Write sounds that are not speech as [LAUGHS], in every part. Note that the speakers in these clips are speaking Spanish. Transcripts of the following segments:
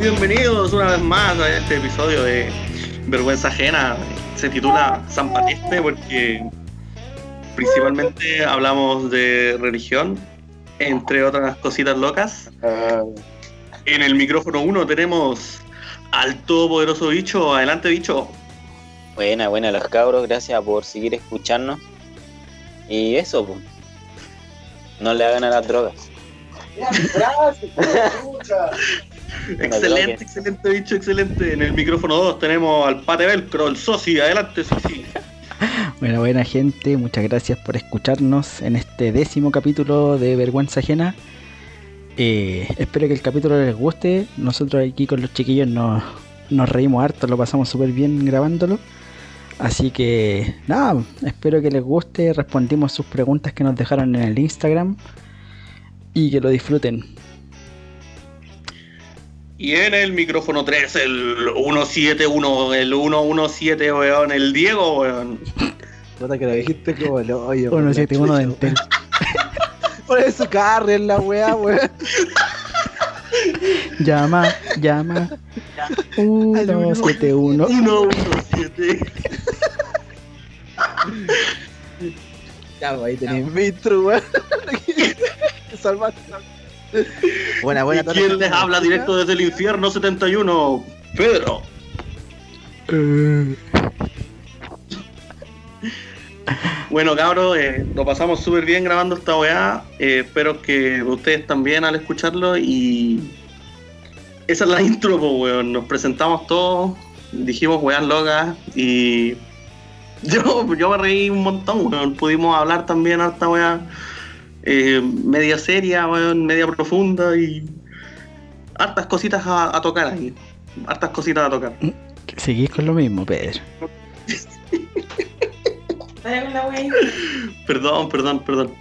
Bienvenidos una vez más a este episodio de Vergüenza Ajena. Se titula San Patiste porque principalmente hablamos de religión, entre otras cositas locas. En el micrófono 1 tenemos al todopoderoso bicho. Adelante, bicho. Buena, buena los cabros, gracias por seguir escuchando Y eso, pues. No le hagan a las drogas. [LAUGHS] excelente, excelente, bicho, excelente. En el micrófono 2 tenemos al Pate Velcro, el Sosi. Adelante, Sosi. Buena, buena gente, muchas gracias por escucharnos en este décimo capítulo de Vergüenza Ajena. Eh, espero que el capítulo les guste. Nosotros aquí con los chiquillos nos, nos reímos harto, lo pasamos súper bien grabándolo. Así que nada, espero que les guste. Respondimos sus preguntas que nos dejaron en el Instagram y que lo disfruten. Y en el micrófono 3, el 171, el 117, weón, el Diego, weón. Puta que lo dijiste como el hoyo. 171 de Entel. Por eso carre en la weá, weón. Llama, llama. 171. 117. Ya, pues ahí tenéis vitro, weón. [LAUGHS] Salvaste. Buena, buena. ¿Y quién les habla directo desde el infierno 71? Pedro. Bueno, cabros, eh, lo pasamos súper bien grabando esta weá. Eh, espero que ustedes también al escucharlo. Y esa es la [LAUGHS] intro, pues, weón. Nos presentamos todos, dijimos weas locas. Y [LAUGHS] yo, yo me reí un montón, weón. Pudimos hablar también harta weá. Eh, media seria, weón, media profunda. Y hartas cositas a, a tocar ahí. Hartas cositas a tocar. Seguís con lo mismo, Pedro. [LAUGHS] Perdón, perdón, perdón.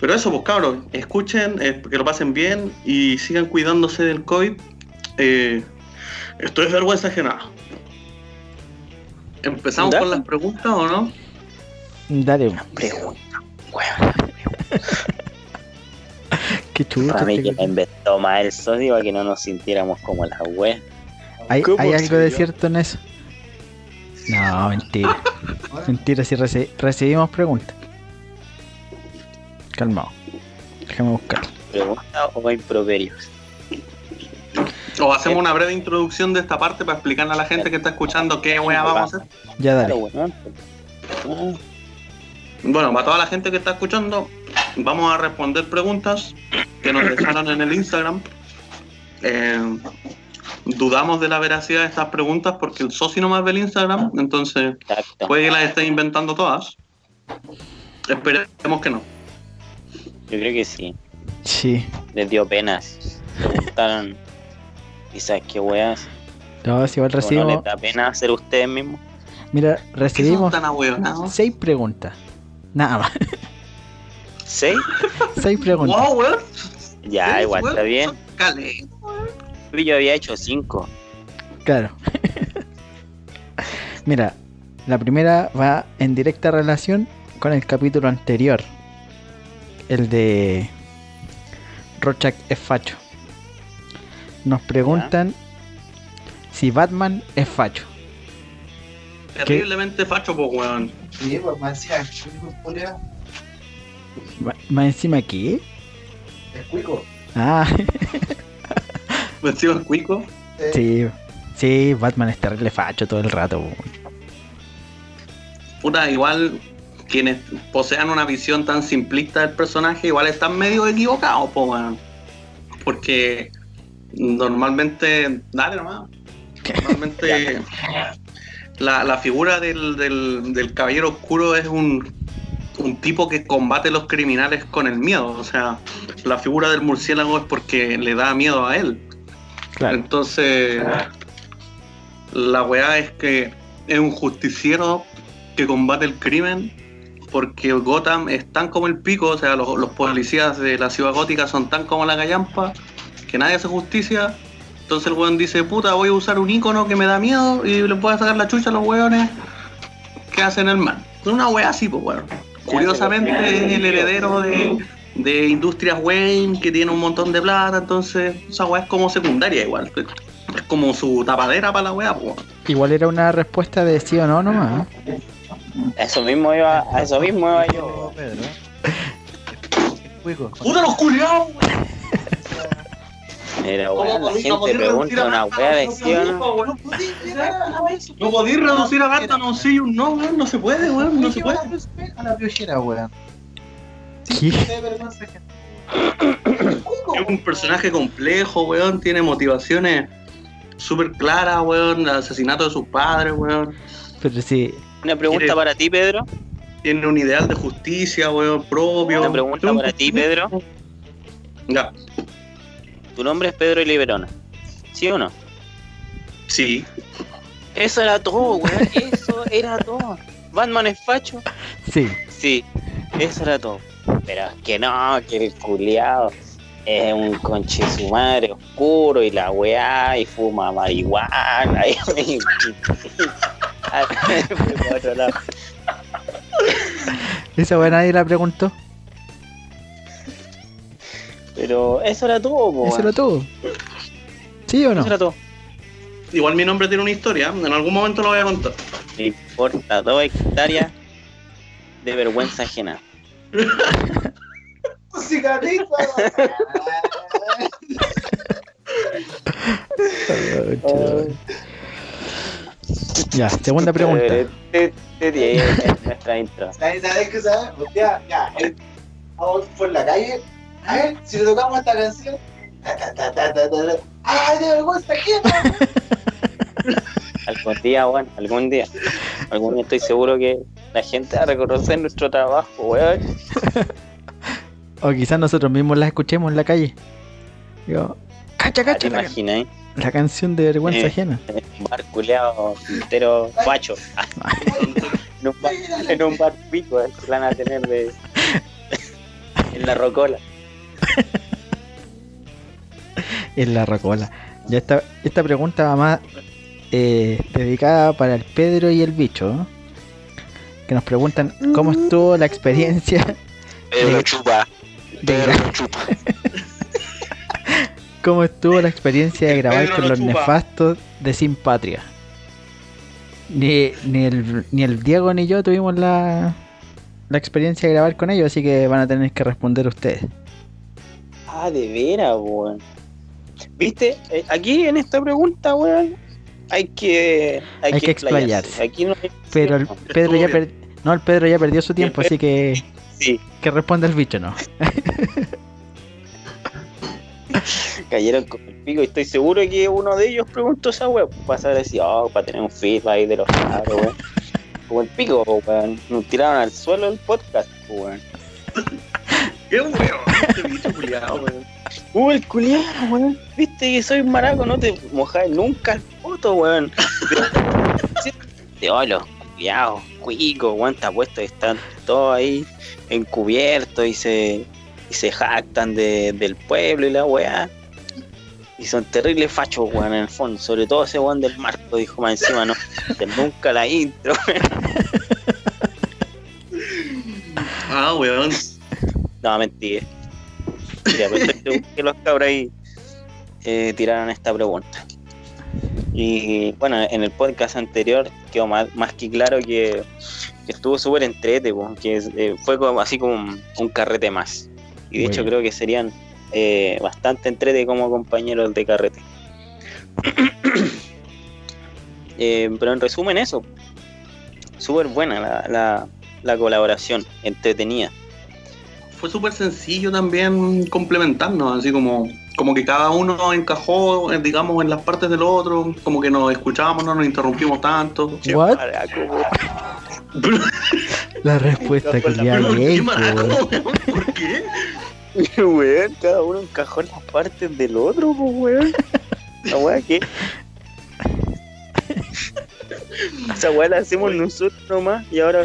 Pero eso, pues cabros, escuchen, eh, que lo pasen bien y sigan cuidándose del COVID. Eh, esto es vergüenza ajena. ¿Empezamos Dale. con las preguntas o no? Dale, Pregunta, weón. [LAUGHS] qué chulo. Para mí que la inventó más el sodio para que no nos sintiéramos como las weas. ¿Hay, ¿Cómo hay se algo de cierto en eso? No, mentira. [LAUGHS] mentira, si reci- recibimos preguntas. Calmado. Déjame buscar. Pregunta o improperios. O hacemos una breve introducción de esta parte para explicarle a la gente que está escuchando qué wea vamos a hacer. Ya dale. Bueno, para toda la gente que está escuchando, vamos a responder preguntas que nos dejaron en el Instagram. Eh, dudamos de la veracidad de estas preguntas porque el socio nomás ve el Instagram, entonces Exacto. puede que las esté inventando todas. Esperemos que no. Yo creo que sí. Sí. Les dio penas. Preguntaron. Quizás qué weas. No, si igual ¿O no recibimos. les da pena hacer ustedes mismos? Mira, ¿Qué son recibimos seis preguntas. Nada más. ¿Sí? seis preguntas. Wow, weón. Ya, igual weón, está bien. cale. Yo había hecho cinco. Claro. [LAUGHS] Mira, la primera va en directa relación con el capítulo anterior. El de Rochak es facho. Nos preguntan si Batman es facho. Terriblemente facho, pues, weón. Sí, pues Más encima aquí. es cuico. Ah, [LAUGHS] Vestido en cuico. sí. Sí, Batman es terrible facho todo el rato. Puta, igual quienes posean una visión tan simplista del personaje, igual están medio equivocados, po. Porque normalmente. Dale nomás. [LAUGHS] Normalmente. la, la figura del, del- del caballero oscuro es un, un tipo que combate a los criminales con el miedo. O sea, la figura del murciélago es porque le da miedo a él. Claro. Entonces, la weá es que es un justiciero que combate el crimen porque Gotham es tan como el pico, o sea, los, los policías de la ciudad gótica son tan como la callampa que nadie hace justicia. Entonces el weón dice, puta, voy a usar un icono que me da miedo y le puedo sacar la chucha a los weones que hacen el mal. Es una wea así, pues weón. Curiosamente es el heredero de, de Industrias Wayne que tiene un montón de plata, entonces esa weá es como secundaria igual. Es como su tapadera para la weá, po. Igual era una respuesta de sí o no nomás. A eso mismo iba, a eso mismo iba yo. Pedro. Cuico. ¡Puta los culiados! Mira, weón, la gente pregunta una weá de sí o no. No podéis reducir a Garta no sí un no, weón, no se puede, weón, no se puede. A la piojera, weón. Que- Es un personaje complejo, weón, tiene motivaciones súper claras, weón, el asesinato de sus padres, weón. Pero sí, Una pregunta para ti, Pedro. Tiene un ideal de justicia, weón, propio. Una pregunta para ti, Pedro. Ya, Tu nombre es Pedro Liberona. ¿Sí o no? sí. Eso era todo, weón. [LAUGHS] Eso era todo. Batman es facho. sí. Sí, eso era todo. Pero es que no, que el culiado es un conche su madre oscuro y la weá y fuma marihuana. [LAUGHS] Y, otro lado. [LAUGHS] Esa weá nadie la preguntó. Pero eso era todo, po, Eso era todo. ¿Sí o no? Eso era todo. Igual mi nombre tiene una historia, en algún momento lo voy a contar. Me importa dos hectáreas de vergüenza ajena. [LAUGHS] Cigarrito. [LAUGHS] Ya, segunda pregunta. Te- te- te- es nuestra intro. ¿Sabes qué sabes? Ya, ya. Vamos por la calle. A ver, si le tocamos esta canción. Ta, ta, ta, ta, ta, ta, ta. ¡Ay, de vergüenza ajena! [LAUGHS] Algún día, weón, algún día. Algún día estoy seguro que la gente va a reconocer nuestro trabajo, weón. [LAUGHS] O quizás nosotros mismos la escuchemos en la calle. Digo, cacha, ¿Te cacha, la, imaginas? la canción de vergüenza Eh. ajena. En un bar culeado entero facho. [LAUGHS] En un bar, en un bar pico, eh, que van a tener de. en la rocola. [LAUGHS] En la rocola. Ya esta, esta pregunta va más eh, dedicada para el Pedro y el bicho. ¿no? Que nos preguntan cómo estuvo la experiencia [LAUGHS] Pedro de- chupa. de gra- chupa. [LAUGHS] cómo estuvo la experiencia de grabar Pedro con no los chupa. nefastos de Sin Patria. Ni, ni, el, ni el Diego ni yo tuvimos la, la experiencia de grabar con ellos, así que van a tener que responder ustedes. Ah, de veras, weón. ¿Viste? Eh, Aquí en esta pregunta, weón, hay que. Hay que explayarse. Aquí no hay- Pero el Pedro ya per- no, el Pedro ya perdió su tiempo, así que Sí, que responda el bicho, ¿no? [LAUGHS] cayeron con el pico y estoy seguro que uno de ellos preguntó esa weón. Para saber si, oh, para tener un feedback ahí de los cabros, weón. Como el pico, weón. Nos tiraron al suelo el podcast, weón. ¡Qué weón! Este bicho culiao, weón. Uh, el culiado, weón. Viste que soy maraco, no te mojas nunca el foto, weón. De oh, los culiados, cuicos, weón, te apuesto que están todos ahí encubiertos y se, y se jactan de- del pueblo y la weá. Y son terribles fachos, weón, en el fondo. Sobre todo ese weón del marco, dijo más encima, no. nunca la intro, Ah, weón. No, mentira. Seguro que los cabros ahí eh, tiraron esta pregunta. Y bueno, en el podcast anterior quedó más, más que claro que, que estuvo súper entrete, po, que eh, fue como, así como un, un carrete más. Y de hecho creo que serían eh, bastante entrete como compañeros de carrete. [COUGHS] Eh, pero en resumen eso, súper buena la, la, la colaboración, entretenida. Fue súper sencillo también complementarnos, así como, como que cada uno encajó, eh, digamos, en las partes del otro, como que nos escuchábamos, no nos interrumpimos tanto. What? [LAUGHS] La respuesta que le pero ¿por hablé, qué maraco, [LAUGHS] weón? ¿Por qué? [LAUGHS] Weón, cada uno encajó en las partes del otro, pues, weón. La weá que. Esa weá la hacemos nosotros nomás y ahora.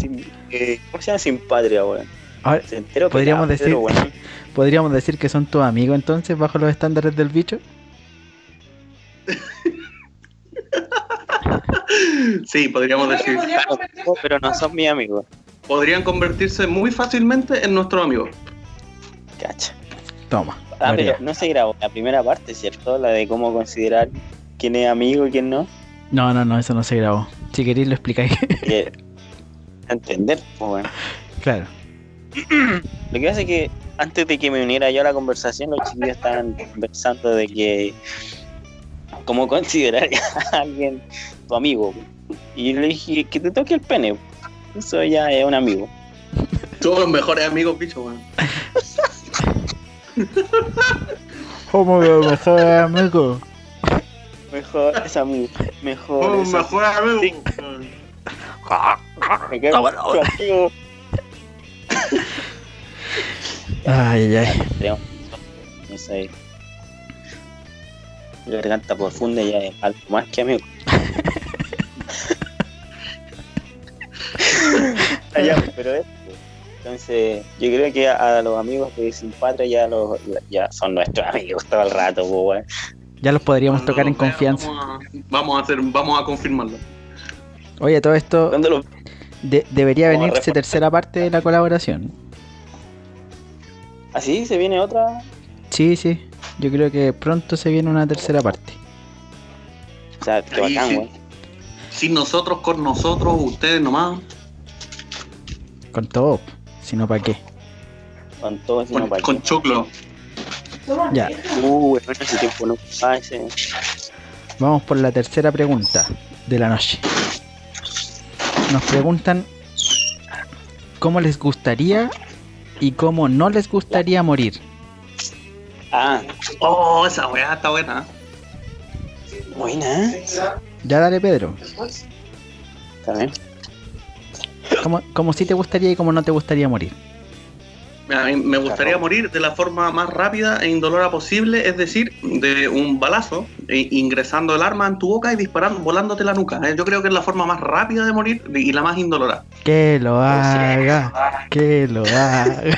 Sin, eh, ¿Cómo se llama? Sin patria, weón. Ahora, Podríamos pelado, decir-. [LAUGHS] ¿Podríamos decir que son tus amigos entonces bajo los estándares del bicho? [LAUGHS] Sí, podríamos decir. Claro, pero no son mis amigos. Podrían convertirse muy fácilmente en nuestros amigos. Cacha. Toma. Ah, María. pero no se grabó la primera parte, ¿cierto? La de cómo considerar quién es amigo y quién no. No, no, no, eso no se grabó. Si queréis lo explicáis. [LAUGHS] Entender, pues bueno. claro. Lo que pasa es que antes de que me uniera yo a la conversación, los chiquillos estaban conversando de que cómo considerar [LAUGHS] a alguien tu amigo. Y yo le dije que te toque el pene. Eso ya es un amigo. Todos los mejores amigos, bicho, weón. Como que mejor amigo. Mejor es amigo. Mejor Todos es los mejores amigos. Sí. Ay, ay, ay. Creo. Esa es. Garganta profunda ya es algo más que amigo. [LAUGHS] Ah, ya, pero eso. Entonces, yo creo que a, a los amigos de Sin Patria ya, los, ya son nuestros amigos todo el rato, pues. Ya los podríamos Cuando tocar en confianza. Vamos a, vamos a hacer, vamos a confirmarlo. Oye, todo esto ¿Cuándo los de- debería a venirse tercera parte de la colaboración. ¿Así? ¿Se viene otra? Sí, sí. Yo creo que pronto se viene una tercera parte. O sea, qué Ahí bacán, sí. weón. Sin nosotros, con nosotros, ustedes nomás. Con todo. Si no, ¿para qué? Con todo Con, no con choclo. Ya. Uh, ese tiempo no pasaba ese. Vamos por la tercera pregunta de la noche. Nos preguntan cómo les gustaría y cómo no les gustaría morir. Ah, Oh, esa weá está buena. buena. Ya dale, Pedro. Está bien. ¿Cómo, cómo sí te gustaría y cómo no te gustaría morir? A mí me gustaría Claro. morir de la forma más rápida e indolora posible, es decir, de un balazo, e- ingresando el arma en tu boca y disparando, volándote la nuca. Eh, Yo creo que es la forma más rápida de morir y la más indolora. Que lo haga, que lo haga. [LAUGHS]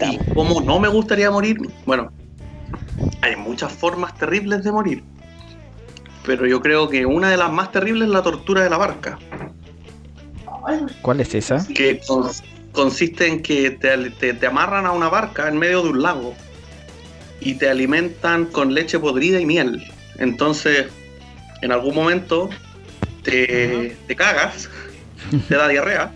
Y como no me gustaría morir, bueno, hay muchas formas terribles de morir. Pero yo creo que una de las más terribles es la tortura de la barca, ¿Cuál es esa? que con- consiste en que te, te- te amarran a una barca en medio de un lago y te alimentan con leche podrida y miel. Entonces, en algún momento te, te cagas, te da diarrea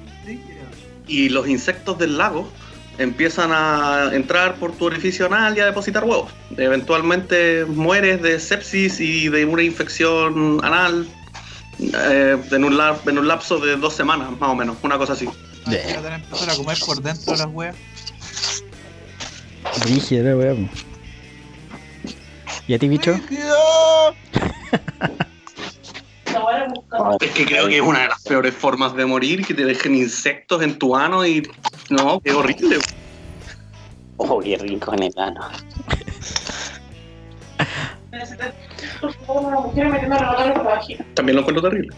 y los insectos del lago empiezan a entrar por tu orificio anal y a depositar huevos. Eventualmente mueres de sepsis y de una infección anal eh, en, un en un lapso de dos semanas, más o menos, una cosa así. Ah, ya van a empezar a comer por dentro las weas. Rígida, weón. ¿Y a ti, bicho? [LAUGHS] Es que creo que es una de las peores formas de morir, que te dejen insectos en tu ano y... No, qué horrible. Oh, qué rico en el ano. También lo encuentro terrible.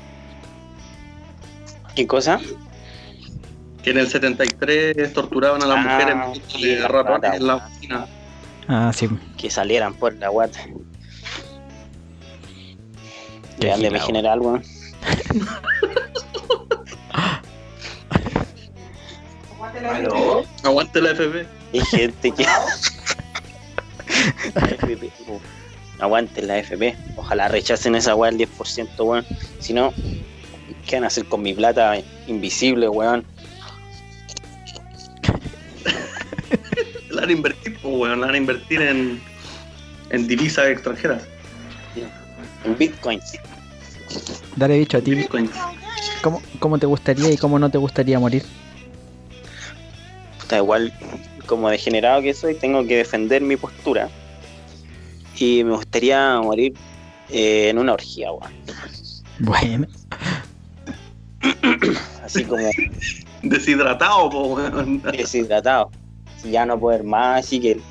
¿Qué cosa? Que en el 73 torturaban a las Ah, mujeres sí, de la ratones en la oficina. Ah, sí. Que salieran por la guata. Qué Grande gilado. general, weón. Aguante la FP. Hay gente que. [LAUGHS] La FP, po. Aguante la FP. Ojalá rechacen esa weá del 10%, weón. Si no, ¿qué van a hacer con mi plata invisible, weón? [LAUGHS] La van a invertir, pues, weón, la van a invertir en, en divisas extranjeras. En bitcoins. Dale, bicho, a ti. Bitcoins. ¿Cómo, ¿Cómo te gustaría y cómo no te gustaría morir? Puta, igual, como degenerado que soy, tengo que defender mi postura. Y me gustaría morir eh, en una orgía, weón. Bueno, [CLEARS THROAT] Así como Deshidratado, pues, weón. deshidratado. Ya no poder más, así que el,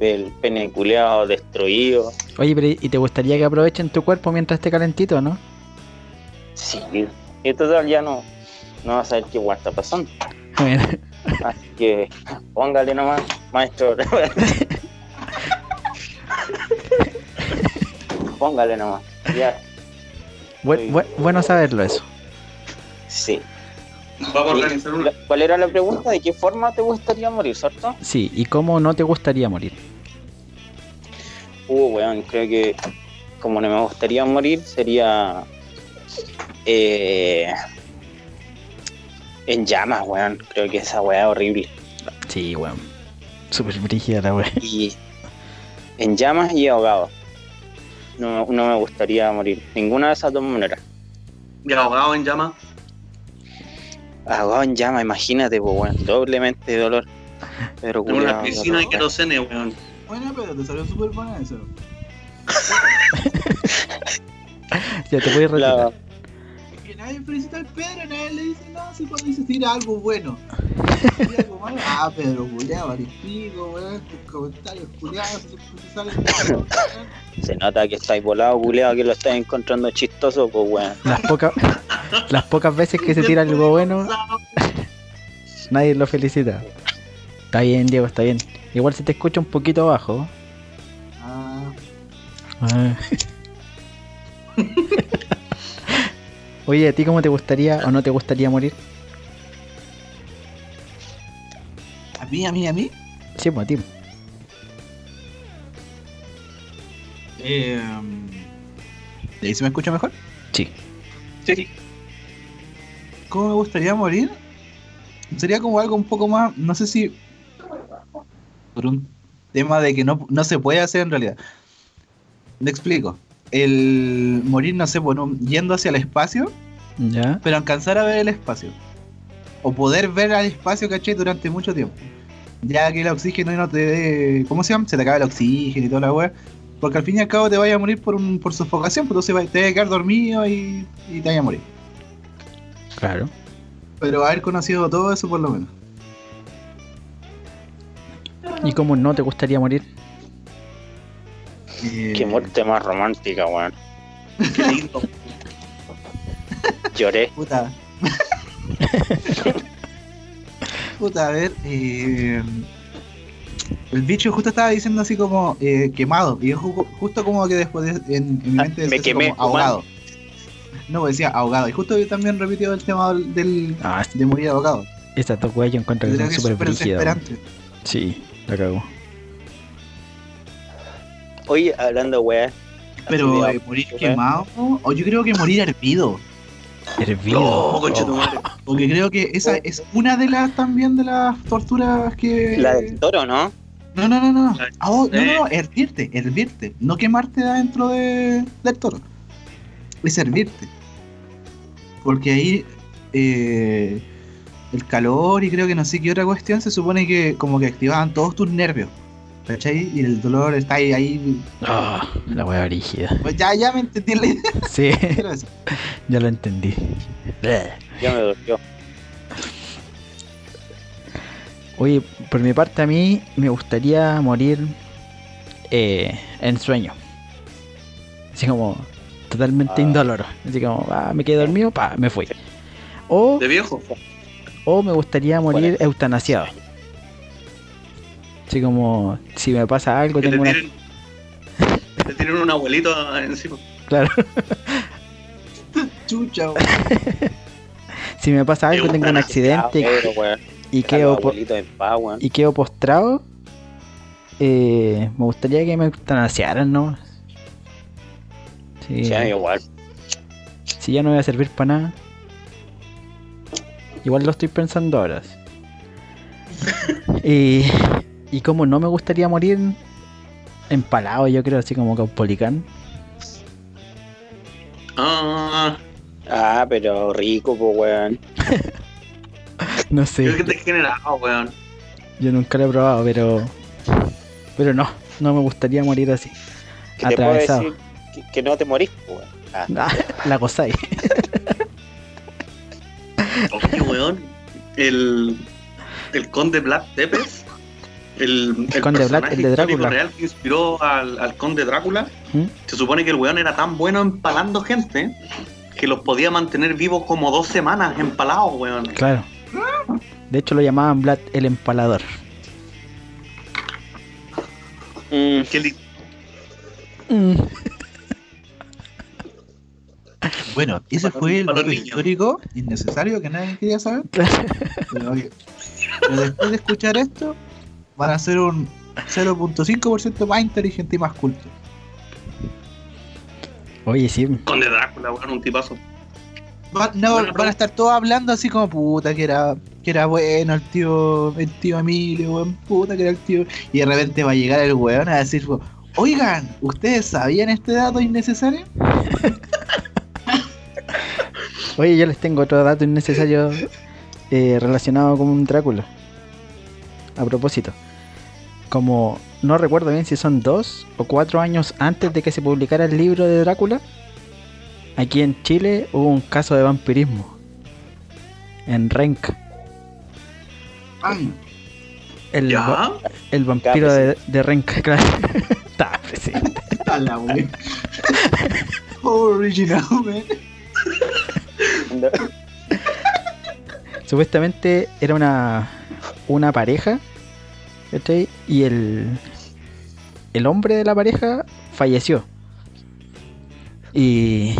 el pene culeado destruido. oye, pero ¿y te gustaría que aprovechen tu cuerpo mientras esté calentito, no? Sí, y total ya no, no vas a saber qué guay está pasando. Bueno, Así que póngale nomás, maestro. [LAUGHS] póngale nomás. Ya, bu- bu- bueno saberlo eso. sí. Vamos a organizar una. ¿Cuál era la pregunta? ¿De qué forma te gustaría morir, cierto? Sí, ¿y cómo no te gustaría morir? Uh, weón, creo que como no me gustaría morir sería eh, en llamas, weón. Creo que esa weá es horrible. Sí, weón. Súper brígida la weón. Y en llamas y ahogado. No, no me gustaría morir. Ninguna de esas dos maneras. Y ahogado en llama. Ahogado en llamas, imagínate, pues, weón. Doblemente de dolor. Pero En una piscina de querosene, weón. Bueno, pero te salió súper buena eso. [LAUGHS] Ya te voy a retirar. Nadie felicita al Pedro, nadie le dice nada, si cuando dice tira algo bueno. [LAUGHS] Tira algo malo. Ah, Pedro, culiado, pico, weón, tus comentarios culiados, siempre se salen. weón. Se nota que estáis volado, culiado, que lo estáis encontrando chistoso, pues, weón. Las pocas [LAUGHS] las pocas veces que se tira algo bueno, [LAUGHS] nadie lo felicita. Está bien, Diego, está bien. Igual se te escucha un poquito bajo. Ah, Ah. Oye, ¿a ti cómo te gustaría o no te gustaría morir? a mí, a mí, a mí. Sí, pues a ti. Eh, ¿Y ahí se me escucha mejor? Sí. Sí. ¿Cómo me gustaría morir? Sería como algo un poco más, no sé si por un tema de que no, no se puede hacer en realidad. Me explico. El morir, no sé, un- yendo hacia el espacio, ¿Ya? pero alcanzar a ver el espacio. O poder ver al espacio, caché, durante mucho tiempo. Ya que el oxígeno no te dé. ¿Cómo se llama? Se te acaba el oxígeno y toda la weá. Porque al fin y al cabo te vaya a morir por, un, por sofocación, pues entonces va- te vas a quedar dormido y, y te vaya a morir. Claro. Pero haber conocido todo eso por lo menos. ¿Y cómo no te gustaría morir? Eh, Qué muerte más romántica, weón. Qué lindo. Lloré. Puta. Puta, a ver. eh, el bicho justo estaba diciendo así como eh, quemado. Y yo ju- justo como que después de- en, en mi Ah, mente me decía así quemé, como ahogado. No, pues decía ahogado. Y justo yo también repitió el tema del, Ah, de morir ahogado. estas dos weas yo encuentro que es súper. Sí, la cago. Oye, hablando, weón. Pero eh, morir quemado, o yo creo que morir hervido. Hervido. No, concha tu madre. Porque creo que esa es una de las también de las torturas que. La del toro, ¿no? No, no, no, no. Ah, oh, no, no, no, hervirte, hervirte. No quemarte adentro de, del toro. Es hervirte. Porque ahí eh, el calor y creo que no sé qué otra cuestión se supone que como que activaban todos tus nervios. ¿Cachai? Y el dolor está ahí, ahí. Ah, la wea brígida. Pues ya, ya me entendí la idea. [LAUGHS] Sí, ya lo entendí. Ya me dolió. Oye, por mi parte a mí me gustaría morir eh, en sueño. Así como totalmente Ah. indoloro. Así como, ah, me quedé dormido, pa, me fui. O, De viejo. o me gustaría morir eutanasiado. Así como, si me pasa algo, Que te tengo una... tiren, te tiren un abuelito encima. Claro, Chucha, weón. [LAUGHS] si me pasa algo, tengo un accidente y quedo, en paz, y quedo postrado, eh, me gustaría que me eutanasiaran, ¿no? Sí. Sí, igual. Si ya no voy a servir para nada. Igual lo estoy pensando ahora. [LAUGHS] y, y como no me gustaría morir empalado, yo creo, así como Caupolicán. Ah, Ah, pero rico, pues, weón. [LAUGHS] No sé, creo que te generado, weón. yo nunca lo he probado, pero. Pero no, no me gustaría morir así. Que te puedo Atravesado. decir que, que no te morís, pues, weón. Ah, La gozáis. Oye, weón. El, el conde Black Tepes. El, el conde Vlad, personaje el de real que inspiró al, al conde Drácula. ¿Mm? Se supone que el weón era tan bueno empalando gente que los podía mantener vivos como dos semanas empalados, weón. Claro. De hecho lo llamaban Vlad el empalador. mm, Qué li- Bueno, ese fue el dato histórico innecesario que nadie quería saber. Claro. Pero, oye, pero después de escuchar esto, van a ser un 0.5% más inteligente y más culto. Oye, sí. Conde Drácula, weón, un tipazo. Va- no, Bueno, van a estar todos hablando así como puta que era que era bueno el tío el tío Emilio, weón, puta que era el tío. Y de repente va a llegar el weón a decir, oigan, ¿ustedes sabían este dato innecesario? [LAUGHS] Oye, yo les tengo otro dato innecesario eh, relacionado con un Drácula. A propósito. Como no recuerdo bien si son dos o cuatro años antes de que se publicara el libro de Drácula, aquí en Chile hubo un caso de vampirismo. En Renca. Ay, El, va- ¿Ya? el vampiro de, de Renca, [LAUGHS] claro. Estaba presente. a la weón. [LAUGHS] Original, man. Supuestamente era una, una pareja. Y el, el hombre de la pareja falleció. Y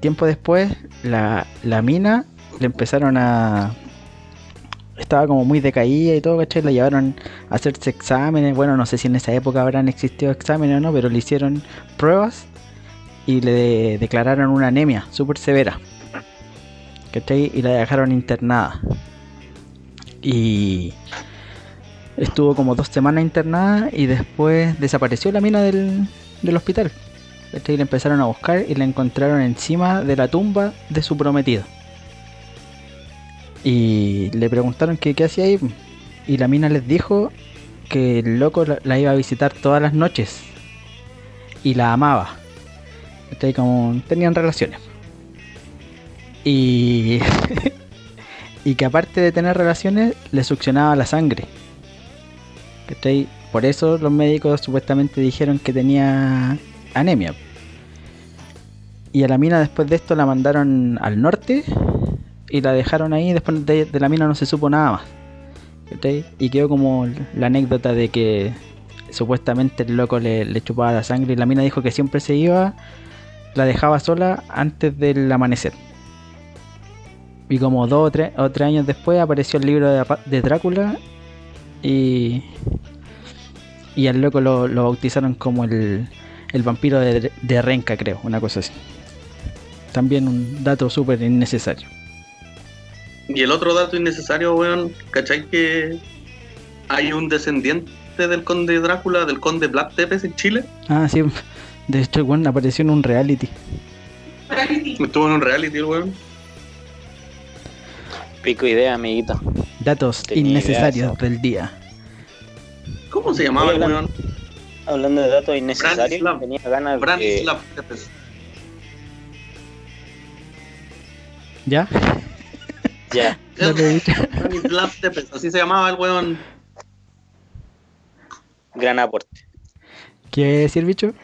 tiempo después, la, la mina le empezaron a. Estaba como muy decaída y todo, ¿cachai? La llevaron a hacerse exámenes. Bueno, no sé si en esa época habrán existido exámenes o no, pero le hicieron pruebas y le declararon una anemia súper severa. Y la dejaron internada. Y estuvo como dos semanas internada y después desapareció la mina del, del hospital. Y la empezaron a buscar y la encontraron encima de la tumba de su prometido. Y le preguntaron qué hacía ahí. Y la mina les dijo que el loco la, iba a visitar todas las noches. Y la amaba. ¿cachai? Como tenían relaciones. Y, [LAUGHS] y que aparte de tener relaciones, le succionaba la sangre. Por eso los médicos supuestamente dijeron que tenía anemia. Y a la mina después de esto la mandaron al norte y la dejaron ahí. Después de, la mina no se supo nada más. Y quedó como la anécdota de que supuestamente el loco le, le chupaba la sangre y la mina dijo que siempre se iba, la dejaba sola antes del amanecer. Y como dos o tres, o tres años después apareció el libro de, Drácula y, y al loco lo, lo bautizaron como el, el vampiro de, de Renca, creo, una cosa así. También un dato súper innecesario. Y el otro dato innecesario, weón, ¿cachai? Que hay un descendiente del conde Drácula, del conde Vlad Tepes en Chile. Ah, sí, de hecho, weón apareció en un reality. Estuvo en un reality, el weón. Pico idea, amiguito. Datos Tenía innecesarios del día. ¿Cómo se llamaba el weón? Hablando de datos innecesarios, Branislav. tenía ganas de... Branislav Tepes. ¿Ya? Ya, [LAUGHS] Tepes, así se llamaba el weón. gran aporte. ¿Qué decir, bicho?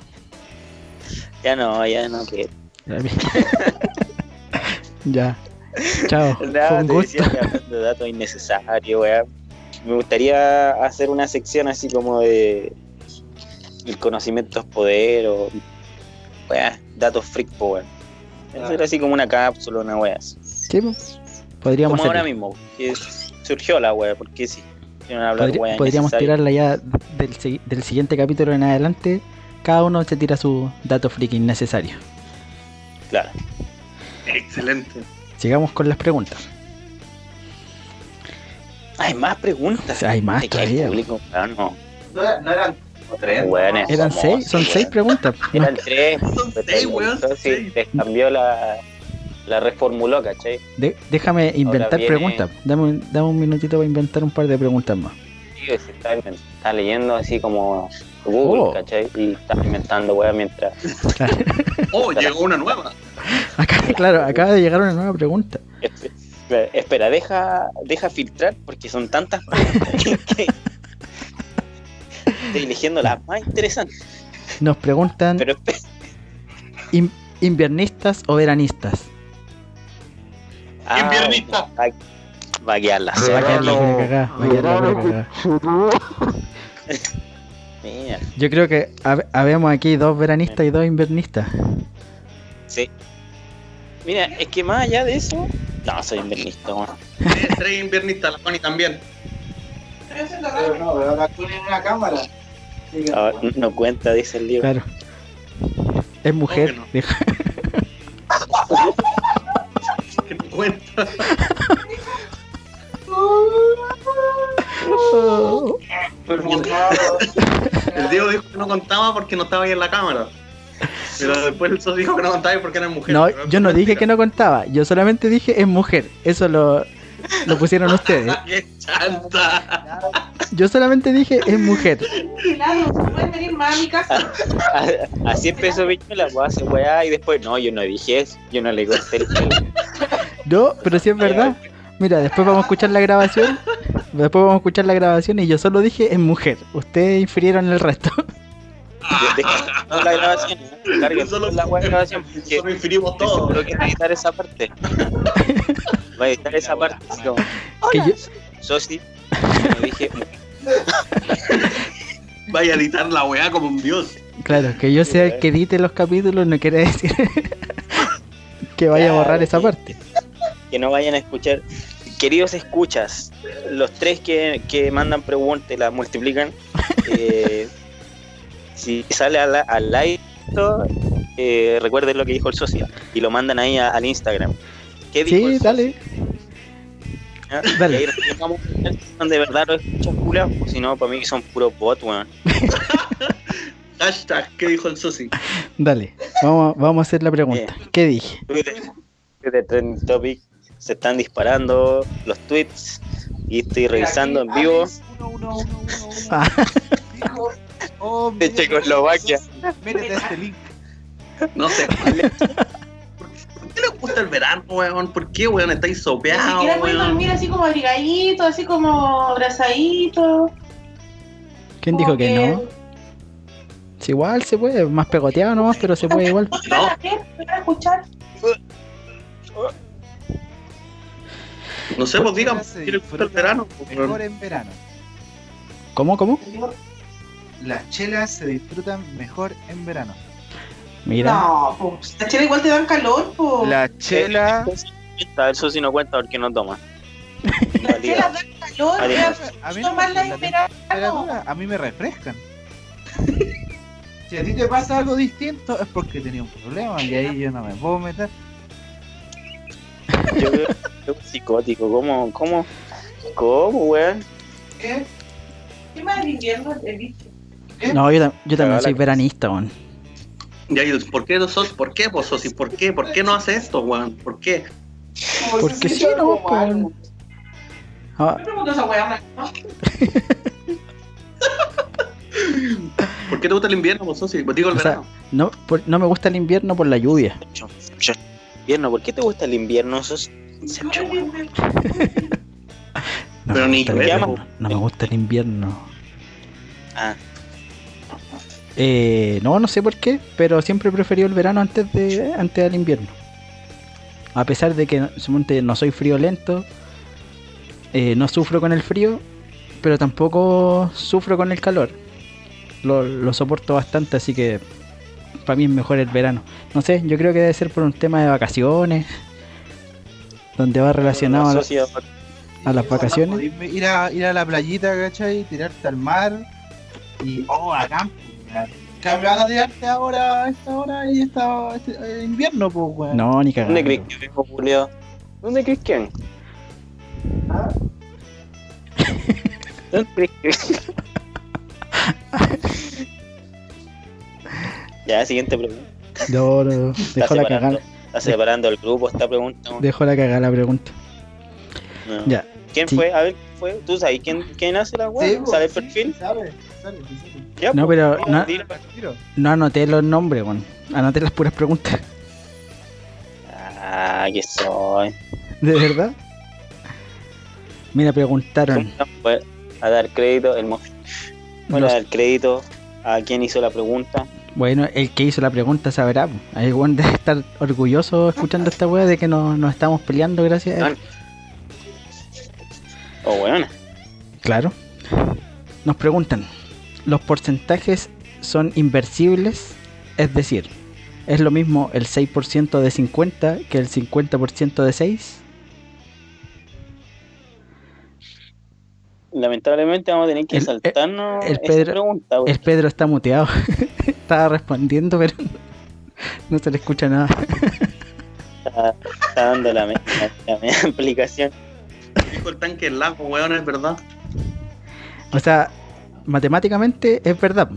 Ya no, ya no, que... ya. [LAUGHS] Chao. [LAUGHS] Fue Nada, un te gusto. decía que hablando de datos innecesarios, weón. Me gustaría hacer una sección así como de... El conocimiento es poder o... Weón, datos freak, po, weón. Hacer así como una cápsula, una weá. Sí, podríamos Como ahora mismo, que surgió la weá, porque sí. Hablar weá podríamos tirarla ya del, del siguiente capítulo en adelante. Cada uno se tira su dato freaky innecesario. Claro. Excelente. Sigamos con las preguntas. Hay más preguntas. Hay más todavía. público, no. No, era- no eran tres. Weones Eran seis, son seis preguntas. [LAUGHS] Eran tres. Son seis, weón, entonces seis. Les cambió la, la reformuló, ¿cachai? De- déjame inventar viene- preguntas. Dame, un- dame un minutito para inventar un par de preguntas más. Sí, se está, está leyendo así como Google, Oh. ¿cachai? Y está inventando, weón, mientras. [LAUGHS] Oh, llegó una nueva. acá, claro, acaba de llegar una nueva pregunta. Espera, espera, deja, deja filtrar porque son tantas preguntas que estoy eligiendo las más interesantes. Nos preguntan Pero espe- in- inviernistas o veranistas. Ah, Inviernista. Va, va a quedar la Va a zorra. quedar la Mira, Yo creo que hab- habemos aquí dos veranistas y dos inviernistas. sí. Mira, es que más allá de eso. No, soy invernista, weón. [LAUGHS] Tres, inviernistas, la Connie también. Pero no, pero ahora tienen una cámara. Ah, no cuenta, dice el libro. Claro. Es mujer. ¿Cómo dijo. [LAUGHS] ¿Qué te cuenta? [LAUGHS] El Diego dijo que no contaba porque no estaba ahí en la cámara. Pero después el dijo que no contaba porque era mujer. No, yo no dije que no contaba. Yo solamente dije es mujer. Eso lo, lo pusieron ustedes. [LAUGHS] ¡Qué chanta! Yo solamente dije es mujer. Claro, pueden venir más a mi casa. Así empezó Viñuela, pues hace weá y después, no, yo no dije eso, yo no le corté el pelo. No, pero sí es verdad. Mira, después vamos a escuchar la grabación. Después vamos a escuchar la grabación y yo solo dije es mujer. Ustedes infirieron el resto. [LAUGHS] Deja la grabación, ¿eh? Carga Solo- la grabación porque Solo inferimos todo. seguro que va a editar esa parte. Va a editar esa parte. Que yo, Sosi, no dije, Vaya a editar la weá como un dios. claro, que yo sea el que edite los capítulos no quiere decir [LAUGHS] que vaya a borrar esa parte. Que no vayan a escuchar. Queridos escuchas, los tres que, que mandan preguntas y las multiplican, [LAUGHS] eh, si sale al, al live, eh, recuerden lo que dijo el socio y lo mandan ahí a- al Instagram. ¿Qué dijo Sí, el dale. socio? dale. Y ahí de verdad los escuchas culiados, pues si no, para mí que son puros bots, weón. Hashtag, ¿qué dijo el Sosi? Dale. Vamos, vamos a hacer la pregunta. ¿Qué dije? Twitter Trending Topic, se están disparando los tweets y estoy revisando en vivo. De Checoslovaquia. Métete este link. No sé. [LAUGHS] ¿Por qué les gusta el verano, weón? ¿Por qué, weón? Estáis Ni sopeados, siquiera weón. dormir así como abrigadito, así como abrazadito. ¿Quién dijo que no? Igual se puede, más pegoteado nomás, pero se puede igual. ¿No te van a ver? ¿Me van a escuchar? No sé, pues digan, Se ¿qué les gusta el verano? Mejor en verano. ¿Cómo, cómo? Las chelas se disfrutan mejor en verano. Mira. No, pues. Las chelas igual te dan calor, pues. La chela. A eso sí no cuenta porque no toma. Las chelas dan calor, mí la verano. a mí me refrescan. Si a ti te pasa algo distinto es porque tenía un problema y ahí yo no me puedo meter. Yo veo psicótico, ¿cómo, cómo, cómo, weón? ¿Qué? ¿Qué más de invierno he visto? No, yo, tam- yo también soy veranista, weón. Ya, y ¿por qué no sos? ¿Por qué, pues, Sosi? ¿Por qué? ¿Por qué no hace esto, weón? ¿Por qué? Porque sí, no, algo. Ah. [LAUGHS] ¿Por qué te gusta el invierno, Sosi? Pues digo el O sea, verano. no, por- no me gusta el invierno por la lluvia. Invierno, ¿por qué te gusta el invierno? Sos... No Pero ni [LAUGHS] invierno, no me gusta el invierno. Ah, Eh, no, no sé por qué, pero siempre he preferido el verano antes de antes del invierno. A pesar de que suponte, no soy friolento, eh, no sufro con el frío, pero tampoco sufro con el calor. Lo, lo soporto bastante, así que para mí es mejor el verano. No sé, yo creo que debe ser por un tema de vacaciones, donde va relacionado a, la- socio- a las vacaciones. Ir a, ir a la playita, ¿cachai? Tirarte al mar y. ¡Oh, a campo! weón. Cambio, anda a tirarte ahora, a esta hora y esta este, eh, invierno, pues, weón. No, ni ¿Dónde cagando. crees que vengo, Julio? ¿Dónde crees que? ¿Dónde crees que? [LAUGHS] ya, siguiente pregunta. No, no, no, Está dejó la separando, cagada. está separando el grupo esta pregunta. Dejó la cagada la pregunta. No. Ya. ¿Quién sí. fue? A ver, ¿quién fue? ¿Tú sabes quién, quién hace la Sí, web? ¿Sale el sí, perfil? Sabe, sabe, sí, sabe. Ya, No, pues, pero no-. No anoté los nombres, weón. Anoté las puras preguntas. Ah, que soy. ¿De verdad? Mira, preguntaron. ¿Cómo no fue a dar crédito? El mo- Bueno, los- a dar crédito a quien hizo la pregunta. Bueno, el que hizo la pregunta sabrá. Ahí weón debe estar orgulloso escuchando esta weá de que no- nos estamos peleando gracias a él. O bueno, Claro. Nos preguntan, ¿los porcentajes son inversibles? Es decir, ¿Es lo mismo el 6% de 50 que el 50% de 6? Lamentablemente vamos a tener que El- saltarnos el esa Pedro- pregunta. porque El Pedro está muteado. [LAUGHS] Estaba respondiendo, pero [LAUGHS] no se le escucha nada. Está, está dando la, me- la, explicación. [LAUGHS] Dijo el tanque lago, weón, es verdad. O sea, matemáticamente es verdad.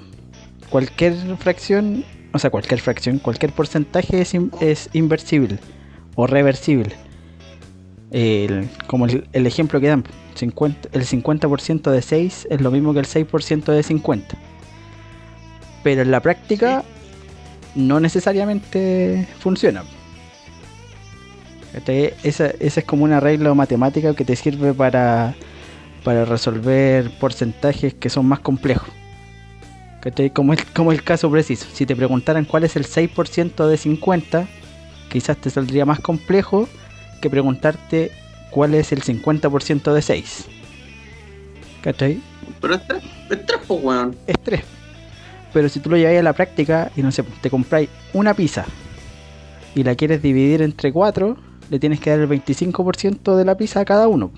Cualquier fracción, o sea, cualquier fracción, cualquier porcentaje es, in- es inversible o reversible. El- como el, el ejemplo que dan, 50, el 50% de 6 es lo mismo que el 6% de 50. Pero en la práctica no necesariamente funciona. ¿Cachai? Esa, esa es como un arreglo matemático que te sirve para para resolver porcentajes que son más complejos. ¿Cachai? Como el, como el caso preciso. Si te preguntaran cuál es el 6% de 50, quizás te saldría más complejo que preguntarte cuál es el 50% de 6. ¿Cachai? Pero es tres, es tres, pues, weón. Es 3. Pero si tú lo lleváis a la práctica y no sé, te compráis una pizza y la quieres dividir entre 4, le tienes que dar el 25% de la pizza a cada uno.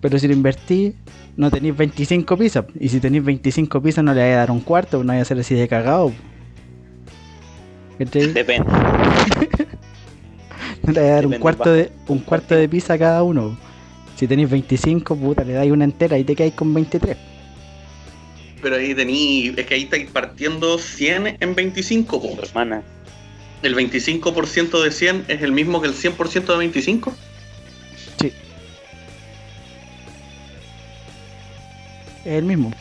Pero si lo invertís, no tenéis 25 pizzas. Y si tenéis 25 pizzas, no le vais a dar un cuarto, no vais a ser así de cagado. ¿Cachai? Depende. [LAUGHS] Le vais a dar un cuarto, de, un cuarto de pizza a cada uno. Si tenéis 25, puta, le dais una entera y te quedáis con 23. Pero ahí tení, es que ahí estáis partiendo 100 en 25, po. Hermana. El 25% de 100 es el mismo que el 100% de 25. Es el mismo.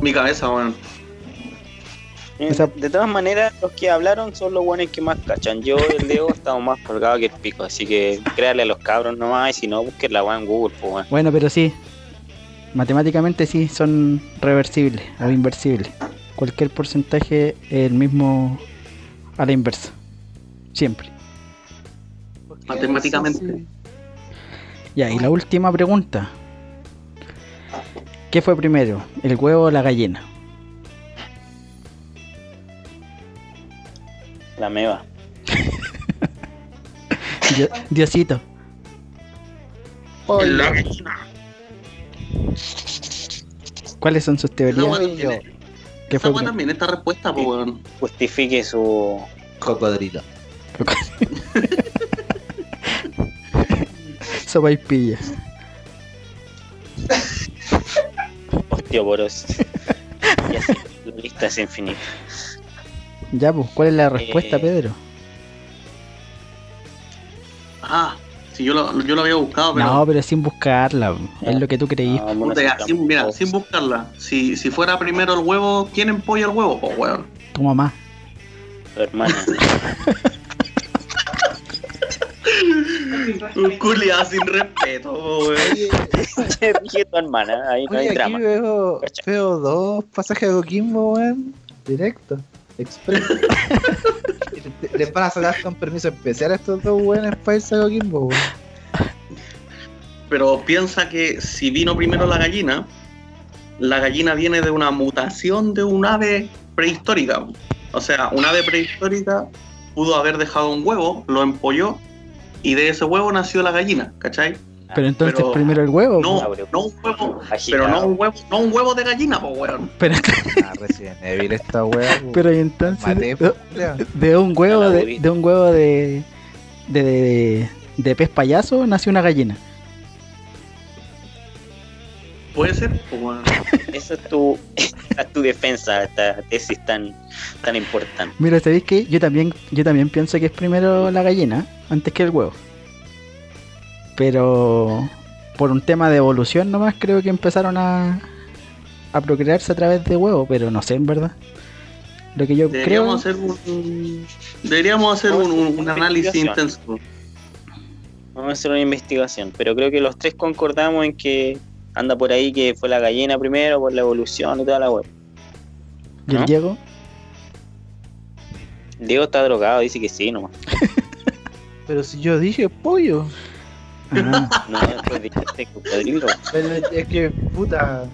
Mi cabeza, weón. Eh, O sea- de todas maneras, los que hablaron son los buenos que más cachan. Yo y el Leo [LAUGHS] estamos más colgados que el pico, así que créale a los cabros nomás y si no, busquen la weá en Google, pues weón. Bueno, pero sí. Matemáticamente sí son reversibles o inversibles. Cualquier porcentaje es el mismo a la inversa. Siempre. Matemáticamente. Ya, y la última pregunta. ¿Qué fue primero? ¿El huevo o la gallina? La meva. Dio- Diosito. La gallina. ¿Cuáles son sus teorías? ¿Qué fue también esta respuesta, pues, weón. Justifique su. Cocodrilo. [LAUGHS] Sopa y pilla. osteoporos. [LAUGHS] y así, la lista es infinita. Ya, pues, ¿cuál es la respuesta, Eh, Pedro? Ah, si yo lo, yo lo había buscado, pero. No, pero sin buscarla. Es lo que tú creí. No, Puta, ya, necesitamos- sin- mira, sin buscarla. Si, si fuera primero el huevo, ¿quién empolla el huevo? Pues, weón. Tu mamá. Tu hermana. [LAUGHS] Un culiado sin respeto, weón. Dije tu hermana, ahí no hay aquí drama. veo, dos pasajes de Coquimbo, weón. Directo. Express. Le- Les van a sacar con permiso especial a estos dos weones para irse a Coquimbo. Pero piensa que si vino primero la gallina, la gallina viene de una mutación de un ave prehistórica. O sea, un ave prehistórica pudo haber dejado un huevo, lo empolló y de ese huevo nació la gallina, ¿cachai? Pero entonces pero- primero el huevo. No, no un huevo, Agitado. pero no un huevo, no un huevo de gallina, pues weón. Pero, [LAUGHS] Ah, Resident Evil esta weón. [LAUGHS] pero y entonces. Maté, de, de un huevo de, de un huevo de, de, de, de pez payaso nació una gallina. Puede ser, pues. [LAUGHS] Esa es tu, esa es tu defensa, esta tesis tan, tan importante. Mira, ¿sabéis qué? Yo también, yo también pienso que es primero la gallina antes que el huevo. Pero por un tema de evolución nomás creo que empezaron a, a procrearse a través de huevo, pero no sé en verdad. Lo que yo creo. Deberíamos hacer un, deberíamos hacer un, un- un análisis intenso. Vamos a hacer una investigación, pero creo que los tres concordamos en que anda por ahí que fue la gallina primero por la evolución y toda la web. ¿Y el ¿no? Diego? Diego está drogado, dice que sí, nomás. [LAUGHS] Pero si yo dije pollo. Ah, No, después dijiste cocodrilo. Pero es que, puta.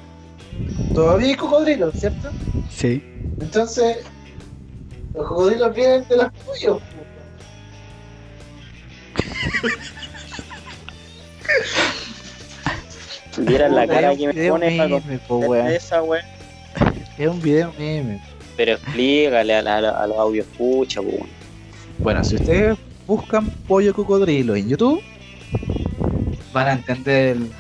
todavía hay cocodrilos, ¿cierto? Sí. Entonces, los cocodrilos vienen de los tuyos. Vieran la cara que me pone para meme, po, contestar weón. esa, weón. Es un video meme. Pero explícale a, la- a la- a los audios escucha, weón. Bueno, si ustedes buscan pollo cocodrilo en YouTube, van a entender el-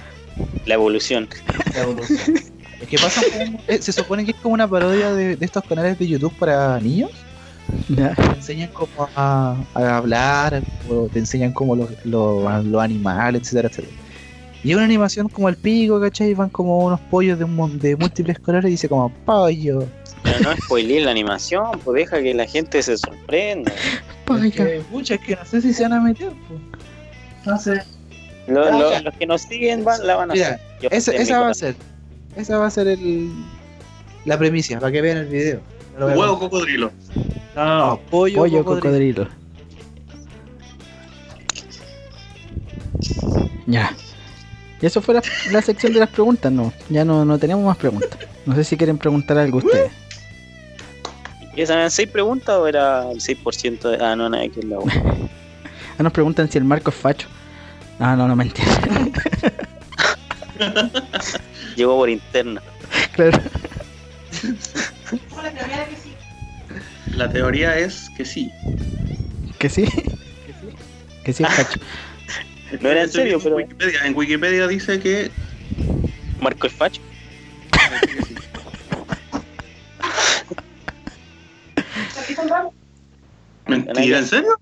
La evolución. la evolución. Es que pasa eh, se supone que es como una parodia de, de estos canales de YouTube para niños. Ya. Te enseñan como a, a hablar, o te enseñan como los, los, los animales, etcétera, etcétera. Y es una animación como el pico, ¿cachai? Van como unos pollos de, un, mon- de múltiples colores y dice como pollo. Pero no spoilees la animación, pues deja que la gente se sorprenda. Es que, pucha, es que no sé si se van a meter. po. No sé. Lo- lo- ya. los que nos siguen van, la van a Mira, hacer. Yo Esa, va a ser. Esa va a ser el, la premisa, para que vean el video. No Huevo cocodrilo. No, no, no, pollo, Pollo cocodrilo. cocodrilo. Ya. Y eso fue la, la sección de las preguntas, no. Ya no, no tenemos más preguntas. No sé si quieren preguntar algo ustedes. ¿Y esas eran seis preguntas o era el 6% de.? Ah, no, nada, que es la. [LAUGHS] Ah, nos preguntan si el marco es facho. Ah, no, no, mentira. [LAUGHS] Llegó por interna. claro. La primera que sí. La teoría es que sí. Que sí. Que sí [LAUGHS] es facho. No era en serio, pero. en Wikipedia. En Wikipedia dice que. Marco el Facho. Mentira, ¿en serio?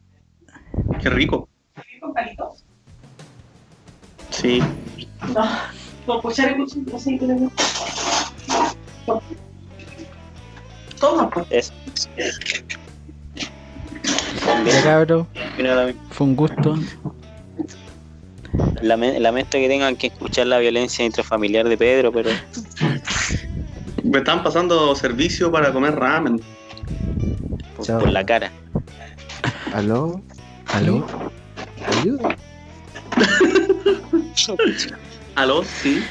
Qué rico. ¿Aquí con palitos? Sí. No. Con cuchara y cuchillo, no sé, pero- Toma, pues. Eso. Mira, la- fue un gusto. lame- Lamento que tengan que escuchar la violencia intrafamiliar de Pedro, pero Me están pasando servicio para comer ramen. por, Chao. por la cara. ¿Aló? ¿Aló? ¿Ayuda? Aló, sí.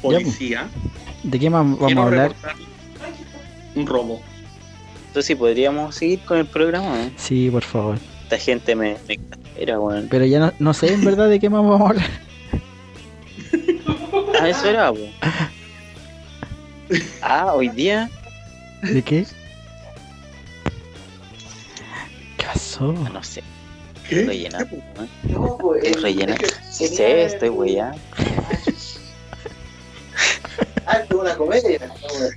Policía. ¿De qué más vamos Quiero a hablar? Un robo. Entonces sí, podríamos seguir con el programa. ¿eh? Sí, por favor. Esta gente me, me exaspera, weón. Pero ya no, no sé en verdad de qué más vamos a hablar. Ah, eso era, weón. Ah, hoy día. ¿De qué? ¿Qué pasó? No sé, ¿Qué? rellena. No, pues. ¿Qué rellena? es que Sí, sí, tenía- estoy weá. Ah, es una comedia. güey.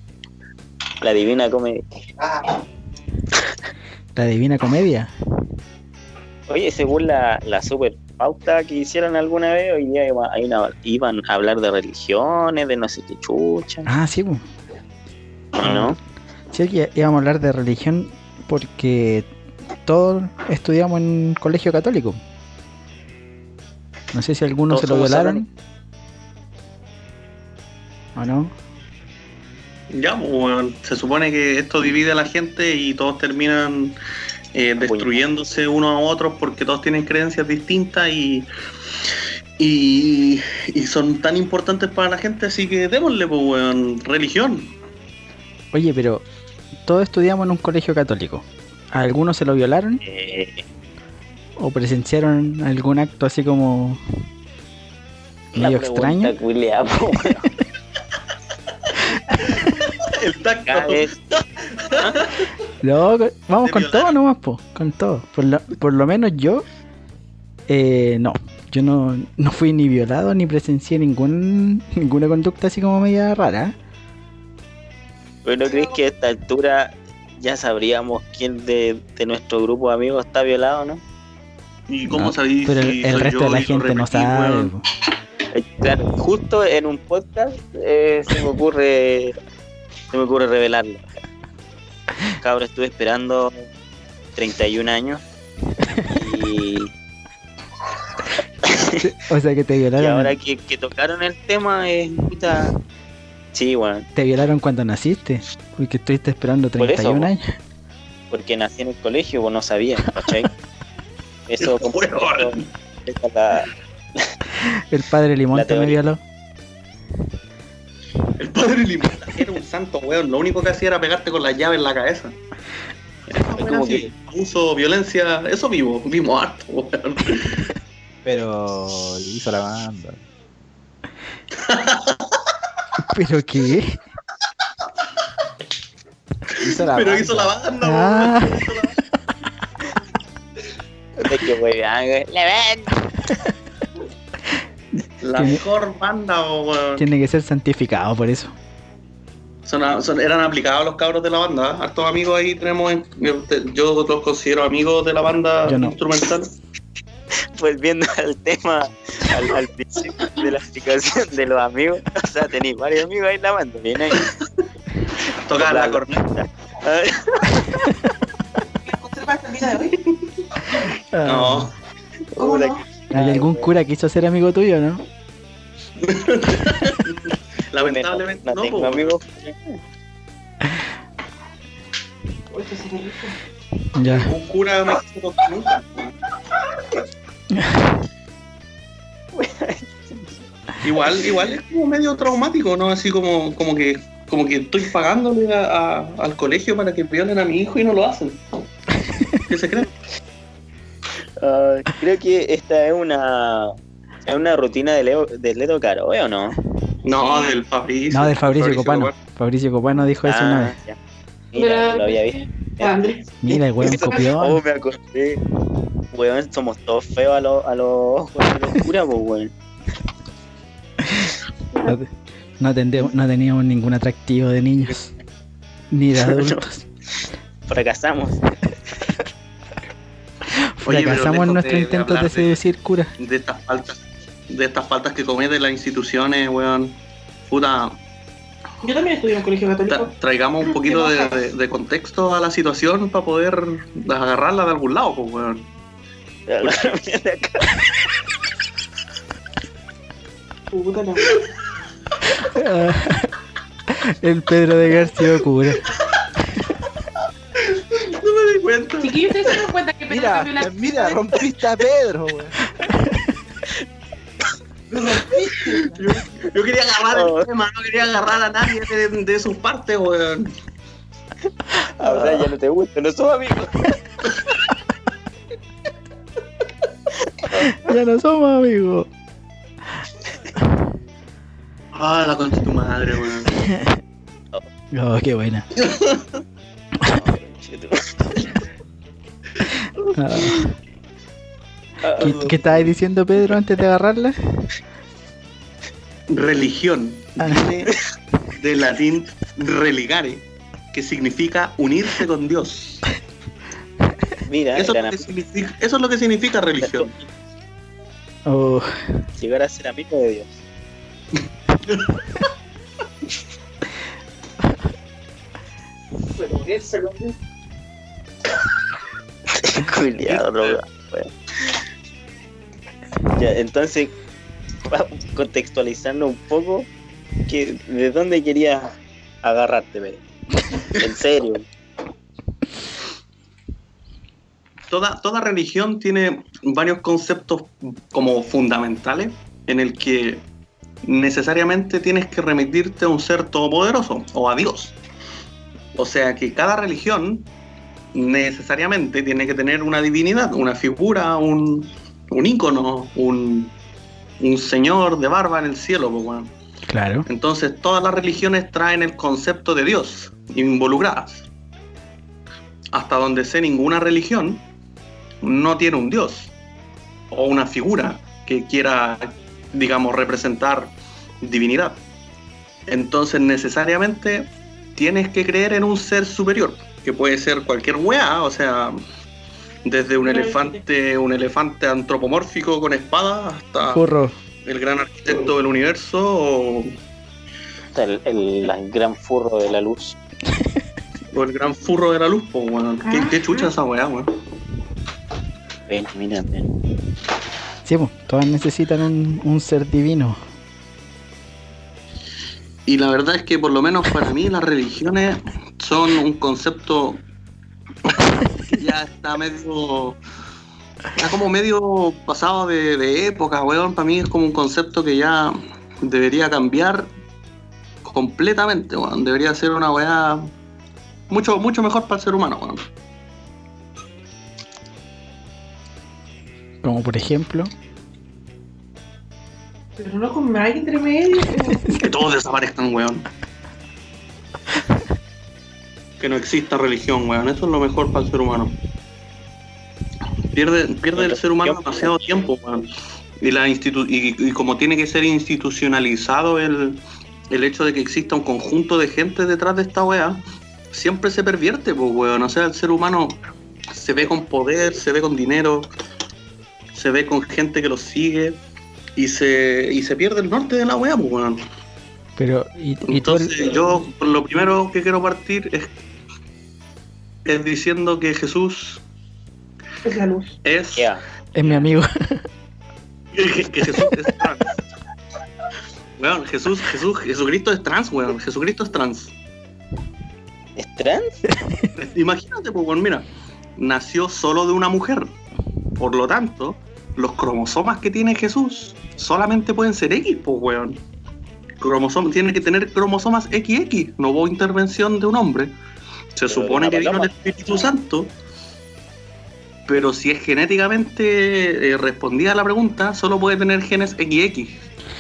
La divina comedia. Ah, ¿La Divina Comedia? Oye, según la, la super pauta que hicieron alguna vez, hoy día iba- hay una- iban a hablar de religiones, de no sé qué chucha. Ah, sí, pues. ¿No? Sí, que íbamos a hablar de religión porque todos estudiamos en colegio católico. No sé si algunos se lo violaron. ¿O no? Ya, pues, weón. Se supone que esto divide a la gente y todos terminan eh, destruyéndose unos a otros porque todos tienen creencias distintas y, y, y son tan importantes para la gente, así que démosle, pues, weón, religión. Oye, pero todos estudiamos en un colegio católico. ¿A algunos se lo violaron Eh, o presenciaron algún acto así como la medio extraño? culiao, weón. [LAUGHS] El tacto. [LAUGHS] No, vamos ¿Te con todo nomás, po, con todo. Por lo, por lo menos yo, eh, no, yo no, no fui ni violado ni presencié ningún, ninguna conducta así como media rara. ¿Pero no crees que a esta altura ya sabríamos quién de, de nuestro grupo de amigos está violado, no? ¿Y cómo No, sabéis Pero si el, soy resto yo de la y gente no sabe. Eh, Claro, justo en un podcast eh, se me ocurre se me ocurre revelarlo. Cabrón, estuve esperando 31 años y, [LAUGHS] O sea que te y violaron. ahora que, que tocaron el tema es puta. Sí, bueno, Te violaron cuando naciste. Porque estuviste esperando Por eso, 31 años. porque nací en el colegio, pues no sabía, ¿cachai? [LAUGHS] Eso, Weón. es la- El padre Limón te me violó. El padre Limón era un santo, weón. Lo único que hacía era pegarte con la llave en la cabeza. Es como que abuso, violencia, eso vivo, vimos harto, weón. Pero hizo la banda. [LAUGHS] ¿Pero qué? Hizo la Pero banda. hizo la banda, Ah. weón. Hizo la- De que weón. La ven. La Tiene- mejor banda, weón. Tiene que ser santificado por eso. Son, son- eran aplicados los cabros de la banda. Hartos amigos ahí tenemos. en- yo los considero amigos de la banda Yo no. instrumental. [LAUGHS] Volviendo al tema, al, al principio de la explicación de los amigos. O sea, tenéis varios amigos ahí en la banda. Bien ahí. Tocar la corneta. Ah. No. ¿Cómo no? ¿Hay algún cura que quiso ser amigo tuyo, no? [LAUGHS] Lamentablemente no, no. tengo rico. Ya. Un cura me quiso tocar nunca. [LAUGHS] Igual, igual es como medio traumático, ¿no? Así como, como que como que estoy pagándole a- a- al colegio para que violen a mi hijo y no lo hacen. ¿Qué se creen? Ah, creo que esta es una es una rutina de Leo de Ledo Caro, ¿eh o no? No, del Fabricio. No, de Fabricio Copano. Fabricio Copano dijo eso una vez. Ah, ya. Mira, lo había visto. Mira, el weón [LAUGHS] Oh, copión. me acordé. Weón, somos todos feos a los a los curas, pues, weón. No, no tendemos- no teníamos ningún atractivo de niños. Ni de adultos. Fracasamos. [LAUGHS] Oye, Fracasamos en nuestro de- intento de, seducir cura. de estas faltas, de estas faltas que cometen las instituciones, weón. Puta, Yo también estudié en un colegio católico. tra- traigamos un poquito de, de- de contexto a la situación para poder agarrarla de algún lado, pues, weón. Puta la El Pedro de García cura. No me di cuenta. Chiquillos, ¿ustedes se dan cuenta que Pedro Mira, cambió la mira, rompiste a Pedro, weón. Lo rompiste. [LAUGHS] Yo quería agarrar Oh. el tema, no quería agarrar a nadie de, de sus partes, weón. Ahora ya no te gusta, no somos amigos. [LAUGHS] Ya no somos amigos. Ah, la concha de tu madre, weón. [LAUGHS] Oh, qué buena. Ah. ¿Qué, qué estabas diciendo, Pedro, antes de agarrarla? Religión. Ah. Viene [LAUGHS] del latín religare, que significa unirse con Dios. Mira, Eso es, lo que significa, eso es lo que significa religión. Oh, llegar a ser amigo de Dios. [LAUGHS] Pero unirse con Dios. Culiado, droga, weón. Ya, entonces, [LAUGHS] contextualizando un poco, que, ¿de dónde querías agarrarte? En serio. Toda, toda religión tiene varios conceptos como fundamentales en el que necesariamente tienes que remitirte a un ser todopoderoso o a Dios. O sea que cada religión necesariamente tiene que tener una divinidad, una figura, un, un ícono, un, un señor de barba en el cielo. pues, claro. Entonces todas las religiones traen el concepto de Dios involucradas. Hasta donde sé ninguna religión no tiene un Dios o una figura que quiera, digamos, representar divinidad. Entonces necesariamente tienes que creer en un ser superior, que puede ser cualquier weá, o sea, desde un elefante, un elefante antropomórfico con espada hasta Furro. el gran arquitecto del universo o El, el- el gran furro de la luz. [LAUGHS] O el gran furro de la luz, pues, weón. ¿Qué, qué chucha esa weá, weón? Ven, mira, ven. Sí, pues, todas necesitan un, un ser divino. Y la verdad es que, por lo menos para mí, las religiones son un concepto ya está medio. Está como medio pasado de, de época, weón. Para mí es como un concepto que ya debería cambiar Completamente, weón. Debería ser una weá mucho, mucho mejor para el ser humano, weón. Como por ejemplo. Pero no con más entre medio. [LAUGHS] Que todos desaparezcan, weón. Que no exista religión, weón. Eso es lo mejor para el ser humano. Pierde, pierde el ser humano demasiado tiempo, weón. Y, la institu y, y como tiene que ser institucionalizado el, el hecho de que exista un conjunto de gente detrás de esta weá, siempre se pervierte, pues, weón. O sea, el ser humano se ve con poder, se ve con dinero, se ve con gente que lo sigue y se, y se pierde el norte de la weá, pues, weón. Pero, y, y el- Entonces, yo lo primero que quiero partir es, es diciendo que Jesús Es la luz. es. Ya. es mi amigo. [LAUGHS] Que, que Jesús es trans. Weón, Jesús, Jesús, Jesucristo es trans, weón. Jesucristo es trans. ¿Es trans? [LAUGHS] Imagínate, pues, weón, mira, nació solo de una mujer. Por lo tanto, los cromosomas que tiene Jesús solamente pueden ser X, pues, weón. Cromosoma, tiene que tener cromosomas XX. No hubo intervención de un hombre. Se Pero supone que vino el. Espíritu Santo. Pero si es genéticamente eh, respondida a la pregunta, solo puede tener genes XX.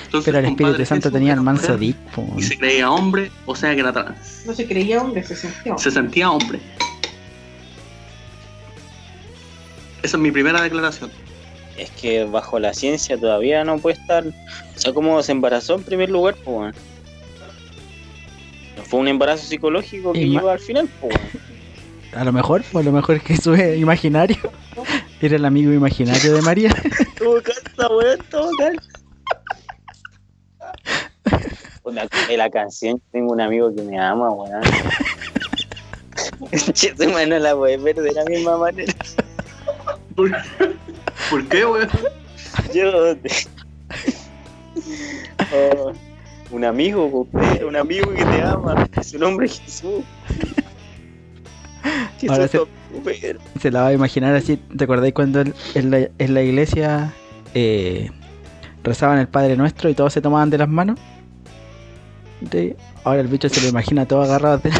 Entonces, Pero el Espíritu Santo Jesús tenía el manso dick, Y se creía hombre, o sea que era trans. No se creía hombre, se sintió. Se sentía hombre. Esa es mi primera declaración. Es que bajo la ciencia todavía no puede estar. O sea, como se embarazó en primer lugar, pues, fue un embarazo psicológico que llegó al final, pues. [LAUGHS] A lo mejor, o a lo mejor es imaginario. [LAUGHS] Era el amigo imaginario de María. [LAUGHS] Todo calza, weón, todo calza. De la canción, tengo un amigo que me ama, weón. Man no la puede ver de la misma manera. ¿Por, ¿Por qué, weón? Yo. Oh, un amigo, compadre, [LAUGHS] un amigo que te ama. [LAUGHS] Su nombre es Jesús. [LAUGHS] Ahora Jesús. Se la va a imaginar así. ¿Te acordáis cuando en en la, en la iglesia eh, rezaban el Padre Nuestro y todos se tomaban de las manos? Ahora el bicho se lo imagina todo agarrado de,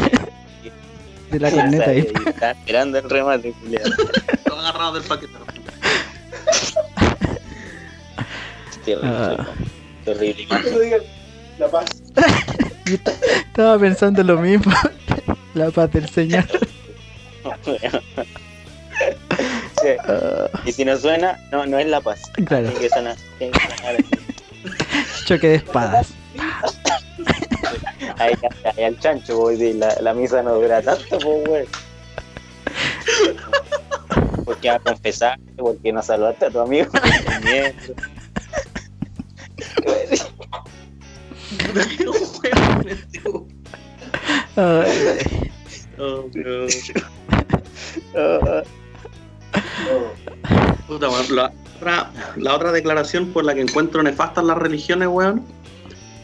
de la corneta ahí. Y Está esperando el remate. Lo agarrado del paquete. Terrible, Ah. terrible digan la paz. [LAUGHS] Yo esta- estaba pensando lo mismo. [LAUGHS] La paz del Señor. [LAUGHS] Sí, Ah, Y si no suena, no, no es la paz. claro, Tiene que sonar, tiene que sonar así. choque de espadas. Ahí, ahí al chancho, la, la misa no dura tanto, pues. Porque a confesar, porque no saludaste a tu amigo. No. La, otra, la otra declaración por la que encuentro nefastas las religiones, weón,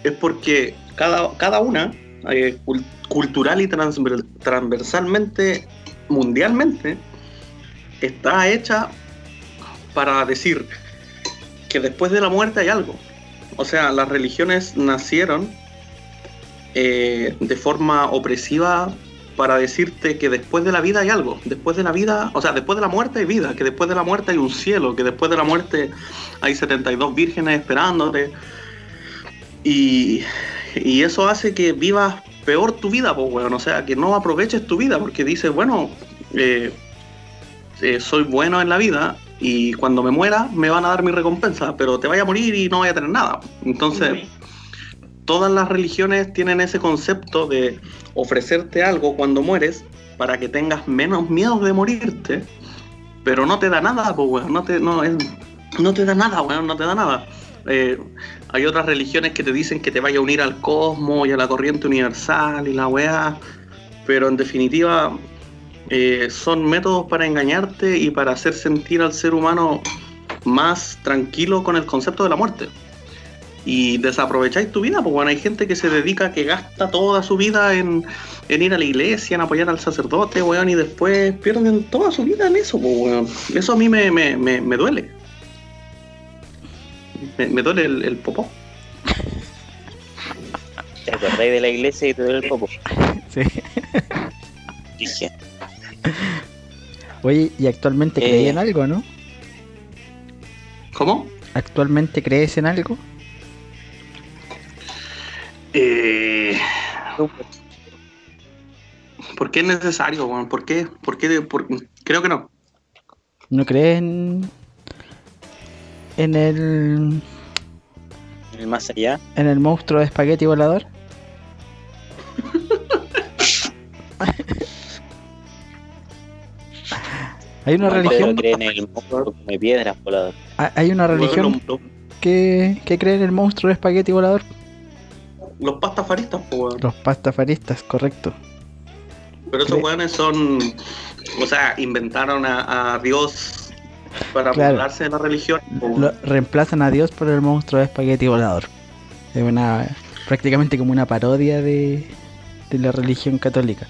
es porque cada, cada una, eh, cul- cultural y transver- transversalmente, mundialmente, está hecha para decir que después de la muerte hay algo. O sea, las religiones nacieron eh, de forma opresiva para decirte que después de la vida hay algo, después de la vida, o sea, después de la muerte hay vida, que después de la muerte hay un cielo, que después de la muerte hay 72 vírgenes esperándote. Y, y eso hace que vivas peor tu vida, pues, weón, o sea, que no aproveches tu vida, porque dices, bueno, eh, eh, soy bueno en la vida y cuando me muera me van a dar mi recompensa, pero te vaya a morir y no vaya a tener nada. Entonces, todas las religiones tienen ese concepto de ofrecerte algo cuando mueres para que tengas menos miedo de morirte, pero no te da nada, pues, weón, no te, no, es- no te da nada, weón, no te da nada. Eh, hay otras religiones que te dicen que te vaya a unir al cosmos y a la corriente universal y la weá, pero en definitiva eh, son métodos para engañarte y para hacer sentir al ser humano más tranquilo con el concepto de la muerte y desaprovecháis tu vida, pues bueno, hay gente que se dedica, que gasta toda su vida en, en ir a la iglesia, en apoyar al sacerdote, weón, y después pierden toda su vida en eso, pues weón. Eso a mí me, me, me, me duele. Me, me duele el, el popó. Te acordáis de la iglesia y te duele el popo. [LAUGHS] Sí. Dije, Oye, ¿y actualmente Eh. crees en algo, no? ¿Cómo? ¿Actualmente crees en algo? Eh, ¿Por qué es necesario, weón? ¿Por qué? ¿Por qué? Por- Creo que no. ¿No crees en, en el en el más allá. en el monstruo de espagueti volador? [LAUGHS] Hay una religión, cree en el monstruo que come piedras volador. hay- hay una religión que, que cree en el monstruo de espagueti volador. los- pastafaristas. Los pastafaristas, correcto. Pero esos weones son. O sea, inventaron a, a Dios para Claro. burlarse de la religión. Lo- reemplazan a Dios por el monstruo de espagueti volador. Es una prácticamente como una parodia de, de la religión católica.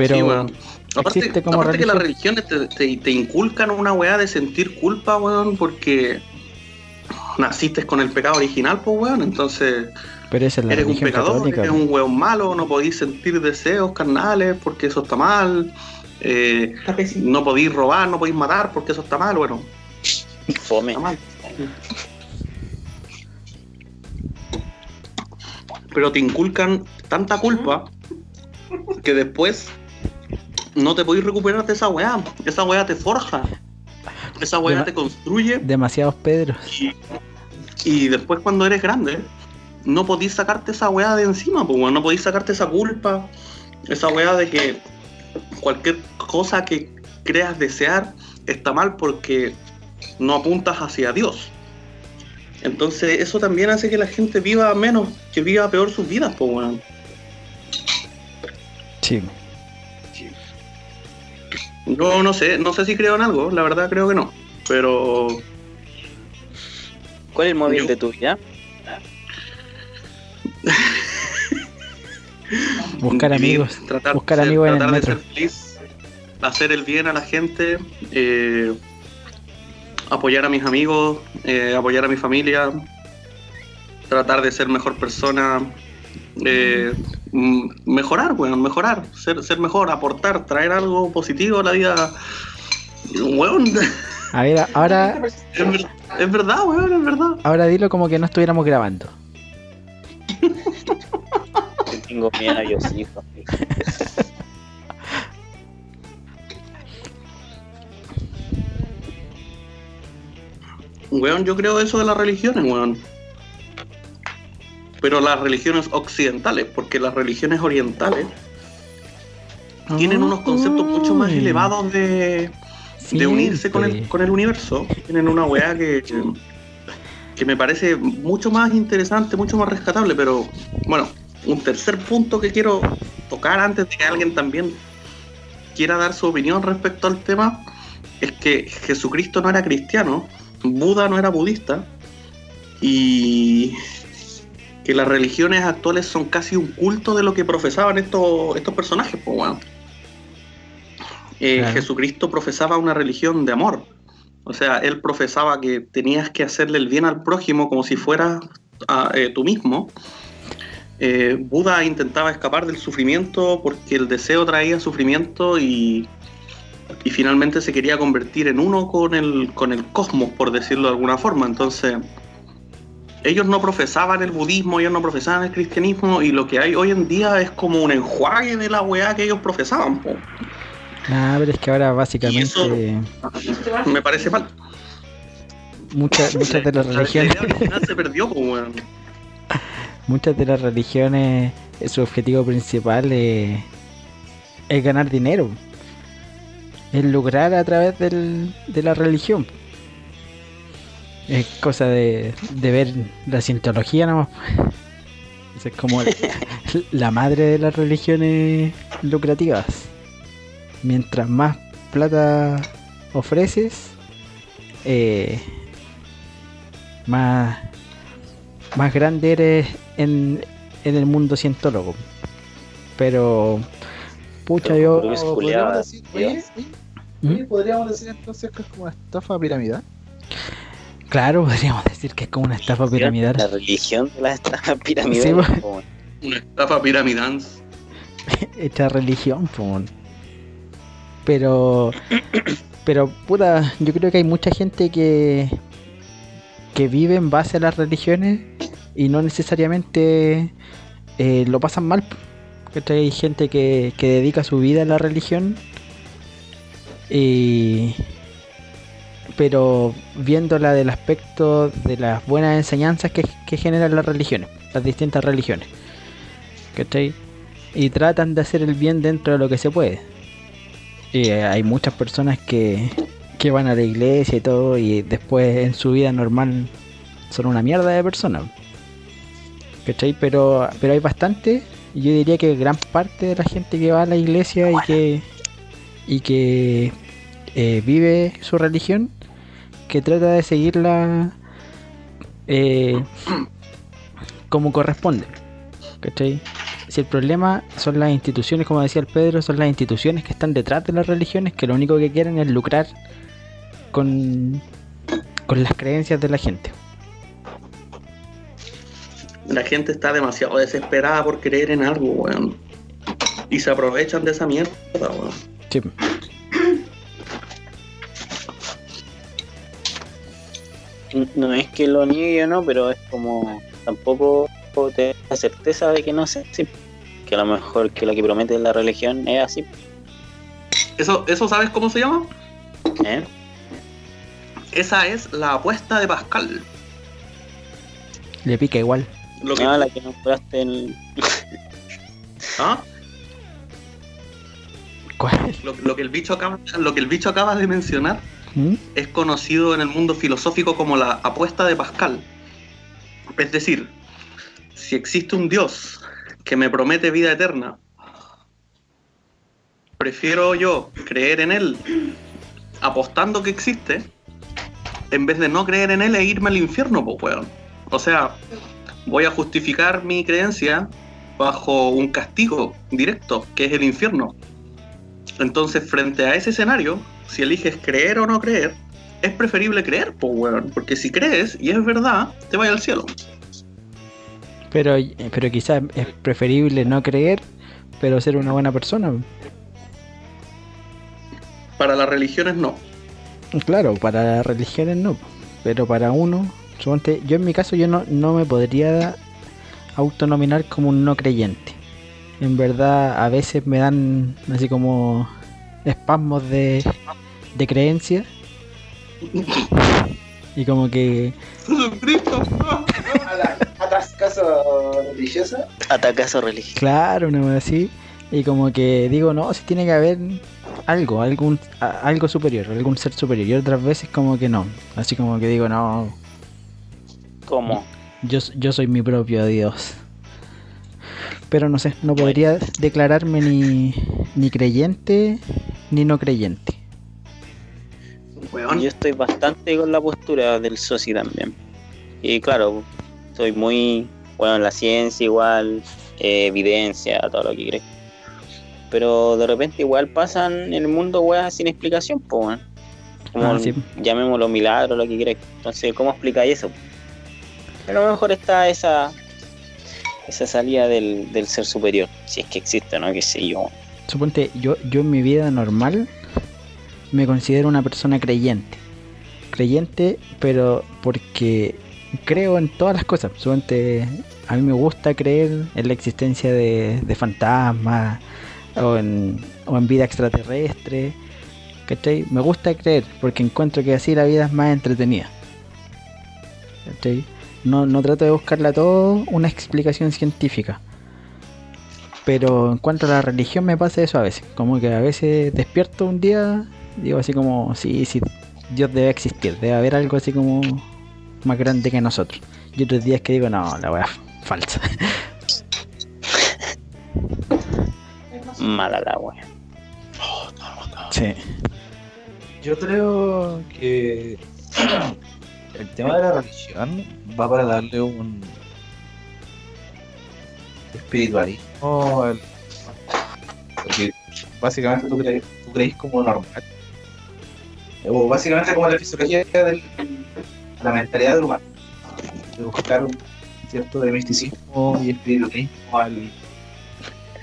Pero Sí, weón. Aparte, existe como aparte que las religiones te, te- te inculcan una weá de sentir culpa, weón, porque naciste con el pecado original, pues, weón. Entonces, pero esa es la eres un pecador, católica. eres un weón malo, no podís sentir deseos carnales porque eso está mal. eh, no podís robar, no podís matar porque eso está mal, bueno, Fome. está mal. Pero te inculcan tanta culpa que después no te podís recuperar de esa weá. Esa weá te forja. Esa weá Dema- te construye Demasiados Pedros. y, y después cuando eres grande no podís sacarte esa weá de encima, pues weón. no podís sacarte esa culpa, esa weá de que cualquier cosa que creas desear está mal porque no apuntas hacia Dios. Entonces eso también hace que la gente viva menos, que viva peor sus vidas, pues weón. Sí. Yo no sé, no sé si creo en algo, la verdad creo que no. Pero ¿Cuál es el móvil Yo- de tu vida? [LAUGHS] Buscar amigos. tratar, buscar ser- amigos en el tratar de metro. ser feliz, hacer el bien a la gente, eh, apoyar a mis amigos, eh, apoyar a mi familia, tratar de ser mejor persona, eh, mm, mejorar, bueno, mejorar, ser, ser mejor, aportar, traer algo positivo a la vida. Weón, A ver, ahora, [LAUGHS] es, ver- es verdad, weón, es verdad. ahora dilo como que no estuviéramos grabando. Yo [LAUGHS] tengo miedo a Dios, hijo. Weón, yo creo eso de las religiones, weón. Pero las religiones occidentales, porque las religiones orientales tienen unos conceptos mucho más Ay, elevados de, de unirse con el, con el universo. Tienen una weá que, que me parece mucho más interesante, mucho más rescatable. Pero bueno, un tercer punto que quiero tocar antes de que alguien también quiera dar su opinión respecto al tema es que Jesucristo no era cristiano, Buda no era budista y que las religiones actuales son casi un culto de lo que profesaban estos, estos personajes, pues bueno. Eh, Claro. Jesucristo profesaba una religión de amor. O sea, él profesaba que tenías que hacerle el bien al prójimo como si fueras a, eh, tú mismo. Eh, Buda intentaba escapar del sufrimiento porque el deseo traía sufrimiento y, y finalmente se quería convertir en uno con el, con el cosmos, por decirlo de alguna forma. Entonces, ellos no profesaban el budismo, ellos no profesaban el cristianismo y lo que hay hoy en día es como un enjuague de la weá que ellos profesaban. po. Nah, pero es que ahora básicamente eso- Me parece mal. muchas, [LAUGHS] muchas de las La- religiones, La se perdió, po, weón. [LAUGHS] muchas de las religiones, eh, su objetivo principal es, es ganar dinero. Es lucrar a través del- de la religión. Es cosa de, de ver la cientología nomás. Esa es como la, [LAUGHS] la madre de las religiones lucrativas. Mientras más plata ofreces, eh, más, más grande eres en, en el mundo cientólogo. Pero, pucha, yo. Luis O Julián, podríamos decir, oye, oye, ¿Mm? podríamos decir entonces que es como una estafa piramidal. Claro, [LAUGHS] podríamos decir que es como una estafa piramidal. La religión de. Sí, pues. po, weón. Una estafa piramidans. [LAUGHS] hecha religión, po. Pero, [COUGHS] pero puta, yo creo que hay mucha gente que que vive en base a las religiones y no necesariamente eh, lo pasan mal. ¿cachai? Hay gente que, que dedica su vida a la religión y pero viéndola del aspecto de las buenas enseñanzas que, generan las religiones, las distintas religiones. ¿cachai? Y tratan de hacer el bien dentro de lo que se puede. Y eh, hay muchas personas que, que van a la iglesia y todo y después en su vida normal son una mierda de personas. ¿Cachai? Pero, pero hay bastante, y yo diría que gran parte de la gente que va a la iglesia y que, y que eh, vive su religión, que trata de seguirla eh, como corresponde. ¿Cachai? Si el problema son las instituciones, como decía el Pedro, son las instituciones que están detrás de las religiones, que lo único que quieren es lucrar con, con las creencias de la gente. La gente está demasiado desesperada por creer en algo, weón. Y se aprovechan de esa mierda, weón. Sí. No es que lo niegue o no, pero es como tampoco te da la certeza de que no sé. sí. Que a lo mejor que lo que promete la religión es así. ¿Eso, ¿Eso sabes cómo se llama? ¿eh? Esa es la apuesta de Pascal. Le pica igual. Lo que, No, la que nombraste en. ¿Ah? ¿Cuál? Lo, lo que el bicho acaba, lo que el bicho acaba de mencionar ¿Mm? es conocido en el mundo filosófico como la apuesta de Pascal. Es decir, si existe un Dios que me promete vida eterna, prefiero yo creer en él apostando que existe en vez de no creer en él e irme al infierno, pues weón. O sea, voy a justificar mi creencia bajo un castigo directo, que es el infierno. Entonces, frente a ese escenario, si eliges creer o no creer, es preferible creer, pues weón. Porque si crees y es verdad, te vaya al cielo. Pero, pero quizás es preferible no creer, pero ser una buena persona. Para las religiones no. Claro, para las religiones no, pero para uno, yo en mi caso yo no, no me podría autonominar como un no creyente. En verdad a veces me dan así como espasmos de, de creencia. Y como que, Jesucristo. A la atascazo religiosa. Atacazo religioso. claro, una cosa así. Y como que digo, no, si tiene que haber algo, algún, a- algo superior, algún ser superior. Y otras veces como que no. Así como que digo, no, ¿Cómo? Yo, yo soy mi propio Dios. Pero no sé, no podría declararme ni, ni creyente ni no creyente. Yo estoy bastante con la postura del soci también. Y claro, soy muy bueno en la ciencia igual, eh, evidencia, todo lo que crees. Pero de repente igual pasan en el mundo weas sin explicación, pues weón. Como Ah, sí. llamémoslo milagro, lo que quieras. Entonces, ¿cómo explicáis eso? Pero a lo mejor está esa esa salida del, del ser superior, si es que existe, ¿no? Que sé yo. Suponte, yo, yo en mi vida normal me considero una persona creyente. Creyente, pero porque creo en todas las cosas. Suponte, a mí me gusta creer en la existencia de, de fantasmas o en, o en vida extraterrestre. ¿Cachai? Me gusta creer porque encuentro que así la vida es más entretenida. ¿Cachai? No, no trato de buscarle a todo una explicación científica. Pero en cuanto a la religión me pasa eso a veces. Como que a veces despierto un día, digo así como, sí, sí, Dios debe existir, debe haber algo así como más grande que nosotros. Y otros días que digo, no, la weá es falsa. Mala la wea. Sí. Yo creo que el tema de la religión va para darle un espiritualismo al- porque básicamente tú crees, tú crees como normal o básicamente como la fisiología del, a la mentalidad del humano. De buscar un cierto de misticismo y espiritualismo al,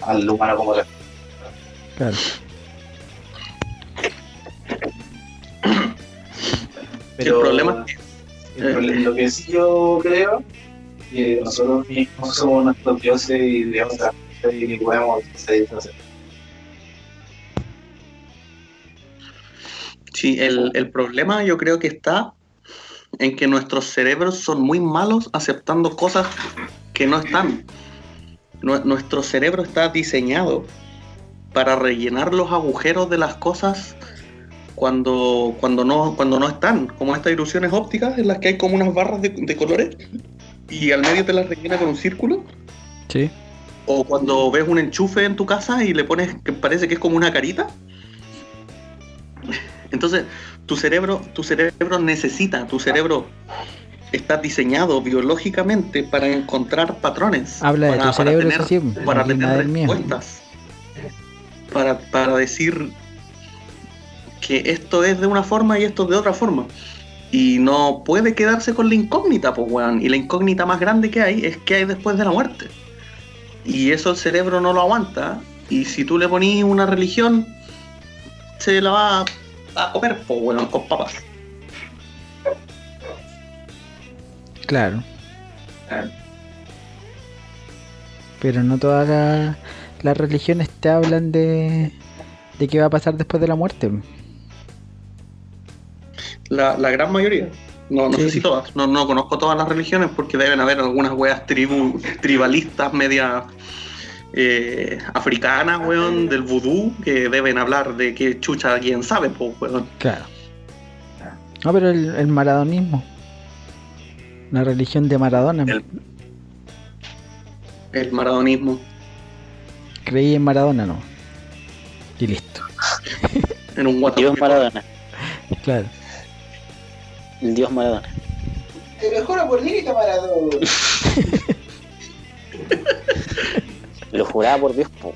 al humano como tal. Claro. el problema es lo que sí yo creo que nosotros mismos somos nuestros dioses y diosas y podemos satisfacer. Sí, el, el problema yo creo que está en que nuestros cerebros son muy malos aceptando cosas que no están. Nue- Nuestro cerebro está diseñado para rellenar los agujeros de las cosas cuando, cuando, no, cuando no están, como estas ilusiones ópticas en las que hay como unas barras de, de colores y al medio te las rellena con un círculo. Sí. O cuando ves un enchufe en tu casa y le pones que parece que es como una carita. Entonces, tu cerebro, tu cerebro necesita, tu cerebro está diseñado biológicamente para encontrar patrones. Habla de para, tu cerebro, para tener, sí, para tener respuestas. Para, para decir que esto es de una forma y esto es de otra forma. Y no puede quedarse con la incógnita, pues, weón. Y la incógnita más grande que hay es qué hay después de la muerte. Y eso el cerebro no lo aguanta. Y si tú le ponís una religión, se la va a comer, pues, weón, con papas. Claro. Pero no todas la- las religiones te hablan de, de qué va a pasar después de la muerte. La, la gran mayoría. No, no Sí. sé si todas. No, no conozco todas las religiones porque deben haber algunas weas tribu, tribalistas media eh, africanas, weón, del vudú, que deben hablar de qué chucha quién sabe, pues, weón. Claro. No, pero el, el maradonismo. La religión de Maradona. El- El maradonismo. Creí en Maradona, no. Y listo. En un Maradona. Claro. El Dios Maradona. Te lo juro por Dios, Maradona. [LAUGHS] Lo juraba por Dios, po.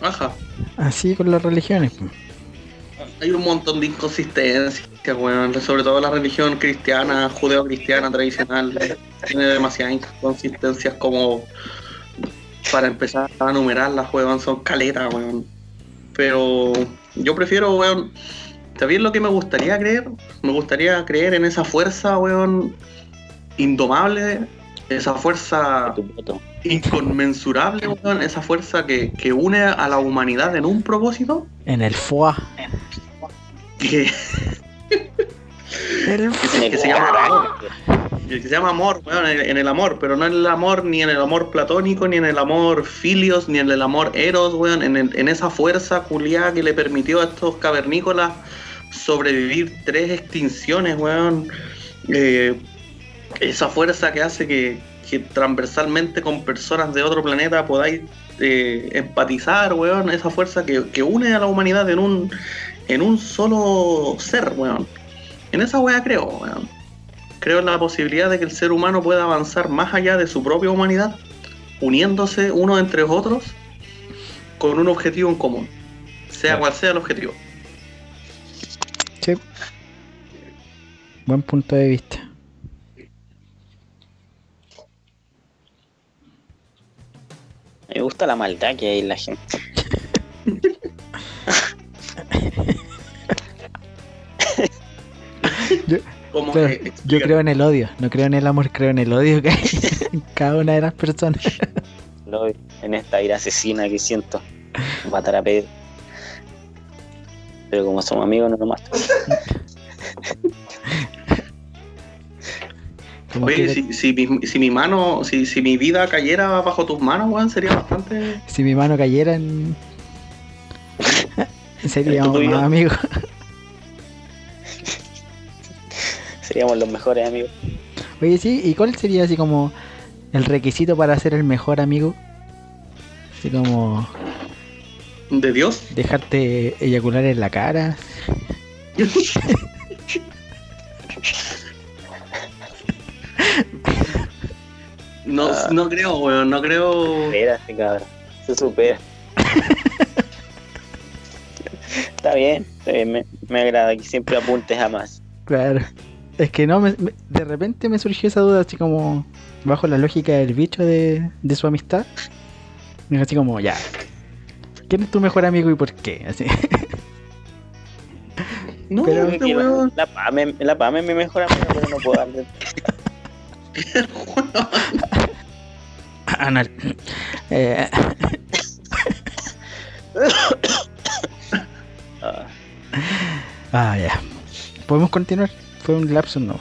Ajá. Así con las religiones. Hay un montón de inconsistencias, weón. Sobre todo la religión cristiana, judeo-cristiana tradicional. Tiene demasiadas inconsistencias como para empezar a numerarlas, weón. Son caletas, weón. Pero yo prefiero, weón. ¿Sabéis lo que me gustaría creer? Me gustaría creer en esa fuerza, weón, indomable, esa fuerza inconmensurable, weón, esa fuerza que, que une a la humanidad en un propósito En el FOA. que, El que se llama Maradona. que se llama amor, weón, en, en el amor, pero no en el amor, ni en el amor platónico, ni en el amor filios, ni en el amor eros, weón, en, el- en esa fuerza culiada que le permitió a estos cavernícolas sobrevivir tres extinciones, weón. Eh, esa fuerza que hace que, que transversalmente con personas de otro planeta podáis eh, empatizar, weón, esa fuerza que, que une a la humanidad en un, en un solo ser, weón. En esa weá creo, weón creo en la posibilidad de que el ser humano pueda avanzar más allá de su propia humanidad, uniéndose unos entre otros con un objetivo en común, sea Claro. cual sea el objetivo. Sí. Buen punto de vista. Me gusta la maldad que hay en la gente. [LAUGHS] [LAUGHS] Como Claro, que yo creo en el odio. No creo en el amor, creo en el odio que hay en cada una de las personas. Lo- en esta ira asesina que siento. Matar a Pedro. Pero como somos amigos, no lo mato. [LAUGHS] Oye, que- si, si mi, si mi mano, si, si mi vida cayera bajo tus manos, weón, sería bastante. Si mi mano cayera en. [LAUGHS] Seríamos tuyo. más amigos. Seríamos los mejores amigos. Oye, sí, ¿y cuál sería así como el requisito para ser el mejor amigo? Así como ¿De Dios? dejarte eyacular en la cara. No, Ah. no creo, weón, no creo. Espérate, cabrón. Se supera. [LAUGHS] Está bien, está bien, me, me agrada que siempre apuntes a más. Claro. Es que no, me- me- de repente me surgió esa duda, así como bajo la lógica del bicho de, de su amistad. Así como, ya. ¿Quién es tu mejor amigo y por qué? Así. [LAUGHS] No, Pero- este la, weón. la Pame, la Pame es mi mejor amiga, pero no puedo darle. Anal. Eh, Ah, [LAUGHS] ah, ya. ¿Podemos continuar? Fue un lapso, no.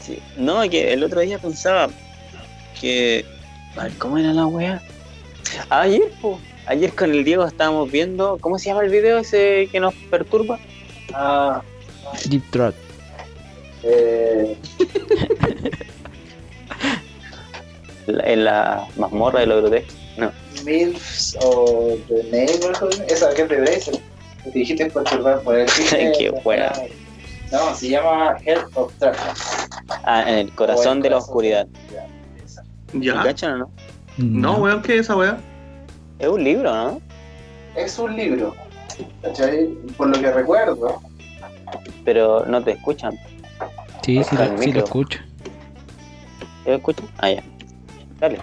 sí. No, que el otro día pensaba que. a ver, ¿Cómo era la wea? Ayer, po. Ayer con el Diego estábamos viendo. ¿Cómo se llama el video ese que nos perturba? Ah, Deep Throat. eh, [LAUGHS] La- En la mazmorra de lo grotesco. No. MILFs o The Neighborhood, esa que es de Bracer. Te dijiste perturbar por el. [LAUGHS] Qué buena. No, se llama Health of Darkness. Ah, en el corazón O el de la oscuridad. Ya. ¿Cachan o no? No, weón, ¿qué es esa weá? Es un libro, ¿no? Es un libro. ¿Cachai? Por lo que recuerdo, Pero no te escuchan. Sí, sí, lo, sí lo escucho. ¿Te escuchan? Ah, ya. Dale.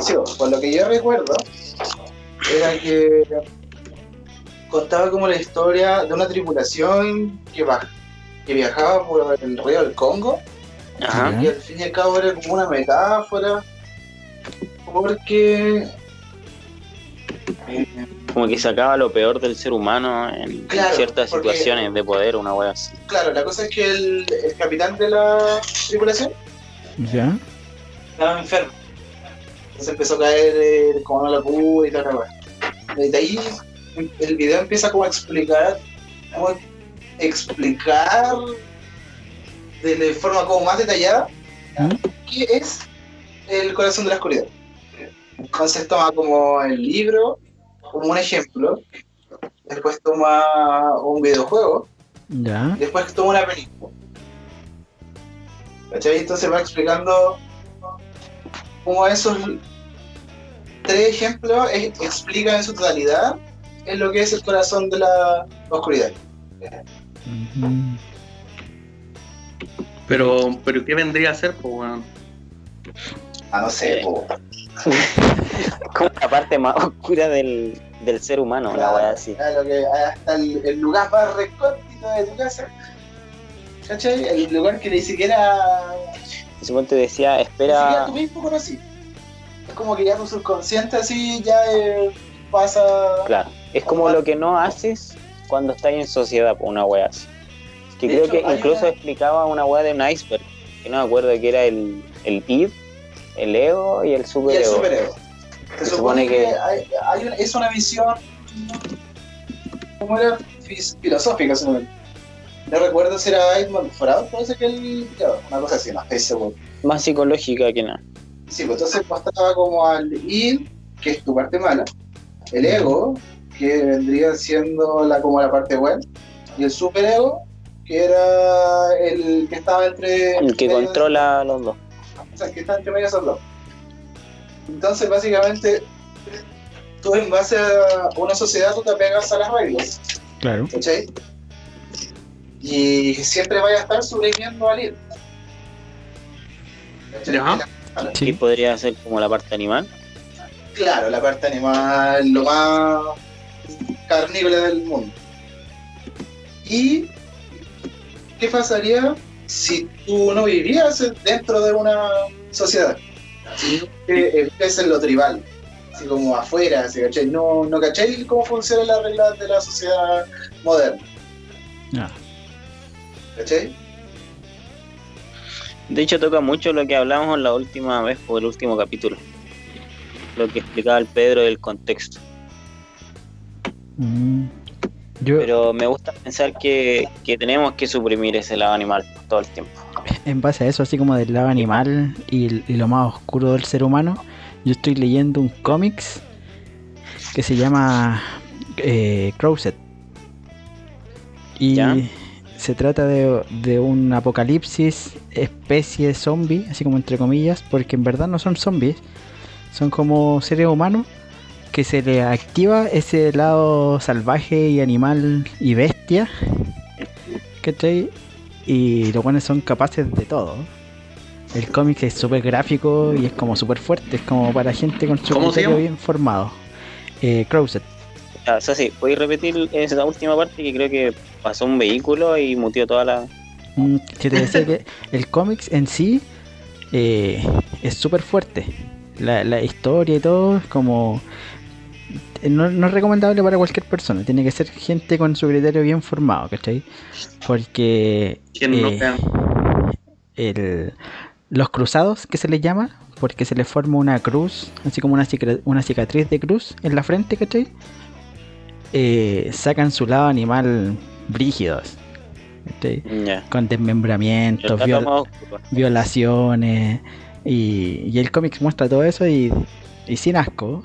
Sí, por lo que yo recuerdo, era que contaba como la historia de una tripulación que, va- que viajaba por el río del Congo Ajá. Y al fin y al cabo era como una metáfora porque eh, Como que sacaba lo peor del ser humano en Claro, ciertas porque- situaciones de poder, una wea así. claro, la cosa es que el, el capitán de la tripulación ¿Ya? estaba enfermo. Entonces empezó a caer eh, como una locura y toda la weá. Desde ahí el video empieza como a explicar, como a explicar de, forma como más detallada ¿Mm? qué es el corazón de la oscuridad. Entonces toma como el libro como un ejemplo, después toma un videojuego después toma una película. ¿Cachai? Entonces va explicando cómo esos tres ejemplos explican en su totalidad en lo que es el corazón de la oscuridad. Pero, pero ¿qué vendría a ser, pues, weón? Ah, no sé, po. [LAUGHS] Como la parte más oscura del, del ser humano, así. Ah, lo que- hasta el, el lugar más recóndito de tu casa. ¿Cachai? El lugar que ni siquiera, ni Suponte decía, siquiera espera. tú mismo conocí. Es como que ya tu subconsciente así ya eh, pasa. Claro, es como lo que no haces cuando estás en sociedad, pues, una wea así. Que De creo hecho, que incluso una- explicaba una wea de un iceberg, que no me acuerdo que era el, el id, el ego y el y el superego. superego. Se Se supone supone que, que- hay, hay una- es una visión ¿cómo era? Filosófica, se me- no recuerdo si era Edmund Freud, parece que él, una cosa así, estoy seguro. Más psicológica que nada. Sí, pues entonces mostraba como al id, que es tu parte mala, el ego, que vendría siendo la, como la parte buena, y el superego, que era el que estaba entre... El que de- controla a los dos. o sea, que está entre medio de esos dos. Entonces, básicamente, tú en base a una sociedad, tú te apegas a las reglas, Claro. ¿cachai? Y siempre vaya a estar sobreviviendo al ir. Ya. Y Sí. podría ser como la parte animal. Claro, la parte animal, lo más carnívora del mundo. ¿Y qué pasaría si tú no vivías dentro de una sociedad? Si que vives en lo tribal, así como afuera, así, ¿cachai? No, no cachai cómo funcionan las reglas de la sociedad moderna, Ah, ¿cachai? De hecho, toca mucho lo que hablamos la última vez por el último capítulo. Lo que explicaba el Pedro del contexto. Mm. Yo, Pero me gusta pensar que, que tenemos que suprimir ese lado animal todo el tiempo. en base a eso, así como del lado animal y, y lo más oscuro del ser humano, yo estoy leyendo un cómics que se llama eh, Crowset. Y ¿Ya? se trata de, de un apocalipsis especie zombie, así como entre comillas, porque en verdad no son zombies, son como seres humanos que se le activa ese lado salvaje y animal y bestia. ¿Cachai? Y los buenos son capaces de todo. El cómic es súper gráfico y es como súper fuerte, es como para gente con su ¿Cómo se criterio bien formado. Eh, Crowset. Ah, o sea, sí, ¿podéis repetir esa última parte que creo que pasó un vehículo y mutió toda la... Mm, que te decía que el cómics en sí eh, es súper fuerte. La, la historia y todo es como... No, no es recomendable para cualquier persona. Tiene que ser gente con su criterio bien formado, ¿cachai? Porque... ¿Quién no eh, el- los cruzados, que se les llama, porque se les forma una cruz, así como una, una cicatriz de cruz en la frente, ¿cachai? Eh, sacan su lado animal brígidos, ¿cachai? Ya. con desmembramientos, viol- violaciones, y, y el cómic muestra todo eso y, y sin asco.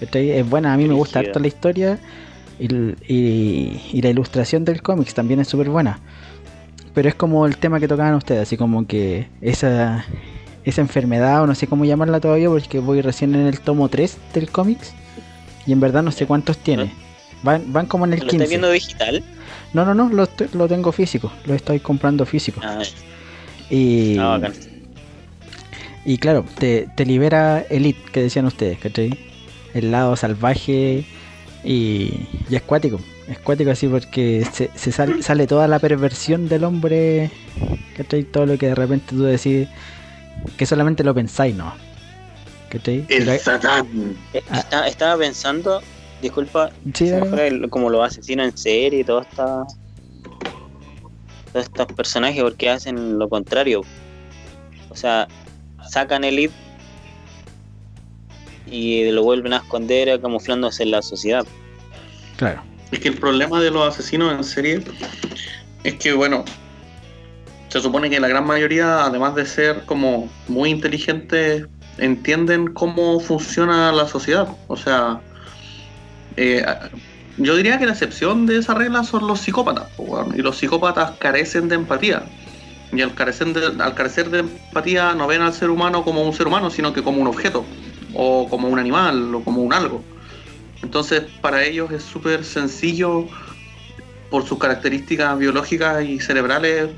Es buena, a mí me gusta harto la historia y, y- y la ilustración del cómic también es súper buena. Pero es como el tema que tocaban ustedes, así como que esa, esa enfermedad, o no sé cómo llamarla todavía, porque voy recién en el tomo 3 del cómics y en verdad no sé cuántos tiene. Van, van como en el ¿Lo estás 15. viendo digital? No, no, no, lo, lo tengo físico, lo estoy comprando físico. Ah, Y, ah, y claro, te, te libera Elite, que decían ustedes, ¿cachai? El lado salvaje y, y es cuático. Es cuático así porque se, se sal- sale toda la perversión del hombre, ¿cachai? Todo lo que de repente tú decís que solamente lo pensáis, ¿no? ¿Cachai? Pero El Satán. Eh, Ah. está- estaba pensando, disculpa, sí, se me dale, fue el- como los asesinos en serie y todo esta, todos estos personajes porque hacen lo contrario. O sea, sacan el lead y lo vuelven a esconder camuflándose en la sociedad. claro. Es que el problema de los asesinos en serie es que, bueno, se supone que la gran mayoría, además de ser como muy inteligentes, entienden cómo funciona la sociedad. O sea, eh, yo diría que la excepción de esa regla son los psicópatas. Y los psicópatas carecen de empatía. Y al carecer de, al carecer de empatía no ven al ser humano como un ser humano, sino que como un objeto, o como un animal, o como un algo. Entonces, para ellos es súper sencillo, por sus características biológicas y cerebrales,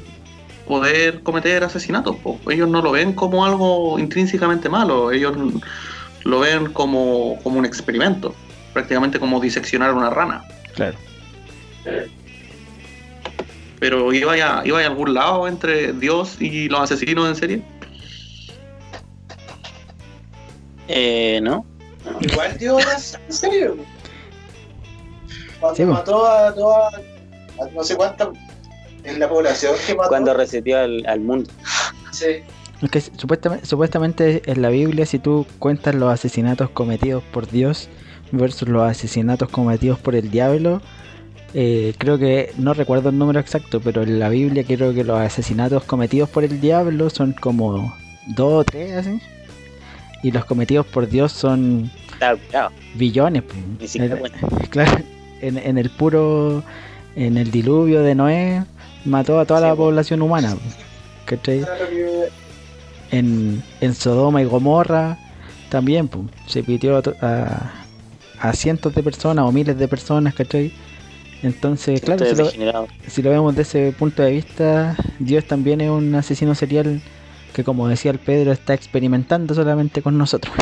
poder cometer asesinatos. po. Ellos no lo ven como algo intrínsecamente malo, ellos lo ven como, como un experimento, prácticamente como diseccionar una rana. Claro. Pero ¿iba a, iba a algún lado entre Dios y los asesinos en serie? Eh, ¿No? Igual dio en serio. Cuando Sí, mató a todas, a no sé cuántas en la población que mató. Cuando reseteó al, al mundo. Sí. Es que supuestamente, supuestamente en la Biblia, si tú cuentas los asesinatos cometidos por Dios versus los asesinatos cometidos por el diablo, eh, creo que no recuerdo el número exacto, pero en la Biblia creo que los asesinatos cometidos por el diablo son como dos o tres así, y los cometidos por Dios son billones. Ni siquiera bueno. [LAUGHS] Claro, en, en el puro, en el diluvio de Noé mató a toda Sí, la po. población humana. ¿Cachai? en, en Sodoma y Gomorra también se pitió a, a, a cientos de personas o miles de personas, ¿cachai? Entonces, claro, si lo, si lo vemos desde ese punto de vista, Dios también es un asesino serial que, como decía el Pedro, está experimentando solamente con nosotros.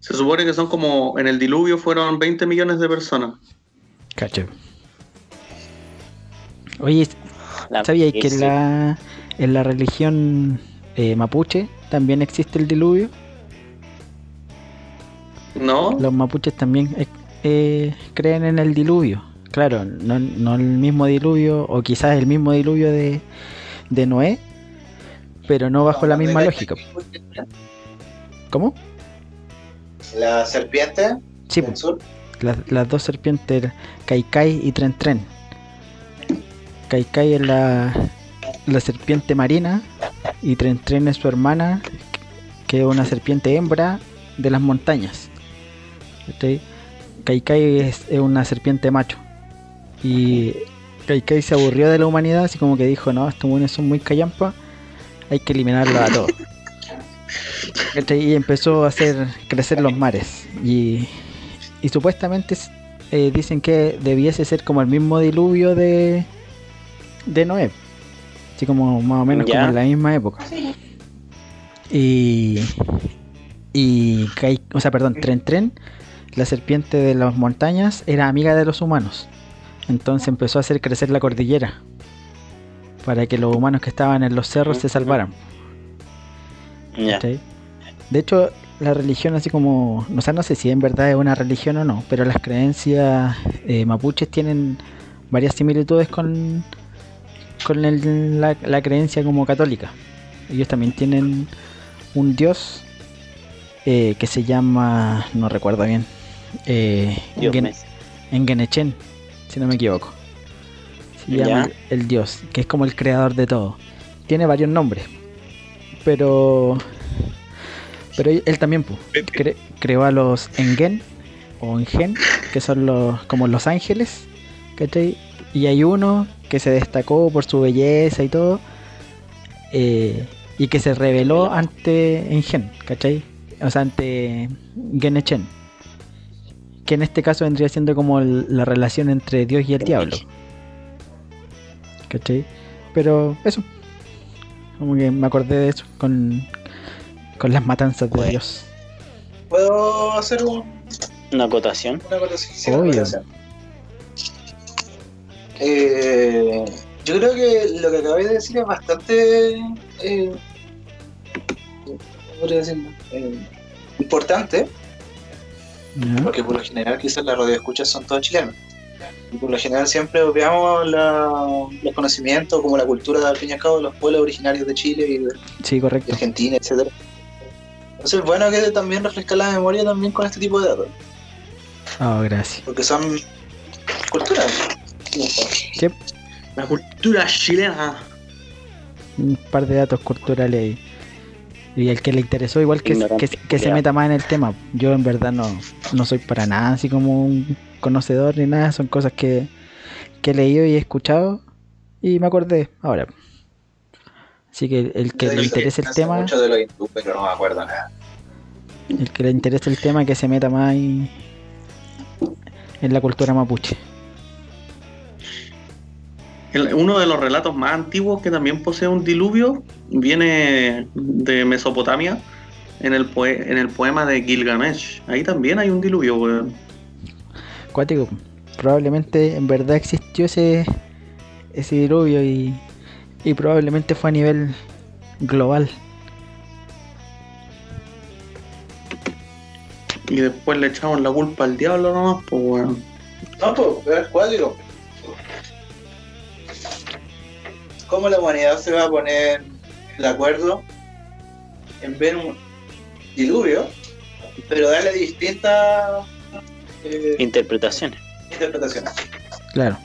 Se supone que son como, en el diluvio fueron 20 millones de personas. ¿Cachai? Oye, La- ¿sabíais que en la, en la religión eh, mapuche también existe el diluvio? ¿No? Los mapuches también eh, eh, creen en el diluvio. Claro, no, no el mismo diluvio, o quizás el mismo diluvio de, de Noé, pero no bajo la misma lógica. ¿Cómo? La serpiente Sí, del sur. las, las dos serpientes, Kaikai y Tren Tren. Kaikai es la, la serpiente marina y Tren Tren es su hermana, que es una serpiente hembra de las montañas. ¿Cachai? Kaikai es, es una serpiente macho. Y Kaikai se aburrió de la humanidad, así como que dijo, no, estos buenos son muy callampa, hay que eliminarlos a todos. Y empezó a hacer crecer los mares. Y, y supuestamente eh, dicen que debiese ser como el mismo diluvio de, de Noé. Así como más o menos Ya. como en la misma época. Y. Y. Kai- O sea, perdón, Tren Tren, la serpiente de las montañas, era amiga de los humanos. Entonces empezó a hacer crecer la cordillera. Para que los humanos que estaban en los cerros se salvaran. ¿cachai? De hecho, la religión, así como. O sea, no sé si en verdad es una religión o no, pero las creencias eh, mapuches tienen varias similitudes con. Con el- la, la creencia como católica. Ellos también tienen un dios eh, que se llama. No recuerdo bien. Eh, Engenechen, si no me equivoco. Se Ya. llama el, el dios, que es como el creador de todo. Tiene varios nombres, pero pero él, él también pu, cre- creó a los Engen o Engen, que son los como los ángeles, ¿cachai? Y hay uno que se destacó por su belleza y todo, eh, y que se reveló ante Engen, ¿cachai? O sea, ante Genechen que en este caso vendría siendo como el- la relación entre Dios y el diablo. ¿Cachai? Pero eso. Como que me acordé de eso con, con las matanzas de. Dios. ¿Puedo hacer un, Una acotación. una acotación? Sí, una Obvio. acotación. Eh, yo creo que lo que acabáis de decir es bastante. Eh, ¿cómo podría decirlo? Eh, importante, ¿ya? porque por lo general quizás las radioescuchas son todos chilenos. Y por lo general siempre obviamos la- los conocimientos, como la cultura, al fin y al cabo, de los pueblos originarios de Chile y de, Sí, de correcto. Argentina, etcétera. Entonces es bueno que también refrescar la memoria también con este tipo de datos, Oh, gracias. porque son culturas. Sí, La cultura chilena. un par de datos culturales. Y el que le interesó, igual que, que, que se meta más en el tema. Yo en verdad no, no soy para nada así como un conocedor ni nada. Son cosas que, que he leído y he escuchado y me acordé ahora. Así que el que le interese el tema, Mucho de los hindú, pero no me acuerdo nada. el que le interese el tema, que se meta más ahí en la cultura mapuche. El- uno de los relatos más antiguos que también posee un diluvio viene de Mesopotamia en el, poe- en el poema de Gilgamesh. Ahí también hay un diluvio, weón. Cuático, probablemente en verdad existió ese, ese diluvio y, y probablemente fue a nivel global. Y después le echamos la culpa al diablo nomás, pues weón. No, pues, es cuático. ¿Cómo la humanidad se va a poner de acuerdo en ver un diluvio, pero darle distintas eh, Interpretaciones. interpretaciones? Claro.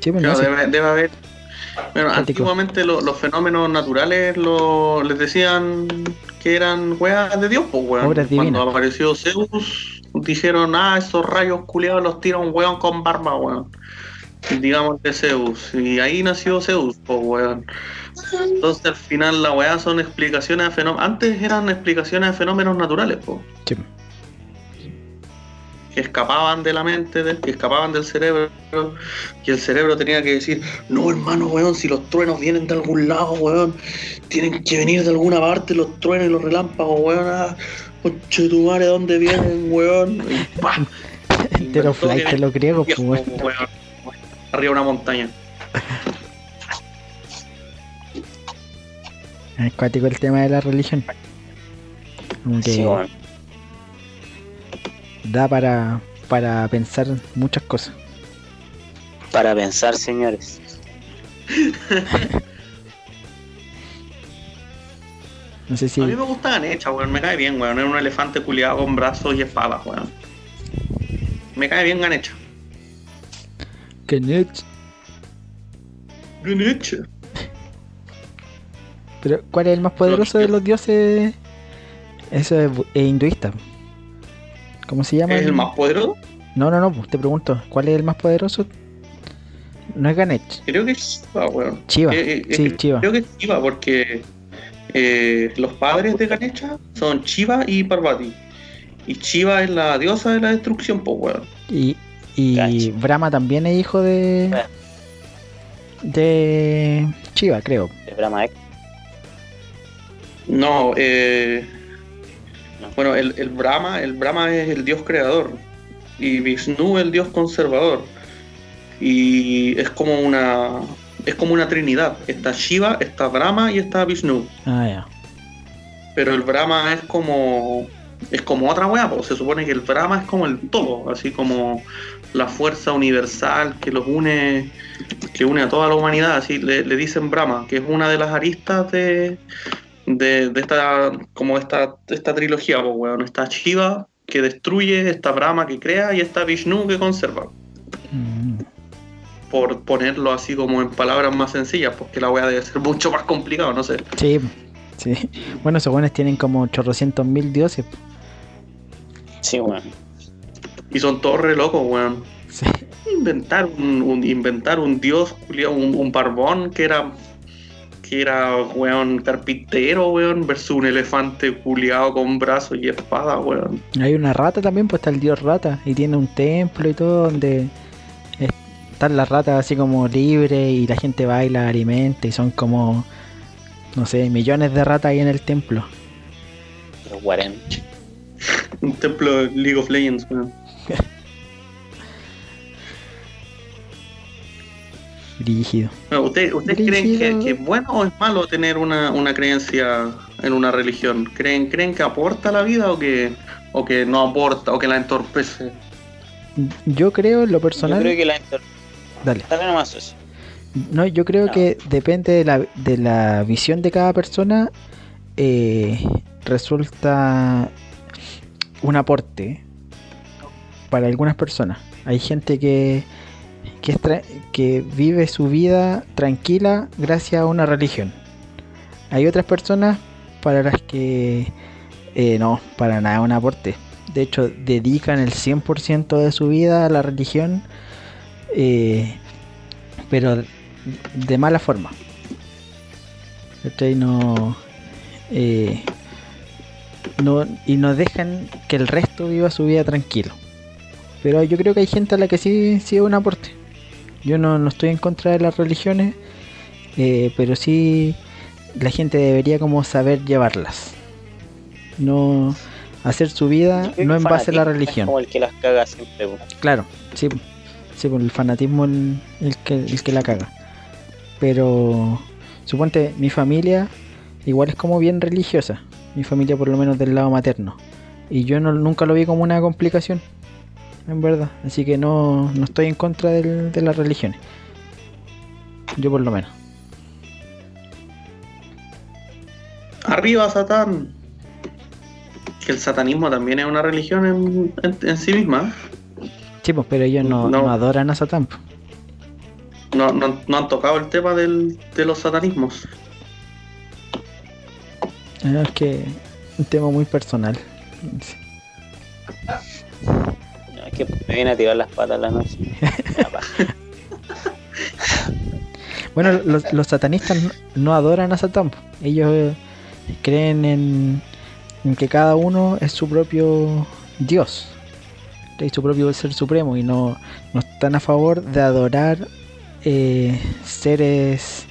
Sí, no, Claro, sí. debe, debe haber. Bueno, antiguamente lo- los fenómenos naturales lo- les decían que eran weas de Dios, pues weón. Cuando divinas. apareció Zeus, dijeron, ah, esos rayos culiados los tira un weón con barba, weón. Digamos de Zeus. Y ahí nació Zeus, pues weón. Entonces al final la weá son explicaciones a fenómenos. Antes eran explicaciones a fenómenos naturales, pues. Sí. Que escapaban de la mente, del- que escapaban del cerebro, y el cerebro tenía que decir, no hermano, weón, si los truenos vienen de algún lado, weón, tienen que venir de alguna parte los truenos y los relámpagos, weón, ah, tu madre, ¿dónde vienen, weón? Y [LAUGHS] flight de los griegos, pues, weón. weón, arriba de una montaña. [LAUGHS] Es cuático el tema de la religión. Como que Sí, bueno. Da para, para pensar muchas cosas. Para pensar, señores. [LAUGHS] No sé si. A mí me gusta Ganecha, weón, me cae bien, weón, es un elefante culiado con brazos y espadas, weón. Me cae bien Ganecha. Kenneth. Ganecha. Pero, ¿cuál es el más poderoso de los dioses? Eso es, es hinduista. ¿Cómo se llama? ¿Es el más poderoso? No, no, no, pues te pregunto, ¿cuál es el más poderoso? No es Ganesh, Creo que es Shiva, weón. Chiva. Eh, eh, sí, eh, Chiva. Creo que es Shiva porque eh, los padres de Ganesha son Shiva y Parvati. Y Shiva es la diosa de la destrucción, pues, weón. Y, y. Brahma también es hijo de. Ah. de. Chiva, creo. De Brahma X. No, eh, No. Bueno, el, el Brahma, el Brahma es el dios creador y Vishnu el dios conservador. Y es como una es como una trinidad. Está Shiva, está Brahma y está Vishnu. Ah, ya. Pero el Brahma es como es como otra weá, pues se supone que el Brahma es como el todo, así como la fuerza universal que los une que une a toda la humanidad, así le, le dicen Brahma, que es una de las aristas de, de, de esta como esta, esta trilogía, pues weón, está Shiva que destruye, está Brahma que crea y está Vishnu que conserva. Mm. Por ponerlo así como en palabras más sencillas, porque la weá debe ser mucho más complicado, no sé. Sí, sí. Bueno, esos buenos tienen como chorrocientos mil dioses. Sí, weón. Y son todos re locos, weón. Sí. inventar un, un- inventar un dios un, un barbón que era que era weón carpintero weón versus un elefante culiado con brazos y espada weón Hay una rata también, pues está el dios rata. Y tiene un templo y todo donde están las ratas así como libres y la gente baila, alimenta y son como, no sé, millones de ratas ahí en el templo. Un templo de League of Legends weón [LAUGHS] Rígido. No, ¿Ustedes, ustedes creen que, Brígido. que es bueno o es malo tener una, una creencia en una religión? ¿Creen, ¿Creen que aporta a la vida o que, o que no aporta o que la entorpece? Yo creo en lo Yo personal. creo que la inter... Dale. Dale nomás eso. No, yo creo No. que depende de la, de la visión de cada persona, eh, resulta un aporte para algunas personas. Hay gente que, que, vive su vida tranquila gracias a una religión. Hay otras personas para las que eh, no, para nada un aporte. De hecho, dedican el 100% de su vida a la religión, eh, pero de mala forma. No, eh, no. Y no dejan que el resto viva su vida tranquilo. Pero yo creo que hay gente a la que sí, sí es un aporte. Yo no, no estoy en contra de las religiones, eh, pero sí la gente debería como saber llevarlas. No hacer su vida no en base a la fanatismo es religión. como el que las caga siempre. Claro, sí, sí, por el fanatismo el, el que, el que la caga. Pero suponte, mi familia igual es como bien religiosa. Mi familia por lo menos del lado materno. Y yo no, nunca lo vi como una complicación. En verdad. Así que no, no estoy en contra del- de las religiones. Yo por lo menos. Arriba Satán. Que el satanismo también es una religión en, en- en sí misma. Sí, pues, pero ellos no, No. no adoran a Satán. pues. No, no, no han tocado el tema del, de los satanismos. Ah, Es que un tema muy personal. Sí. Que me viene a tirar las patas la noche. [LAUGHS] Bueno, los, los satanistas no, adoran a Satán. Ellos eh, creen en, en que cada uno es su propio Dios. Es su propio ser supremo y no, no están a favor de adorar eh, seres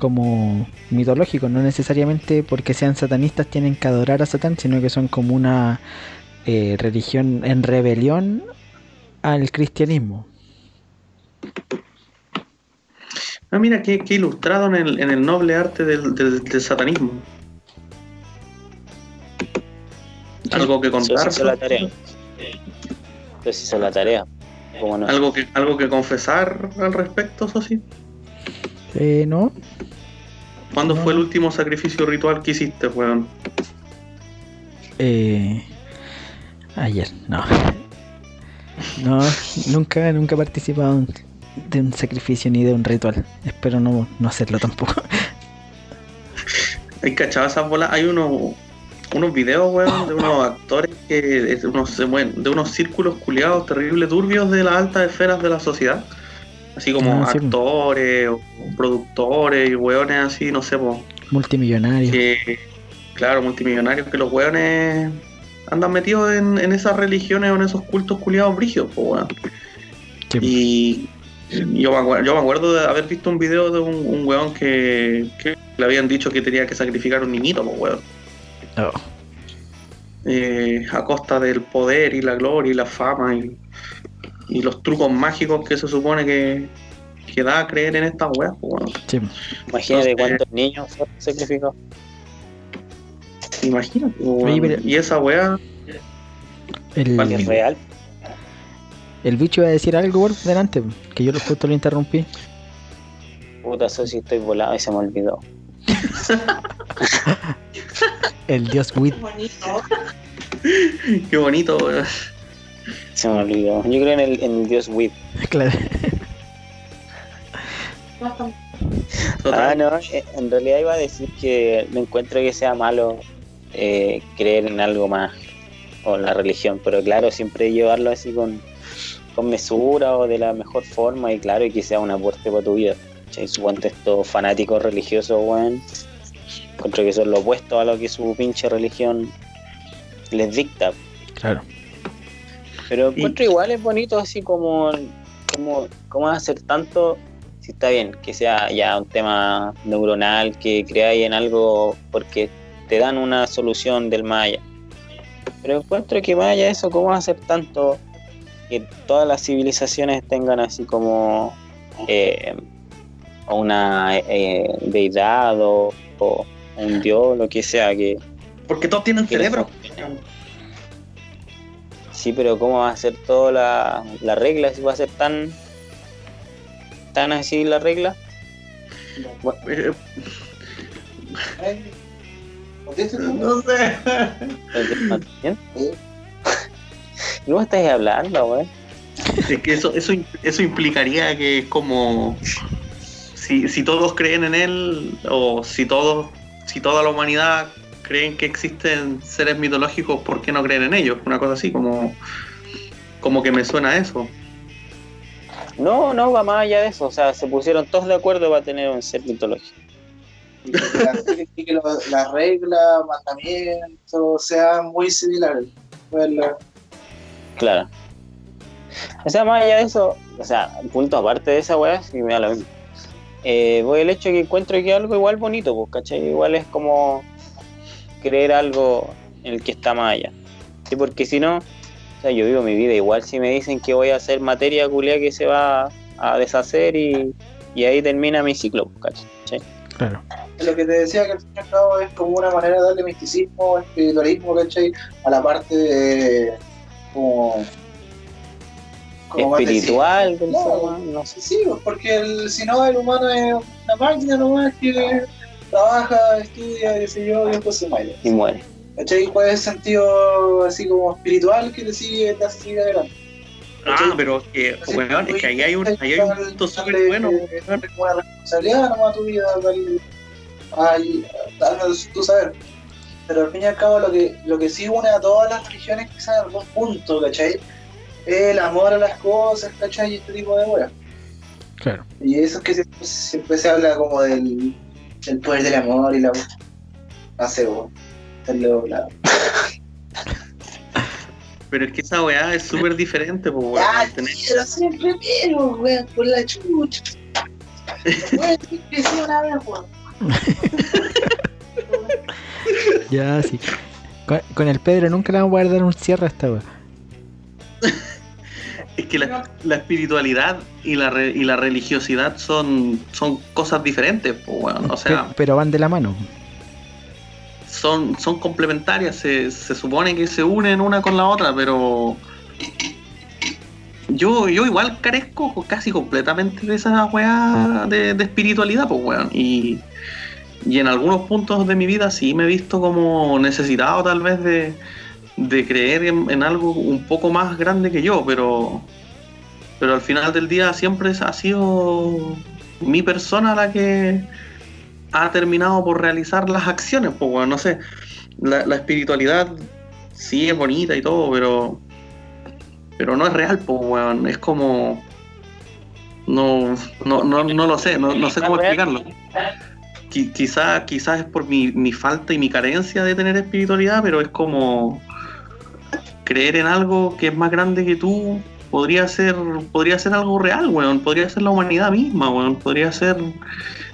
como mitológicos. No necesariamente porque sean satanistas tienen que adorar a Satán, sino que son como una eh, religión en rebelión al cristianismo. Ah, mira, qué, qué ilustrado en el, en el noble arte del, del- del satanismo. Algo que contar. hizo la tarea. Sí hizo la tarea. ¿Cómo no? Algo que, algo que confesar al respecto, eso sí. Eh, ¿No? ¿Cuándo No. fue el último sacrificio ritual que hiciste, weón? Eh, ayer, no. No, nunca, nunca he participado de un sacrificio ni de un ritual. Espero no, no hacerlo tampoco. Hay cachado esas bolas. Hay unos, unos videos, weón, de unos [LAUGHS] actores que. es unos, de unos círculos culiados terribles, turbios de las altas esferas de la sociedad. Así como Ah, sí, actores, o productores y weones así, no sé, po, Multimillonario. que, claro, multimillonarios, que los weones andan metidos en, en esas religiones o en esos cultos culiados brígidos, pues weón. Y yo me, acuerdo, yo me acuerdo de haber visto un video de un, un weón que, que le habían dicho que tenía que sacrificar un niñito, pues weón. Oh, Eh, a costa del poder y la gloria y la fama y, y los trucos mágicos que se supone que, que da a creer en estas weas, pues weón. sí. Imagínate Entonces- cuántos niños fueron sacrificados. Imagínate. Oye, pero- Y esa wea, El. Es real. el bicho iba a decir algo por delante, que yo lo- justo lo interrumpí. Puta, eso sí estoy volado y se me olvidó. [LAUGHS] El dios Wit. Bonito. [LAUGHS] qué bonito, weón. Se me olvidó. Yo creo en el, en el dios Wit. Claro. Ah, no, eh, en realidad iba a decir que no encuentro que sea malo eh, creer en algo más o la religión, pero claro, siempre llevarlo así con, con mesura o de la mejor forma y claro, y que sea un aporte para tu vida. ¿cachai? Suponte estos fanáticos religiosos, weón, encuentro que son lo opuesto a lo que su pinche religión les dicta. Claro. Pero Y- encuentro igual es bonito así como, como, como hacer tanto, si está bien, que sea ya un tema neuronal, que creáis en algo porque te dan una solución del Maya. Pero encuentro que de eso, ¿cómo hacer tanto que todas las civilizaciones tengan así como eh, una eh, deidad o, o un dios, lo que sea, que, Porque todos tienen cerebro. Sí, pero ¿cómo va a ser toda la, la regla? Si va a ser tan tan así la regla. Eh, Ay, ¿Contesta tú? No sé. ¿Bien? ¿Y ¿Cómo estás hablando, güey? Es que eso, eso, eso implicaría que es como si, si todos creen en él o si todos, si toda la humanidad creen que existen seres mitológicos, ¿por qué no creen en ellos? Una cosa así, como, como que me suena a eso. No, no va más allá de eso. O sea, se pusieron todos de acuerdo para tener un ser mitológico. Y que la- las reglas, mandamientos sean muy similares. La- Claro. O sea, más allá de eso, o sea, punto aparte de esa weá, sí me da lo mismo. Eh, voy el hecho de que encuentro que algo igual bonito, pues, ¿cachai? Igual es como creer algo en el que está más allá. Sí, porque si no, o sea, yo vivo mi vida igual si me dicen que voy a hacer materia culia que se va a deshacer y, y ahí termina mi ciclo, pues, ¿cachai? Claro. Lo que te decía que al fin y al cabo es como una manera de darle misticismo, espiritualismo, ¿cachai? A la parte de, como, como más Espiritual, del No. no sé. Sí, porque el, si no, el humano es una máquina nomás que trabaja, estudia, qué sé yo, y después se muere. Y muere. ¿Cachai? ¿Cuál es el sentido así como espiritual que te sigue, te hace seguir adelante? Ah, pero que, Sí, weón, es que ahí hay un, ahí hay un punto súper bueno. Darle una responsabilidad nomás tu vida, ay, darle tu saber. Pero al fin y al cabo lo que, lo que sí une a todas las religiones quizás en algún punto, ¿cachai? Es el amor a las cosas, ¿cachai? Y este tipo de weas. Claro. Y eso es que siempre, siempre se habla como del, del poder del amor y la no sé, weón. La- [LAUGHS] Pero es que esa weá es súper diferente, pues, weón. Ah, Tener- pero siempre pero, weón, por la chucha. [LAUGHS] Weón, que sí una vez, weón. [LAUGHS] Ya, sí. Con, con el Pedro nunca le vamos a poder dar un cierre a esta weá. Es que la, la espiritualidad y la, re- y la religiosidad son, son cosas diferentes, pues, weón. O sea, Pe- pero van de la mano. son, son complementarias, se, se supone que se unen una con la otra, pero yo, yo igual carezco casi completamente de esa weá de, espiritualidad, pues weón. Y, y en algunos puntos de mi vida sí me he visto como necesitado tal vez de, de creer en, algo un poco más grande que yo, pero, pero al final del día siempre ha sido mi persona la que ha terminado por realizar las acciones, pues bueno, no sé. La espiritualidad sí es bonita y todo, pero. Pero no es real, pues weón. Es como. No, no, no, no lo sé, no, no sé cómo explicarlo. quizá, quizás es por mi, mi falta y mi carencia de tener espiritualidad, pero es como creer en algo que es más grande que tú. Podría ser, podría ser algo real, weón. Podría ser la humanidad misma, weón. Podría ser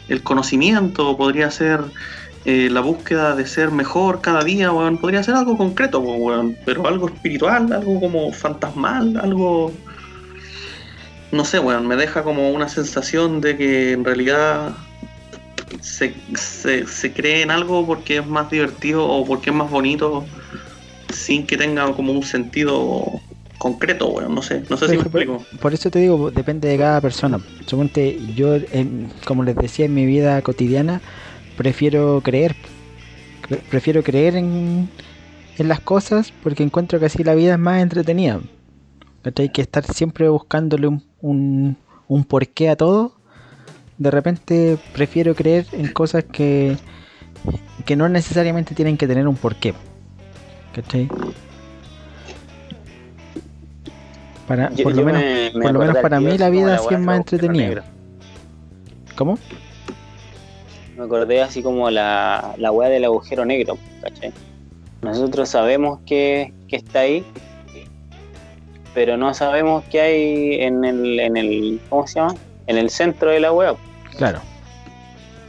el conocimiento, podría ser eh, la búsqueda de ser mejor cada día, weón. Podría ser algo concreto, weón. Pero algo espiritual, algo como fantasmal, algo no sé, weón, me deja como una sensación de que en realidad se, se, se cree en algo porque es más divertido o porque es más bonito sin que tenga como un sentido concreto, weón, no sé, no sé si me Por- explico. Por eso te digo, depende de cada persona. Suponte, yo, en- como les decía, en mi vida cotidiana, prefiero creer. Cre- Prefiero creer en, en las cosas porque encuentro que así la vida es más entretenida. Hay que estar siempre buscándole un, un, un porqué a todo. De repente prefiero creer en cosas que, que no necesariamente tienen que tener un porqué. ¿Cachai? Para, Yo- por yo lo menos, me- me por lo acordé menos al para mí así la vida la sí weá es más entretenida. ¿Cómo? Me acordé así como la, la weá del agujero negro, ¿cachai? Nosotros sabemos que, que está ahí, pero no sabemos qué hay en el, en el, ¿cómo se llama? En el centro de la weá. Claro.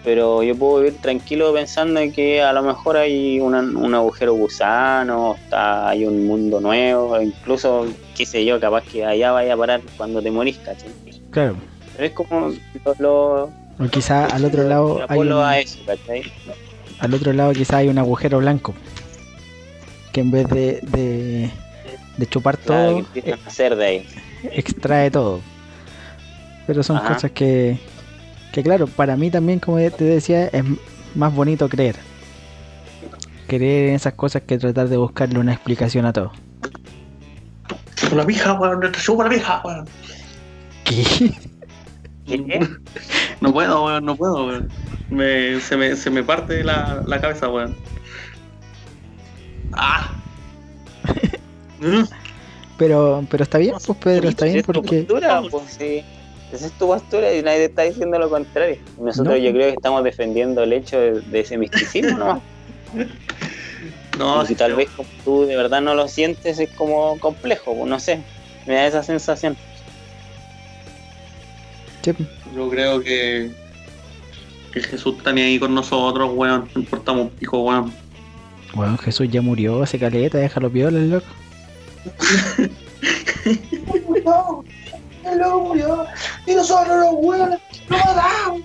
Pero yo puedo vivir tranquilo pensando en que a lo mejor hay una- un agujero gusano, está, hay un mundo nuevo, incluso, qué sé yo, capaz que allá vaya a parar cuando te morís, ¿cachai? Claro. Pero es como lo, lo, O quizá al otro lado hay un- a eso, ¿cachai? al otro lado quizá hay un agujero blanco. Que en vez de, de, de chupar Claro, todo, que empiezan a hacer de ahí. extrae todo. Pero son Ajá. cosas que, que claro, para mí también, como te decía, es más bonito creer. Creer en esas cosas que tratar de buscarle una explicación a todo. La pija, weón, la pija, weón. ¿Qué? ¿Qué? No puedo, weón, no puedo, weón. Me, se, me, se me parte la, la cabeza, weón. ¡Ah! [LAUGHS] Pero, pero está bien, pues Pedro, está bien es tu porque... postura, pues, sí. Esa es tu postura y nadie te está diciendo lo contrario. Nosotros No. yo creo que estamos defendiendo el hecho de, de ese misticismo, ¿no? [LAUGHS] No, y si tal vez como tú de verdad no lo sientes, es como complejo, pues, no sé. Me da esa sensación. Sí, Yo creo que, que Jesús está ni ahí con nosotros, weón. No importamos un pico, weón. Bueno, Jesús ya murió, hace caleta, déjalo piola el loco. No, el loco murió. Y nosotros los hueones lo matamos.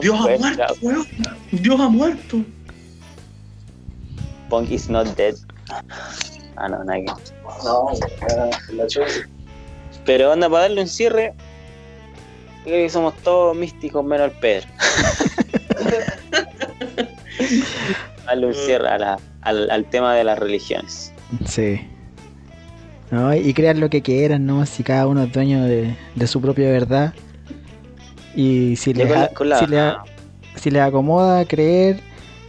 Dios ha muerto, weón. Dios ha muerto. Punk is not dead. Ah, no, nada que- No, la chucha. Pero anda, para darle un cierre, creo que somos todos místicos menos el Pedro. [LAUGHS] darle un cierre a la- al, al tema de las religiones. Sí. No, y crean lo que quieran, ¿no? Si cada uno es dueño de, de su propia verdad. Y si les, a- la- si, les, si les acomoda creer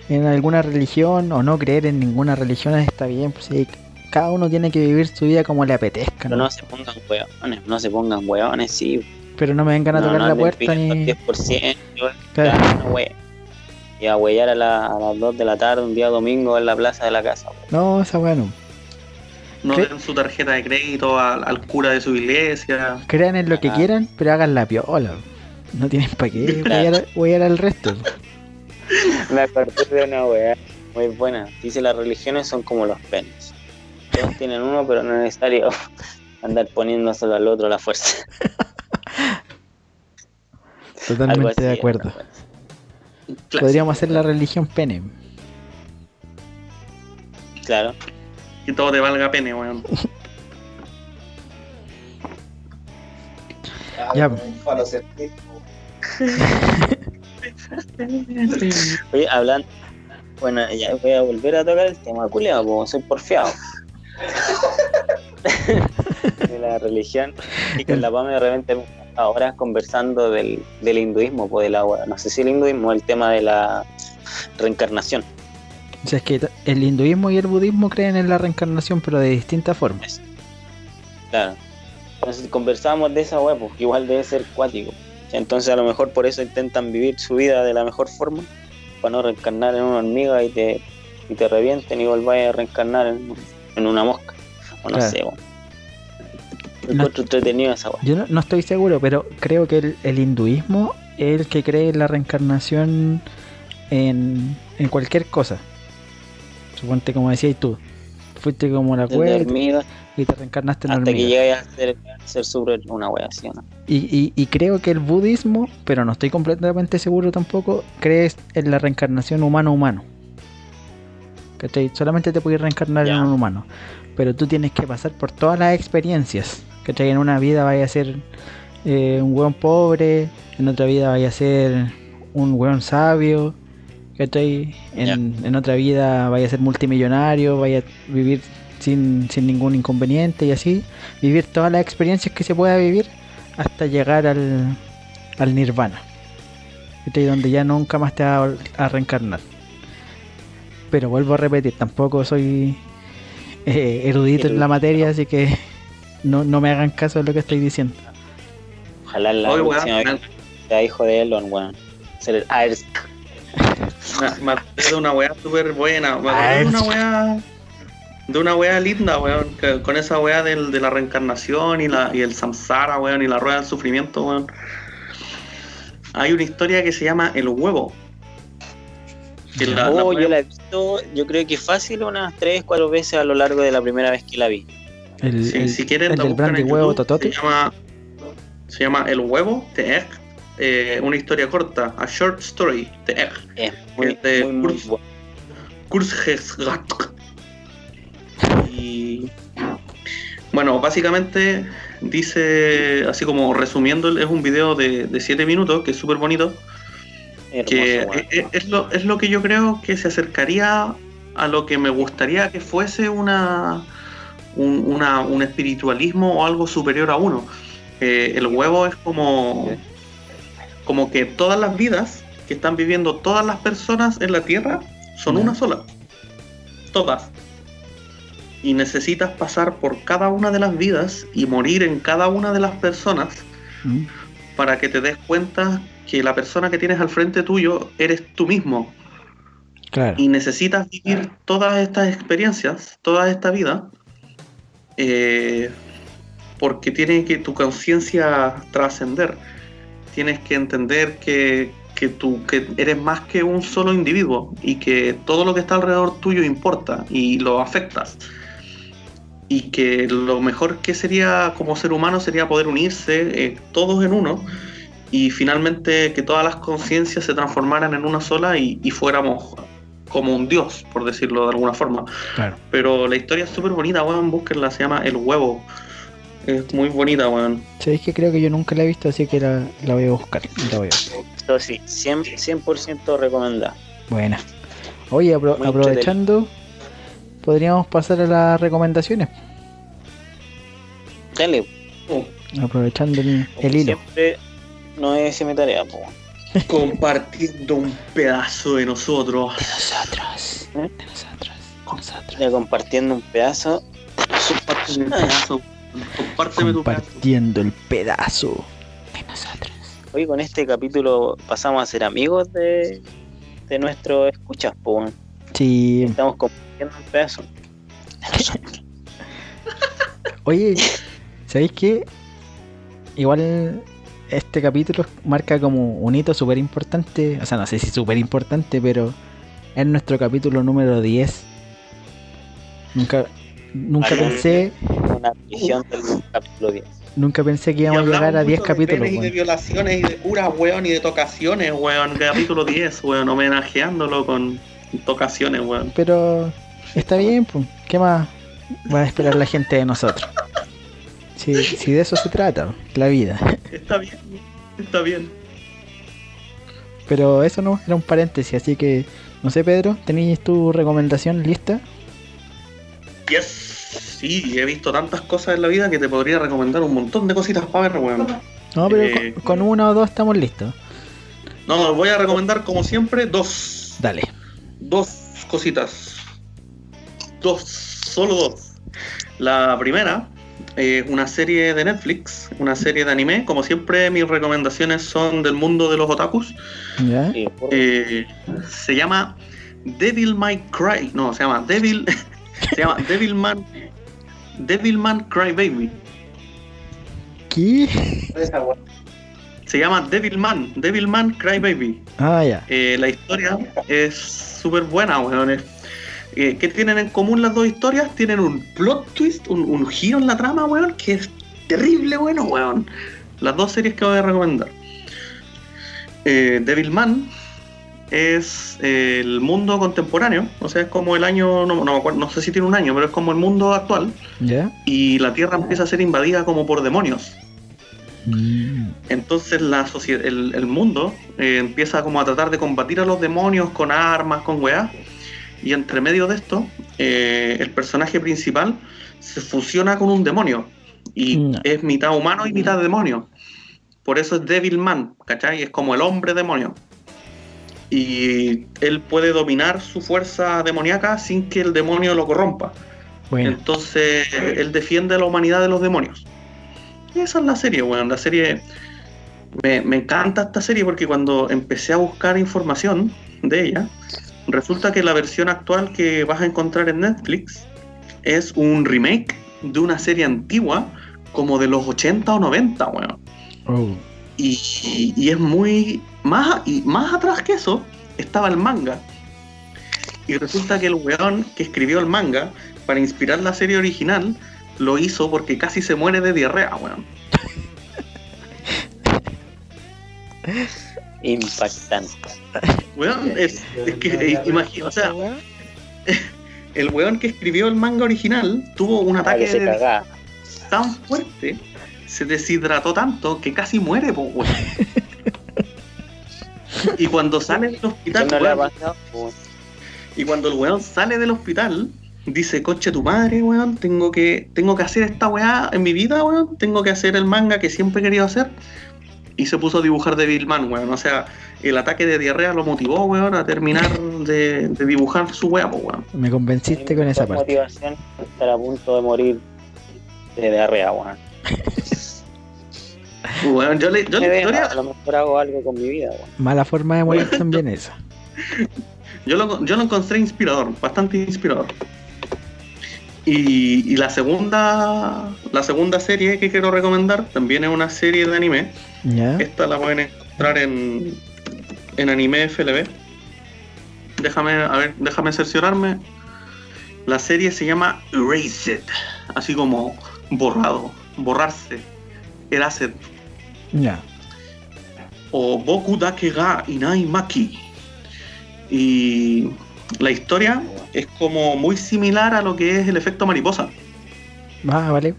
en alguna religión o no creer en ninguna religión, está bien. Pues sí, cada uno tiene que vivir su vida como le apetezca, Pero ¿no? no se pongan hueones, no se pongan hueones, sí. Pero no me vengan a no, tocar no la puerta ni. 10%, Claro. claro, Y a huellar a, la- a las 2 de la tarde, un día domingo en la plaza de la casa. hue. No, esa bueno. No ¿Qué? den su tarjeta de crédito al, al cura de su iglesia. Crean en lo que Ah. quieran, pero hagan la piola. No tienen para qué [LAUGHS] huellar, huellar al resto. [LAUGHS] Me acordé de una weá muy buena. Dice las religiones son como los penes. Todos tienen uno, pero no es necesario [LAUGHS] andar poniéndoselo al otro a la fuerza. [LAUGHS] Totalmente así de acuerdo. Clásico. Podríamos hacer la religión pene. Claro. Que todo te valga pene, weón. Ya. Científico. [LAUGHS] Oye, hablando. Bueno, ya voy a volver a tocar el tema culeado, como soy porfiado. [LAUGHS] de la religión. Y con la PAME de repente ahora conversando del, del hinduismo, pues de la no sé si el hinduismo, el tema de la reencarnación. O sea, es que el hinduismo y el budismo creen en la reencarnación, pero de distintas formas. Claro. Entonces conversábamos de esa weá, porque igual debe ser cuático. Entonces a lo mejor por eso intentan vivir su vida de la mejor forma, para no reencarnar en una hormiga y te, y te revienten y volváis a reencarnar en, en una mosca. O no Claro. sé, weón. No- Encuentro entretenido esa weá. Yo no, no estoy seguro, pero creo que el, el hinduismo es el que cree en la reencarnación en, en cualquier cosa. Suponte como decías tú, fuiste como la cueva y te reencarnaste en hasta que llegáis a ser, a ser super una wea así, ¿o ¿no? Y, y- y creo que el budismo, pero no estoy completamente seguro tampoco, crees en la reencarnación humano-humano. ¿Cachai? Solamente te puedes reencarnar en un humano. Pero tú tienes que pasar por todas las experiencias. ¿Cachai? En una vida vaya a ser eh, un hueón pobre, en otra vida vaya a ser un hueón sabio. ¿Cachai? En, en otra vida vaya a ser multimillonario, vaya a vivir sin, sin ningún inconveniente y así. Vivir todas las experiencias que se pueda vivir hasta llegar al, al nirvana. ¿cachai? Donde ya nunca más te va a reencarnar. Pero vuelvo a repetir, tampoco soy eh, erudito en la materia, así que no, no me hagan caso de lo que estoy diciendo. Ojalá la Oye, próxima weón, vez sea hijo de Elon, weón. Ser me, me acordé de una weá súper buena. Me acordé de una weá. De una weá linda, weón. que- con esa weá del, de la reencarnación y, la, y el samsara, weón, y la rueda del sufrimiento, weón. Hay una historia que se llama El huevo. Que la- la oh, pueden- yo la he visto, yo creo que fácil unas 3, 4 veces a lo largo de la primera vez que la vi. El, Sí, el- si quieren, el la del buscan brandy en huevo YouTube, totote. Se llama, se llama El huevo, The Egg. eh, una historia corta, a short story, The Egg. Es muy, Es de muy, bueno. Y bueno, básicamente dice, así como resumiendo, es un video de 7 minutos que es súper bonito. Que Hermoso, weón. es, es- es lo, es lo que yo creo que se acercaría a lo que me gustaría que fuese una, un, una- un espiritualismo o algo superior a uno. Eh, el huevo es como, como que todas las vidas que están viviendo todas las personas en la Tierra son una sola. Todas. Y necesitas pasar por cada una de las vidas y morir en cada una de las personas Mm, para que te des cuenta que la persona que tienes al frente tuyo eres tú mismo Claro. y necesitas vivir todas estas experiencias, toda esta vida, eh, porque tiene que tu conciencia trascender. Tienes que entender que, que tú que eres más que un solo individuo y que todo lo que está alrededor tuyo importa y lo afectas. Y que lo mejor que sería como ser humano sería poder unirse eh, todos en uno y finalmente que todas las conciencias se transformaran en una sola y, y fuéramos como un dios, por decirlo de alguna forma. Claro. Pero la historia es súper bonita, weón, búsquenla, se llama El Huevo. Es muy bonita, weón. Sabéis que creo que yo nunca la he visto, así que la, la voy a buscar. La voy a buscar. Eso sí, 100%, 100% recomendada. Buena. Oye, apro- Muy aprovechando, podríamos pasar a las recomendaciones. Dale, Aprovechando el, hilo. siempre, no es mi tarea, po. Compartiendo un pedazo de nosotros. Nosotros. ¿Eh? De nosotros. Nosotros. Ya compartiendo un pedazo. Compárteme un pedazo. Compárteme tu pedazo. Compartiendo el pedazo de nosotros. Hoy con este capítulo pasamos a ser amigos de, de nuestros escuchas, po. Sí. Estamos compartiendo un pedazo. Oye, ¿sabéis qué? Igual este capítulo marca como un hito súper importante. O sea, no sé si súper importante, pero es nuestro capítulo número 10. Nunca, nunca pensé, Una visión del capítulo 10. nunca pensé que íbamos a llegar a mucho 10 de capítulos. y de violaciones y de curas, weón, y de tocaciones, weón. Capítulo 10, weón, homenajeándolo con tocaciones, weón. Pero está bien, pues. ¿Qué más va a esperar la gente de nosotros? Si, si de eso se trata, la vida. Está bien, está bien. Pero eso no, era un paréntesis, así que no sé, Pedro, ¿tenéis tu recomendación lista? Yes. Sí, he visto tantas cosas en la vida que te podría recomendar un montón de cositas para ver, weón. No, pero Eh, con, con una o dos estamos listos. No, voy a recomendar como siempre dos. Dale. Dos cositas. Dos, solo dos. La primera eh, una serie de Netflix, una serie de anime. Como siempre, mis recomendaciones son del mundo de los otakus. Eh, se llama Devil May Cry. No, se llama Devil. [LAUGHS] se llama Devilman. Devilman Cry Baby. ¿Qué? Se llama Devilman. Devilman Cry Baby. Ah, ya. Eh, la historia es súper buena, weón. Es- eh, ¿Qué tienen en común las dos historias? Tienen un plot twist, un, un giro en la trama, weón, que es terrible bueno, weón. Las dos series que voy a recomendar. Eh, Devilman es eh, el mundo contemporáneo, o sea, es como el año, no, no no sé si tiene un año, pero es como el mundo actual. ¿Ya? Y la Tierra empieza a ser invadida como por demonios. Mm, Entonces la el, el mundo eh, empieza como a tratar de combatir a los demonios con armas, con weá. Y entre medio de esto, eh, el personaje principal se fusiona con un demonio. Y No. es mitad humano y mitad demonio. Por eso es Devilman, ¿cachai? Es como el hombre demonio. Y él puede dominar su fuerza demoníaca sin que el demonio lo corrompa. Bueno, Entonces, él defiende a la humanidad de los demonios. Y esa es la serie, weón. La serie. Me, me encanta esta serie porque cuando empecé a buscar información de ella, resulta que la versión actual que vas a encontrar en Netflix es un remake de una serie antigua, como de los 80 o 90, weón. oh, Y, y es muy. Más, y más atrás que eso estaba el manga. Y resulta que el weón que escribió el manga para inspirar la serie original lo hizo porque casi se muere de diarrea, weón. [LAUGHS] Impactante. Weón, es, es que, imagina, o sea, [LAUGHS] el weón que escribió el manga original tuvo un Ah, ataque se de tan fuerte, se deshidrató tanto que casi muere, po, weón. [LAUGHS] Y cuando sale del hospital, Y cuando el weón sale del hospital, dice, coche tu madre, weón, tengo que, tengo que hacer esta weá en mi vida, weón, tengo que hacer el manga que siempre he querido hacer. Y se puso a dibujar Devilman, weón. O sea, el ataque de diarrea lo motivó, weón, a terminar [LAUGHS] de, de dibujar su weá, pues, weón. me convenciste con esa parte. motivación estar a punto de morir de diarrea, weón. [LAUGHS] Weón, yo le, yo Me historia, A lo mejor hago algo con mi vida, weón. Mala forma de morir también esa. [LAUGHS] yo lo, yo lo encontré inspirador, bastante inspirador. Y, y la segunda la segunda serie que quiero recomendar también es una serie de anime. Esta la pueden encontrar en, en anime FLB. Déjame, a ver, déjame cerciorarme. La serie se llama Erased, así como borrado, borrarse, Erased, Ya. o Boku Dake ga Inai Maki. Y la historia es como muy similar a lo que es el efecto mariposa. Ah, vale.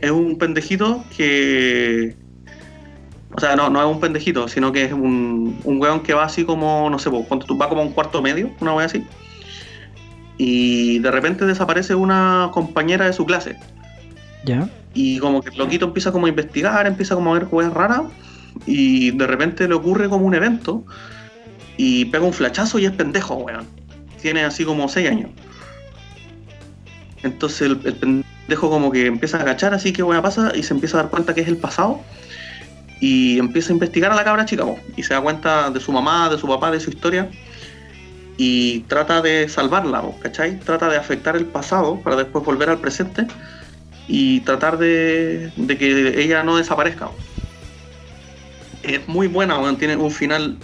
es un pendejito que. O sea, no, no es un pendejito, sino que es un, un weón que va así como, no sé, pues, cuando tú va como a un cuarto medio, una wea así. Y de repente desaparece una compañera de su clase. Ya. Y como que el loquito empieza como a investigar, empieza como a ver weas raras. Y de repente le ocurre como un evento. Y pega un flachazo y es pendejo, weón. Tiene así como 6 años. Entonces el, el pendejo como que empieza a agachar así que weá pasa y se empieza a dar cuenta que es el pasado. Y empieza a investigar a la cabra chica, po, y se da cuenta de su mamá, de su papá, de su historia. Y trata de salvarla, po, ¿cachai? Trata de afectar el pasado para después volver al presente y tratar de, de que ella no desaparezca. po. Es muy buena, tiene un final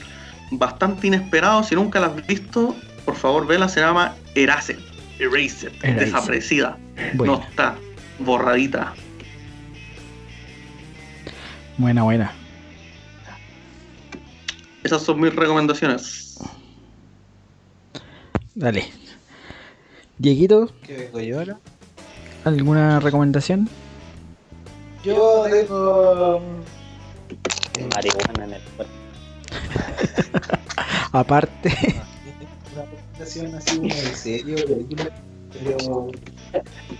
bastante inesperado. Si nunca la has visto, por favor vela, se llama Erased. Erased, Erased. desaparecida. No está, borradita. Buena, buena. Esas son mis recomendaciones. Dale. Dieguito, ¿Qué vengo yo ahora? ¿alguna recomendación? Yo tengo. Marihuana en el cuerpo. [LAUGHS] Aparte, Una recomendación así como de serie o película, pero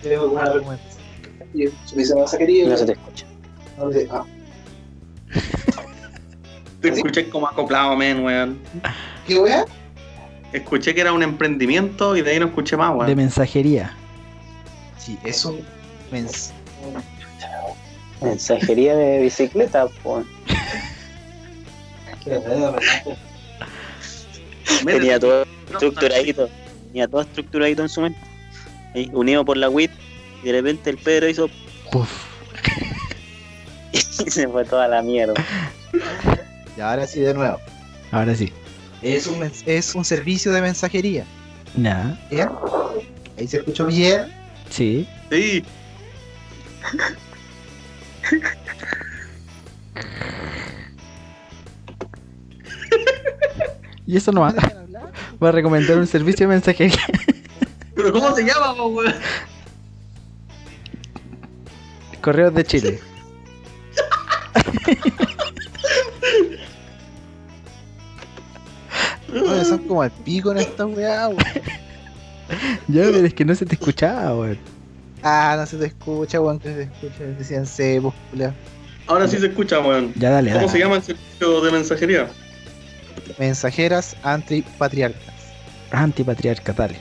tengo una recomendación. Y se me querido. No se te escucha. Ah, Te escuché como acoplado, men, weón. ¿Qué wea? Escuché que era un emprendimiento y de ahí no escuché más, de weón. mensajería. Sí, es un mens- Mensajería de bicicleta, pues. Tenía todo estructuradito. Tenía todo estructuradito en su mente. Ahí, unido por la WIT. Y de repente el Pedro hizo. Uf, [LAUGHS] Y se fue toda la mierda. Y ahora sí, de nuevo. ahora sí. Es un, es un servicio de mensajería. Nada. ¿Bien? Ahí se escuchó bien. Sí. Sí, [LAUGHS] Y eso no va. [LAUGHS] Va a recomendar un servicio de mensajería. [LAUGHS] pero ¿cómo se llama, weón? Correos de Chile. Oye, son como el pico en esta weá, weón. Ya, pero es que no se te escuchaba, weón. Ah, no se te escucha, weón, que se te escucha. Decían se, pues, culiao. Ahora sí se escucha, weón. Ya dale, ¿Cómo dale. se llama el servicio de mensajería? Mensajeras antipatriarcas. Antipatriarca, dale.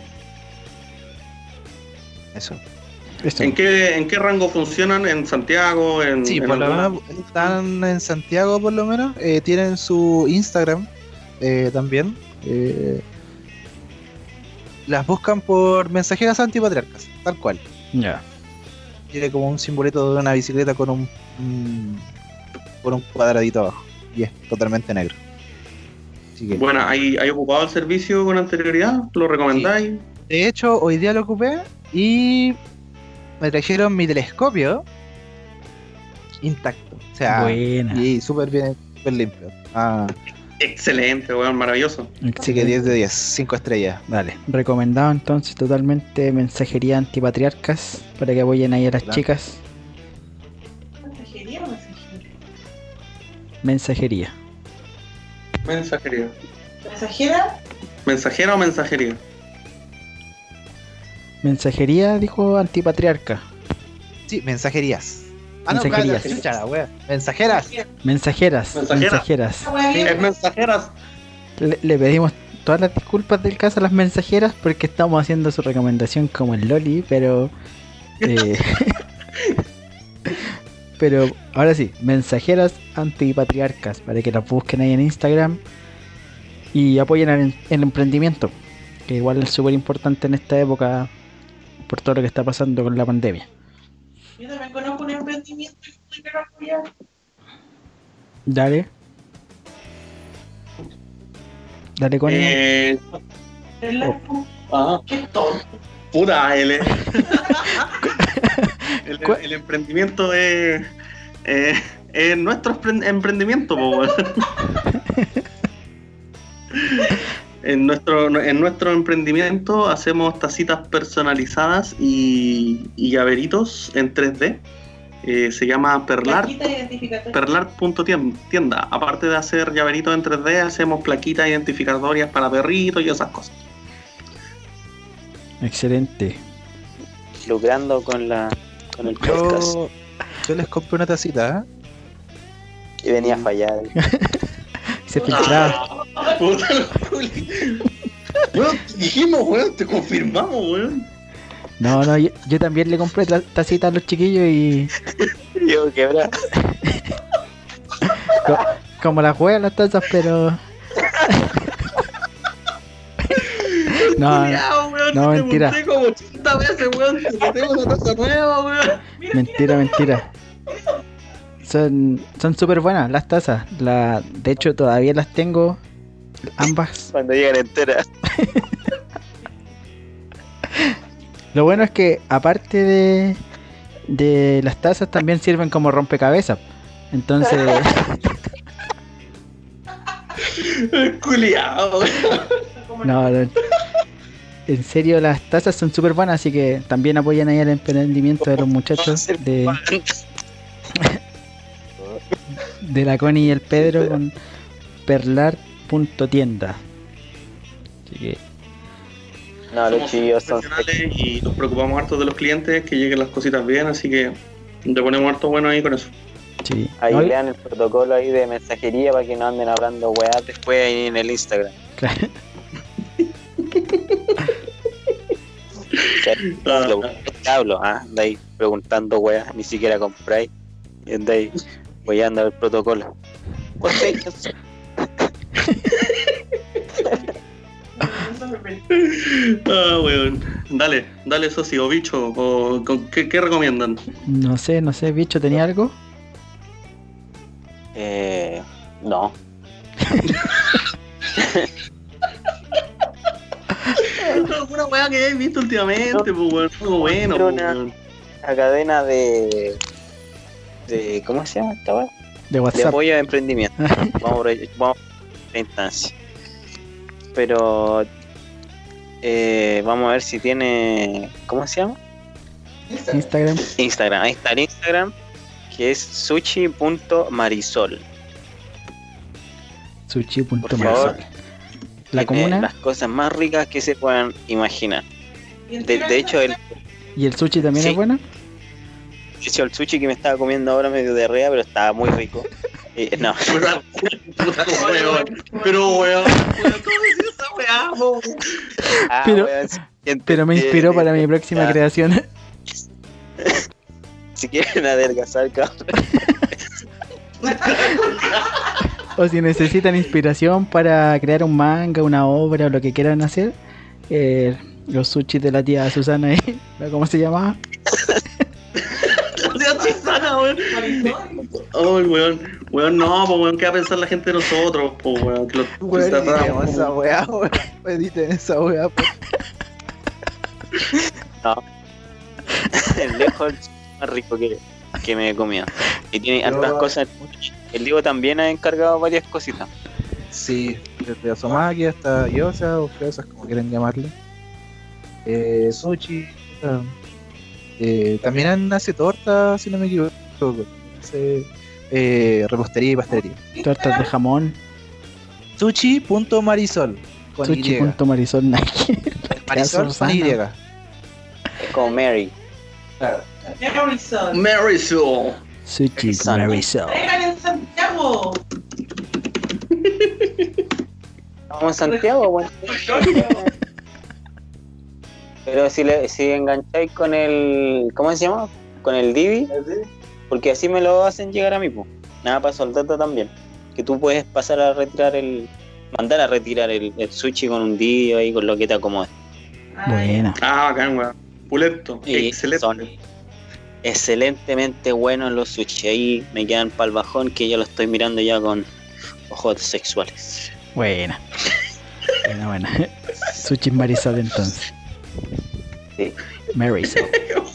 Eso. ¿En qué, ¿En qué rango funcionan? ¿En Santiago? En, Sí, en por lo menos están en Santiago, por lo menos. eh, tienen su Instagram eh, también. eh, las buscan por mensajeras antipatriarcas, tal cual. Ya. Tiene como un simbolito de una bicicleta con un, un- con un cuadradito abajo. Y es totalmente negro. Así que, Bueno, ¿hay, ¿hay ocupado el servicio con anterioridad? ¿Lo recomendáis? de hecho, hoy día lo ocupé y me trajeron mi telescopio intacto. O sea, Buena. y súper bien, súper limpio. Ah, Excelente, weón, maravilloso. así que 10 de 10, 5 estrellas. Dale. Recomendado entonces totalmente mensajería antipatriarcas para que apoyen ahí a las chicas. ¿Mensajería o mensajería? Mensajería. Mensajería. ¿Mensajera? ¿Mensajera o mensajería? Mensajería dijo antipatriarca. Sí, mensajerías. Ah, no, Mensajerías. cállate, chucha, la wea. Mensajeras. Mensajeras. Mensajera. Mensajeras. Bien. Es mensajeras. Le, le pedimos todas las disculpas del caso a las mensajeras porque estamos haciendo su recomendación como el Loli, pero. [LAUGHS] eh, [LAUGHS] pero ahora sí, mensajeras antipatriarcas para que las busquen ahí en Instagram y apoyen el, el emprendimiento, que igual es súper importante en esta época por todo lo que está pasando con la pandemia. Yo también conozco un emprendimiento que estoy quiero apoyar. Dale. Dale con Eh, El largo. ah, Qué tonto. puta, el, el, emprendimiento es, eh, es nuestro empre- emprendimiento, po. [LAUGHS] En nuestro, en nuestro emprendimiento hacemos tacitas personalizadas y, y llaveritos en 3D. Eh, se llama Perlar. Perlar.tienda. Aparte de hacer llaveritos en 3D, hacemos plaquitas identificatorias para perritos y esas cosas. Excelente. Lucrando con la con el podcast. Yo, yo les compré una tacita, ¿eh? Y venía a fallar. [LAUGHS] Se filtraba. [LAUGHS] Puta, te dijimos, weón, te confirmamos, weón. No, no, yo, yo también le compré ta- tacita a los chiquillos y [LAUGHS] Yo quebra. [LAUGHS] co- como las juegan las tazas, pero. no, weón, no, te mentira. como 80 veces, weón, tengo una taza nueva, weón. mentira, mentira. Son son súper buenas las tazas. La, de hecho, todavía las tengo. Ambas. Cuando llegan enteras. Lo bueno es que, aparte de, de las tazas, también sirven como rompecabezas. Entonces, Culiao, no, no. En serio, las tazas son súper buenas, así que también apoyan ahí el emprendimiento de los muchachos de, de la Connie y el Pedro con perlar.tienda. Así que, No, los chillos son y nos preocupamos harto de los clientes, que lleguen las cositas bien, así que le ponemos harto bueno ahí con eso. sí. Ahí No, lean el protocolo ahí de mensajería para que no anden hablando weá después ahí en el Instagram. claro. [LAUGHS] Ah, hablo, ah, andáis preguntando, weá, ni siquiera compráis. Y andáis weyando el protocolo. Ah, weón. Dale, dale socio o bicho. O, con- ¿qué, qué recomiendan? No sé, no sé, bicho, ¿tenía algo? Eh, no. [LAUGHS] ¿Alguna weá que hayáis visto últimamente? Pues, weón. Algo bueno, Pero pues, una- weón. La cadena de. De ¿Cómo se llama esta weá? De De WhatsApp. apoyo a [LAUGHS] emprendimiento. vamos por ahí- vamos por la instancia. Pero. eh, vamos a ver si tiene. ¿Cómo se llama? Instagram. Instagram. Ahí está el Instagram. Que es sushi.marisol. Por Sushi.marisol. favor. La comuna Las cosas más ricas que se puedan imaginar. De, de hecho, el, y el sushi también Sí. es bueno. Hecho, el sushi que me estaba comiendo ahora medio de rea, pero estaba muy rico. [LAUGHS] Eh, no, [LAUGHS] Puta, puta, weón. Pero. Ah, Pero- weón, si- Pero me inspiró para mi próxima creación. [LAUGHS] Si quieren adelgazar, cabrón. O si necesitan inspiración para crear un manga, una obra o lo que quieran hacer, eh, los sushi de la tía Susana ahí, ¿cómo se llamaba? Susana, weón. Oh, weón. Weón, no, pues weón, ¿qué va a pensar la gente de nosotros? Pues weón, que los Weón, tratamos editemos esa weá, weón. Editen esa weá, po. El lejos más rico que, que me he comido. Y tiene Yo- hartas cosas. El Diego también ha encargado varias cositas. Sí, desde Asomaki hasta Yosa o Fiosas, como quieran llamarle. Eh, sushi. eh, también hace torta, si no me equivoco. Hace eh, repostería y pastelería. Tortas de jamón, Sushi.marisol. Con sushi.marisol Nike. Marisol con Y. Como Mary. Claro. Harrison. Marisol. Sushi Susana. Marisol. En Santiago. Vamos a Santiago, [LAUGHS] bueno. Pero si, le, si engancháis con el. ¿Cómo se llama? Con el Divi. Porque así me lo hacen llegar a mí, pues. Nada para soldado también. Que tú puedes pasar a retirar el. Mandar a retirar el, el sushi con un Divi ahí, con lo que te acomode. Buena. Ah, bacán, weón. Pulento. Y Excelente. son excelentemente buenos los sushi. Ahí me quedan para el bajón que yo lo estoy mirando ya con ojos sexuales. Buena. Buena, buena. [LAUGHS] Sushi Marisol entonces. Sí. Marisol. [LAUGHS]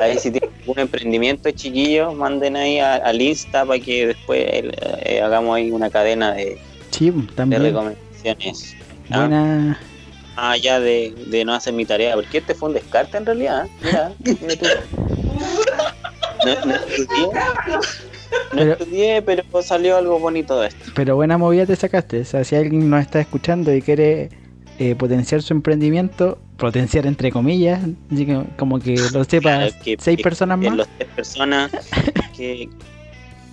Ahí si tienen algún emprendimiento chiquillos, manden ahí a- al Insta para que después eh, hagamos ahí una cadena de, Sí, de recomendaciones. Ah, Buena. ah, ya de, de no hacer mi tarea, porque este fue un descarte en realidad. ¿eh? Mira, mira tú. No, no estudié, no Pero- estudié, pero salió algo bonito de esto. Pero buena movida te sacaste. O sea, si alguien nos está escuchando y quiere eh, potenciar su emprendimiento, potenciar entre comillas, así que como que lo [LAUGHS] sepa Claro, que- seis que- personas que más. los tres personas [LAUGHS] que,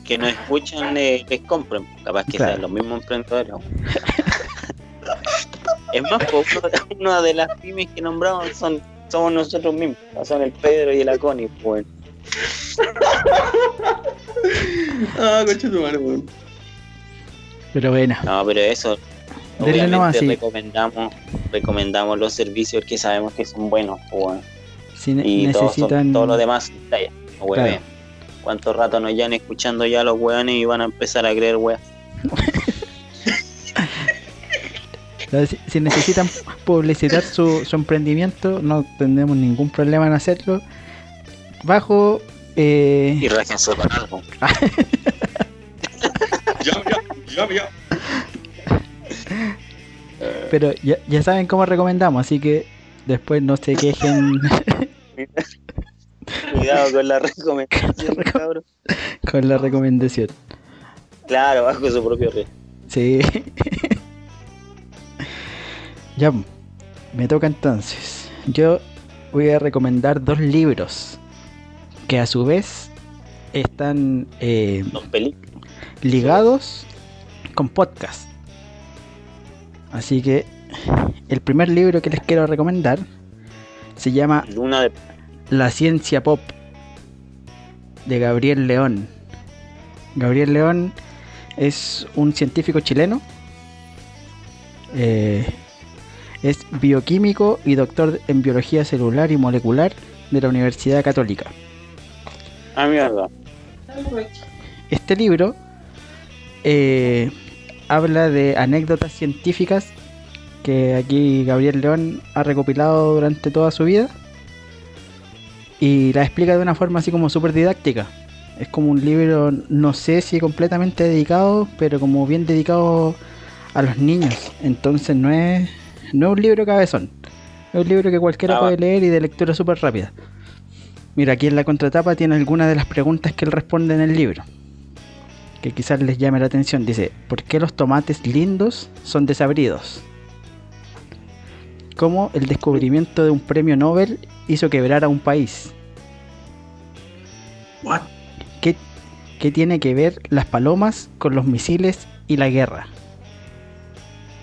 que nos escuchan eh, les compren, capaz que Claro. sean los mismos emprendedores. es más, uno- una de las pymes que nombramos son somos nosotros mismos, son el Pedro y el Aconi, pues. Ah, coche tu weón. Pero bueno, No, pero eso obviamente nomás, sí. recomendamos, recomendamos los servicios que sabemos que son buenos, pues. si ne- Y todo, necesitan. todo lo demás. Claro. ¿Cuánto rato nos llevan escuchando ya los weones y van a empezar a creer weas? [LAUGHS] Si, si necesitan publicitar su, su emprendimiento, no tendremos ningún problema en hacerlo. Bajo. eh, Y rájense para algo. Ya, ya, ya, ya. Pero ya, ya saben cómo recomendamos, así que después no se quejen [LAUGHS] Cuidado con la recomendación, [LAUGHS] cabrón. con la recomendación. Claro, bajo su propio riesgo. Sí. ya, me toca entonces. Yo voy a recomendar dos libros que a su vez están eh, ligados con podcast. Así que el primer libro que les quiero recomendar Se llama Luna de. La ciencia pop de Gabriel León. Gabriel León es un científico chileno. Eh, es bioquímico y doctor en biología celular y molecular de la Universidad Católica. Ah, mierda. Este libro eh, habla de anécdotas científicas que aquí Gabriel León ha recopilado durante toda su vida y la explica de una forma así como súper didáctica. Es como un libro, no sé si completamente dedicado, pero como bien dedicado a los niños. Entonces no es, no es un libro cabezón. Es un libro que cualquiera Ah, puede leer y de lectura súper rápida. Mira, aquí en la contratapa tiene algunas de las preguntas que él responde en el libro. Que quizás les llame la atención. Dice, ¿por qué los tomates lindos son desabridos? ¿Cómo el descubrimiento de un premio Nobel hizo quebrar a un país? What? ¿Qué, qué tiene que ver las palomas con los misiles y la guerra?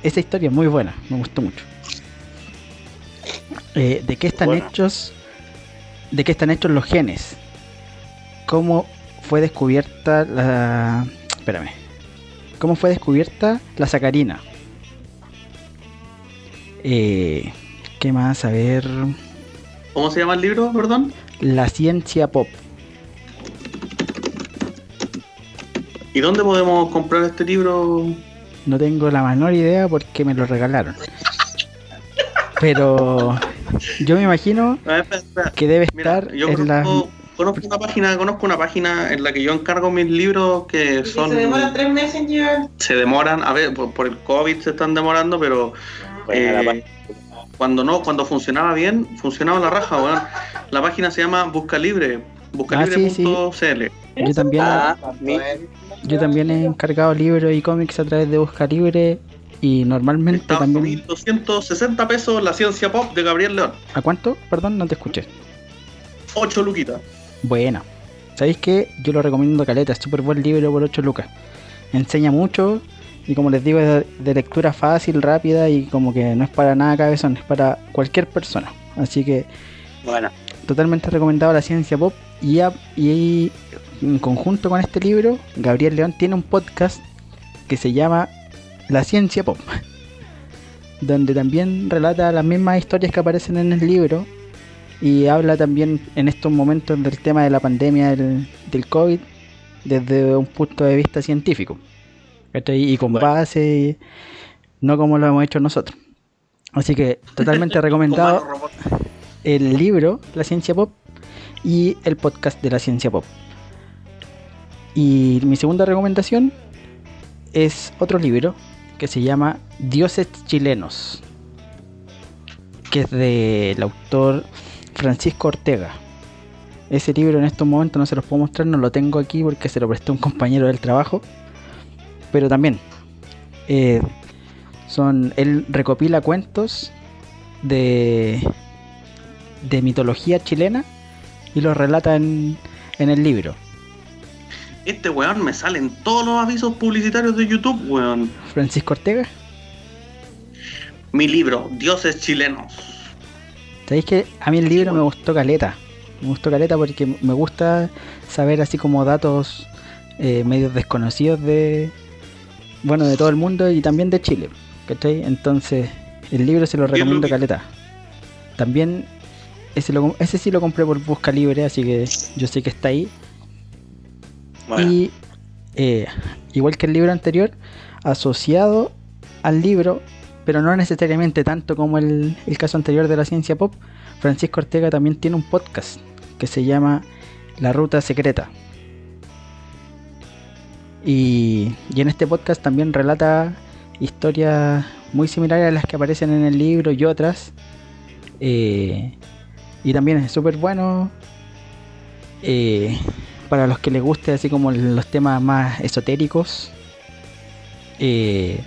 Esa historia es muy buena, me gustó mucho. Eh, ¿De qué están hechos? ¿De qué están hechos los genes? ¿Cómo fue descubierta la? Espérame. ¿Cómo fue descubierta la sacarina? Eh, ¿Qué más? A ver. ¿Cómo se llama el libro, perdón? La ciencia pop. ¿Y dónde podemos comprar este libro? No tengo la menor idea porque me lo regalaron. Pero yo me imagino que debe Mira, estar yo en la... conozco, una página, conozco una página en la que yo encargo mis libros que Y que son se demora tres meses en llegar. se demoran, a ver, por, por el COVID se están demorando, pero eh, cuando no, cuando funcionaba bien, funcionaba la raja, weón. La página se llama Busca Libre, buscalibre.cl. Yo también, Ah, mi- yo también he encargado libros y cómics a través de Busca Libre y normalmente Está también... 260 pesos la ciencia pop de Gabriel León. ¿A cuánto? Perdón, no te escuché. 8 luquitas. Bueno, ¿sabéis qué? Yo lo recomiendo caleta, es súper buen libro por 8 lucas. Enseña mucho y como les digo, es de, lectura fácil, rápida y como que no es para nada cabezón, es para cualquier persona. Así que Bueno, totalmente recomendado la ciencia pop y, a- y en conjunto con este libro, Gabriel León tiene un podcast que se llama La ciencia pop, [LAUGHS] donde también relata las mismas historias que aparecen en el libro y habla también en estos momentos del tema de la pandemia del, del COVID desde un punto de vista científico y con base, no como lo hemos hecho nosotros. Así que totalmente [LAUGHS] recomendado el libro La Ciencia Pop y el podcast de la Ciencia Pop. Y mi segunda recomendación es otro libro que se llama Dioses Chilenos, que es del autor Francisco Ortega. Ese libro en estos momentos no se los puedo mostrar, no lo tengo aquí porque se lo presté a un compañero del trabajo. Pero también eh, son él recopila cuentos de de mitología chilena y los relata en, en el libro. Este weón me salen todos los avisos publicitarios de YouTube, weón. Francisco Ortega, Mi libro, Dioses Chilenos. ¿Sabéis que a mí el libro me gustó caleta? Me gustó caleta porque me gusta saber así como datos eh, medios desconocidos de bueno de todo el mundo y también de Chile, ¿cachai? Entonces el libro se lo recomiendo caleta. También ese, lo- ese sí lo compré por busca libre, así que yo sé que está ahí. bueno. Y eh, igual que el libro anterior, asociado al libro, pero no necesariamente tanto como el, el caso anterior de la ciencia pop, Francisco Ortega también tiene un podcast que se llama La Ruta Secreta. Y, y en este podcast también relata historias muy similares a las que aparecen en el libro y otras. Eh, y también es súper bueno. eh, para los que les guste así como los temas más esotéricos eh,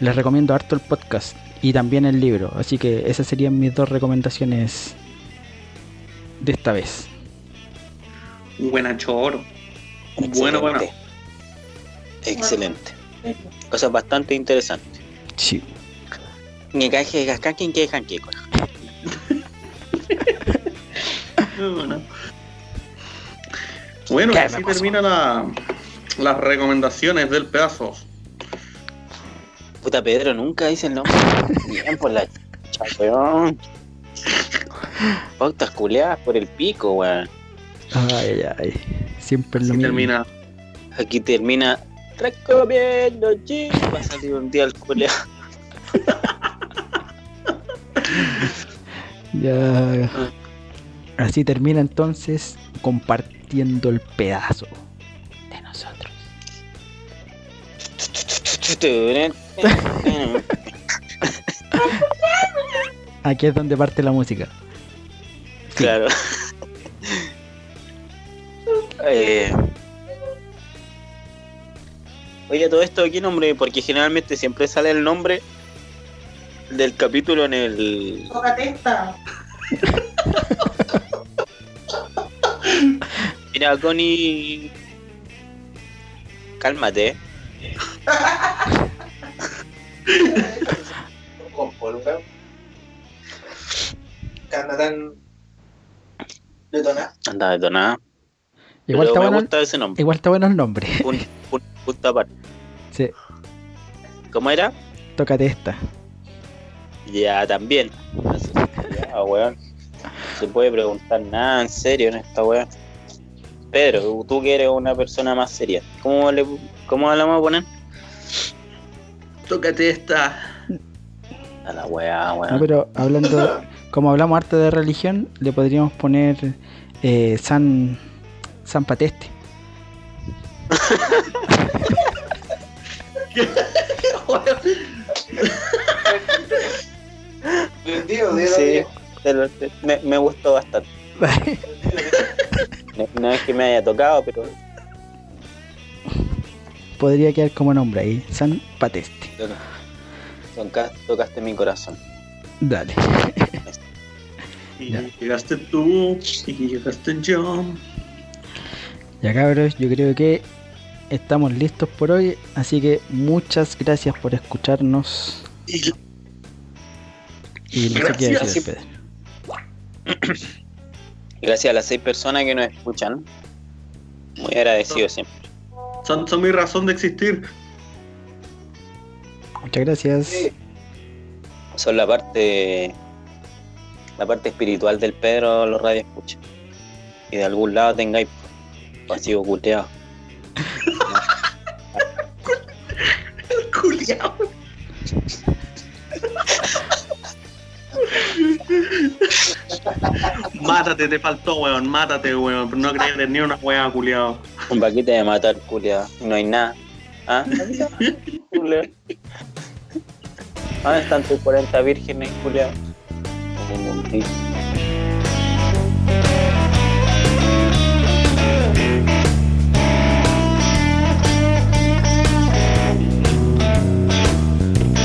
les recomiendo harto el podcast y también el libro así que esas serían mis dos recomendaciones de esta vez Buena choro. Bueno, bueno. Excelente. Cosas bastante interesantes. sí Ni caje, casca, quien que dejan que. [LAUGHS] Bueno, bueno y ¿Qué así me pasó? termina la, las recomendaciones del pedazo. Puta Pedro, nunca dice el nombre. [LAUGHS] Bien por la chucha, weón. Pautas culeadas por el pico, weón. Ay, ay. Siempre lo mismo. termina. Aquí termina. Recomiendo G. Va a salir un día el culeado. [LAUGHS] Ya. Así termina entonces compartiendo el pedazo Aquí es donde parte la música. Sí. Claro. Eh, Oye, todo esto, ¿qué nombre? Porque generalmente siempre sale el nombre del capítulo en el. Tócate esta. Mira, Connie. Cálmate. Anda tan detonada. Anda detonada. Igual está, bueno, gusta ese nombre. igual está bueno el nombre. Un, un punto aparte. Sí, ¿Cómo era? tócate esta. Ya, también. Ya, weón. No se puede preguntar nada en serio en esta weá. Pedro, tú que eres una persona más seria, ¿cómo le cómo la vamos a poner? Tócate esta. A la weá, No, weón. pero hablando, como hablamos harto de religión, le podríamos poner eh, San, San Pateste. Sí, me, me gustó bastante. [LAUGHS] No, es que me haya tocado, pero Podría quedar como nombre ahí, San Pateste. toca- tocaste mi corazón. Dale. [LAUGHS] Y Ya. llegaste tú y llegaste yo. Ya cabros, yo creo que estamos listos por hoy, así que muchas gracias por escucharnos. Y Y no sé qué Gracias. decir, Pedro. [COUGHS] Gracias a las seis personas que nos escuchan. Muy agradecido siempre. son, son mi razón de existir. Muchas gracias. Sí. Son la parte la parte espiritual del Pedro los radio escucha. Y de algún lado tengáis vacío cuteado. Culiao. [LAUGHS] mátate, te faltó, weón. Mátate, weón. No crees ni una weá, culiado. Un paquete de matar, culiado. No hay nada. ¿Ah? ¿Dónde están tus 40 vírgenes, culiado? No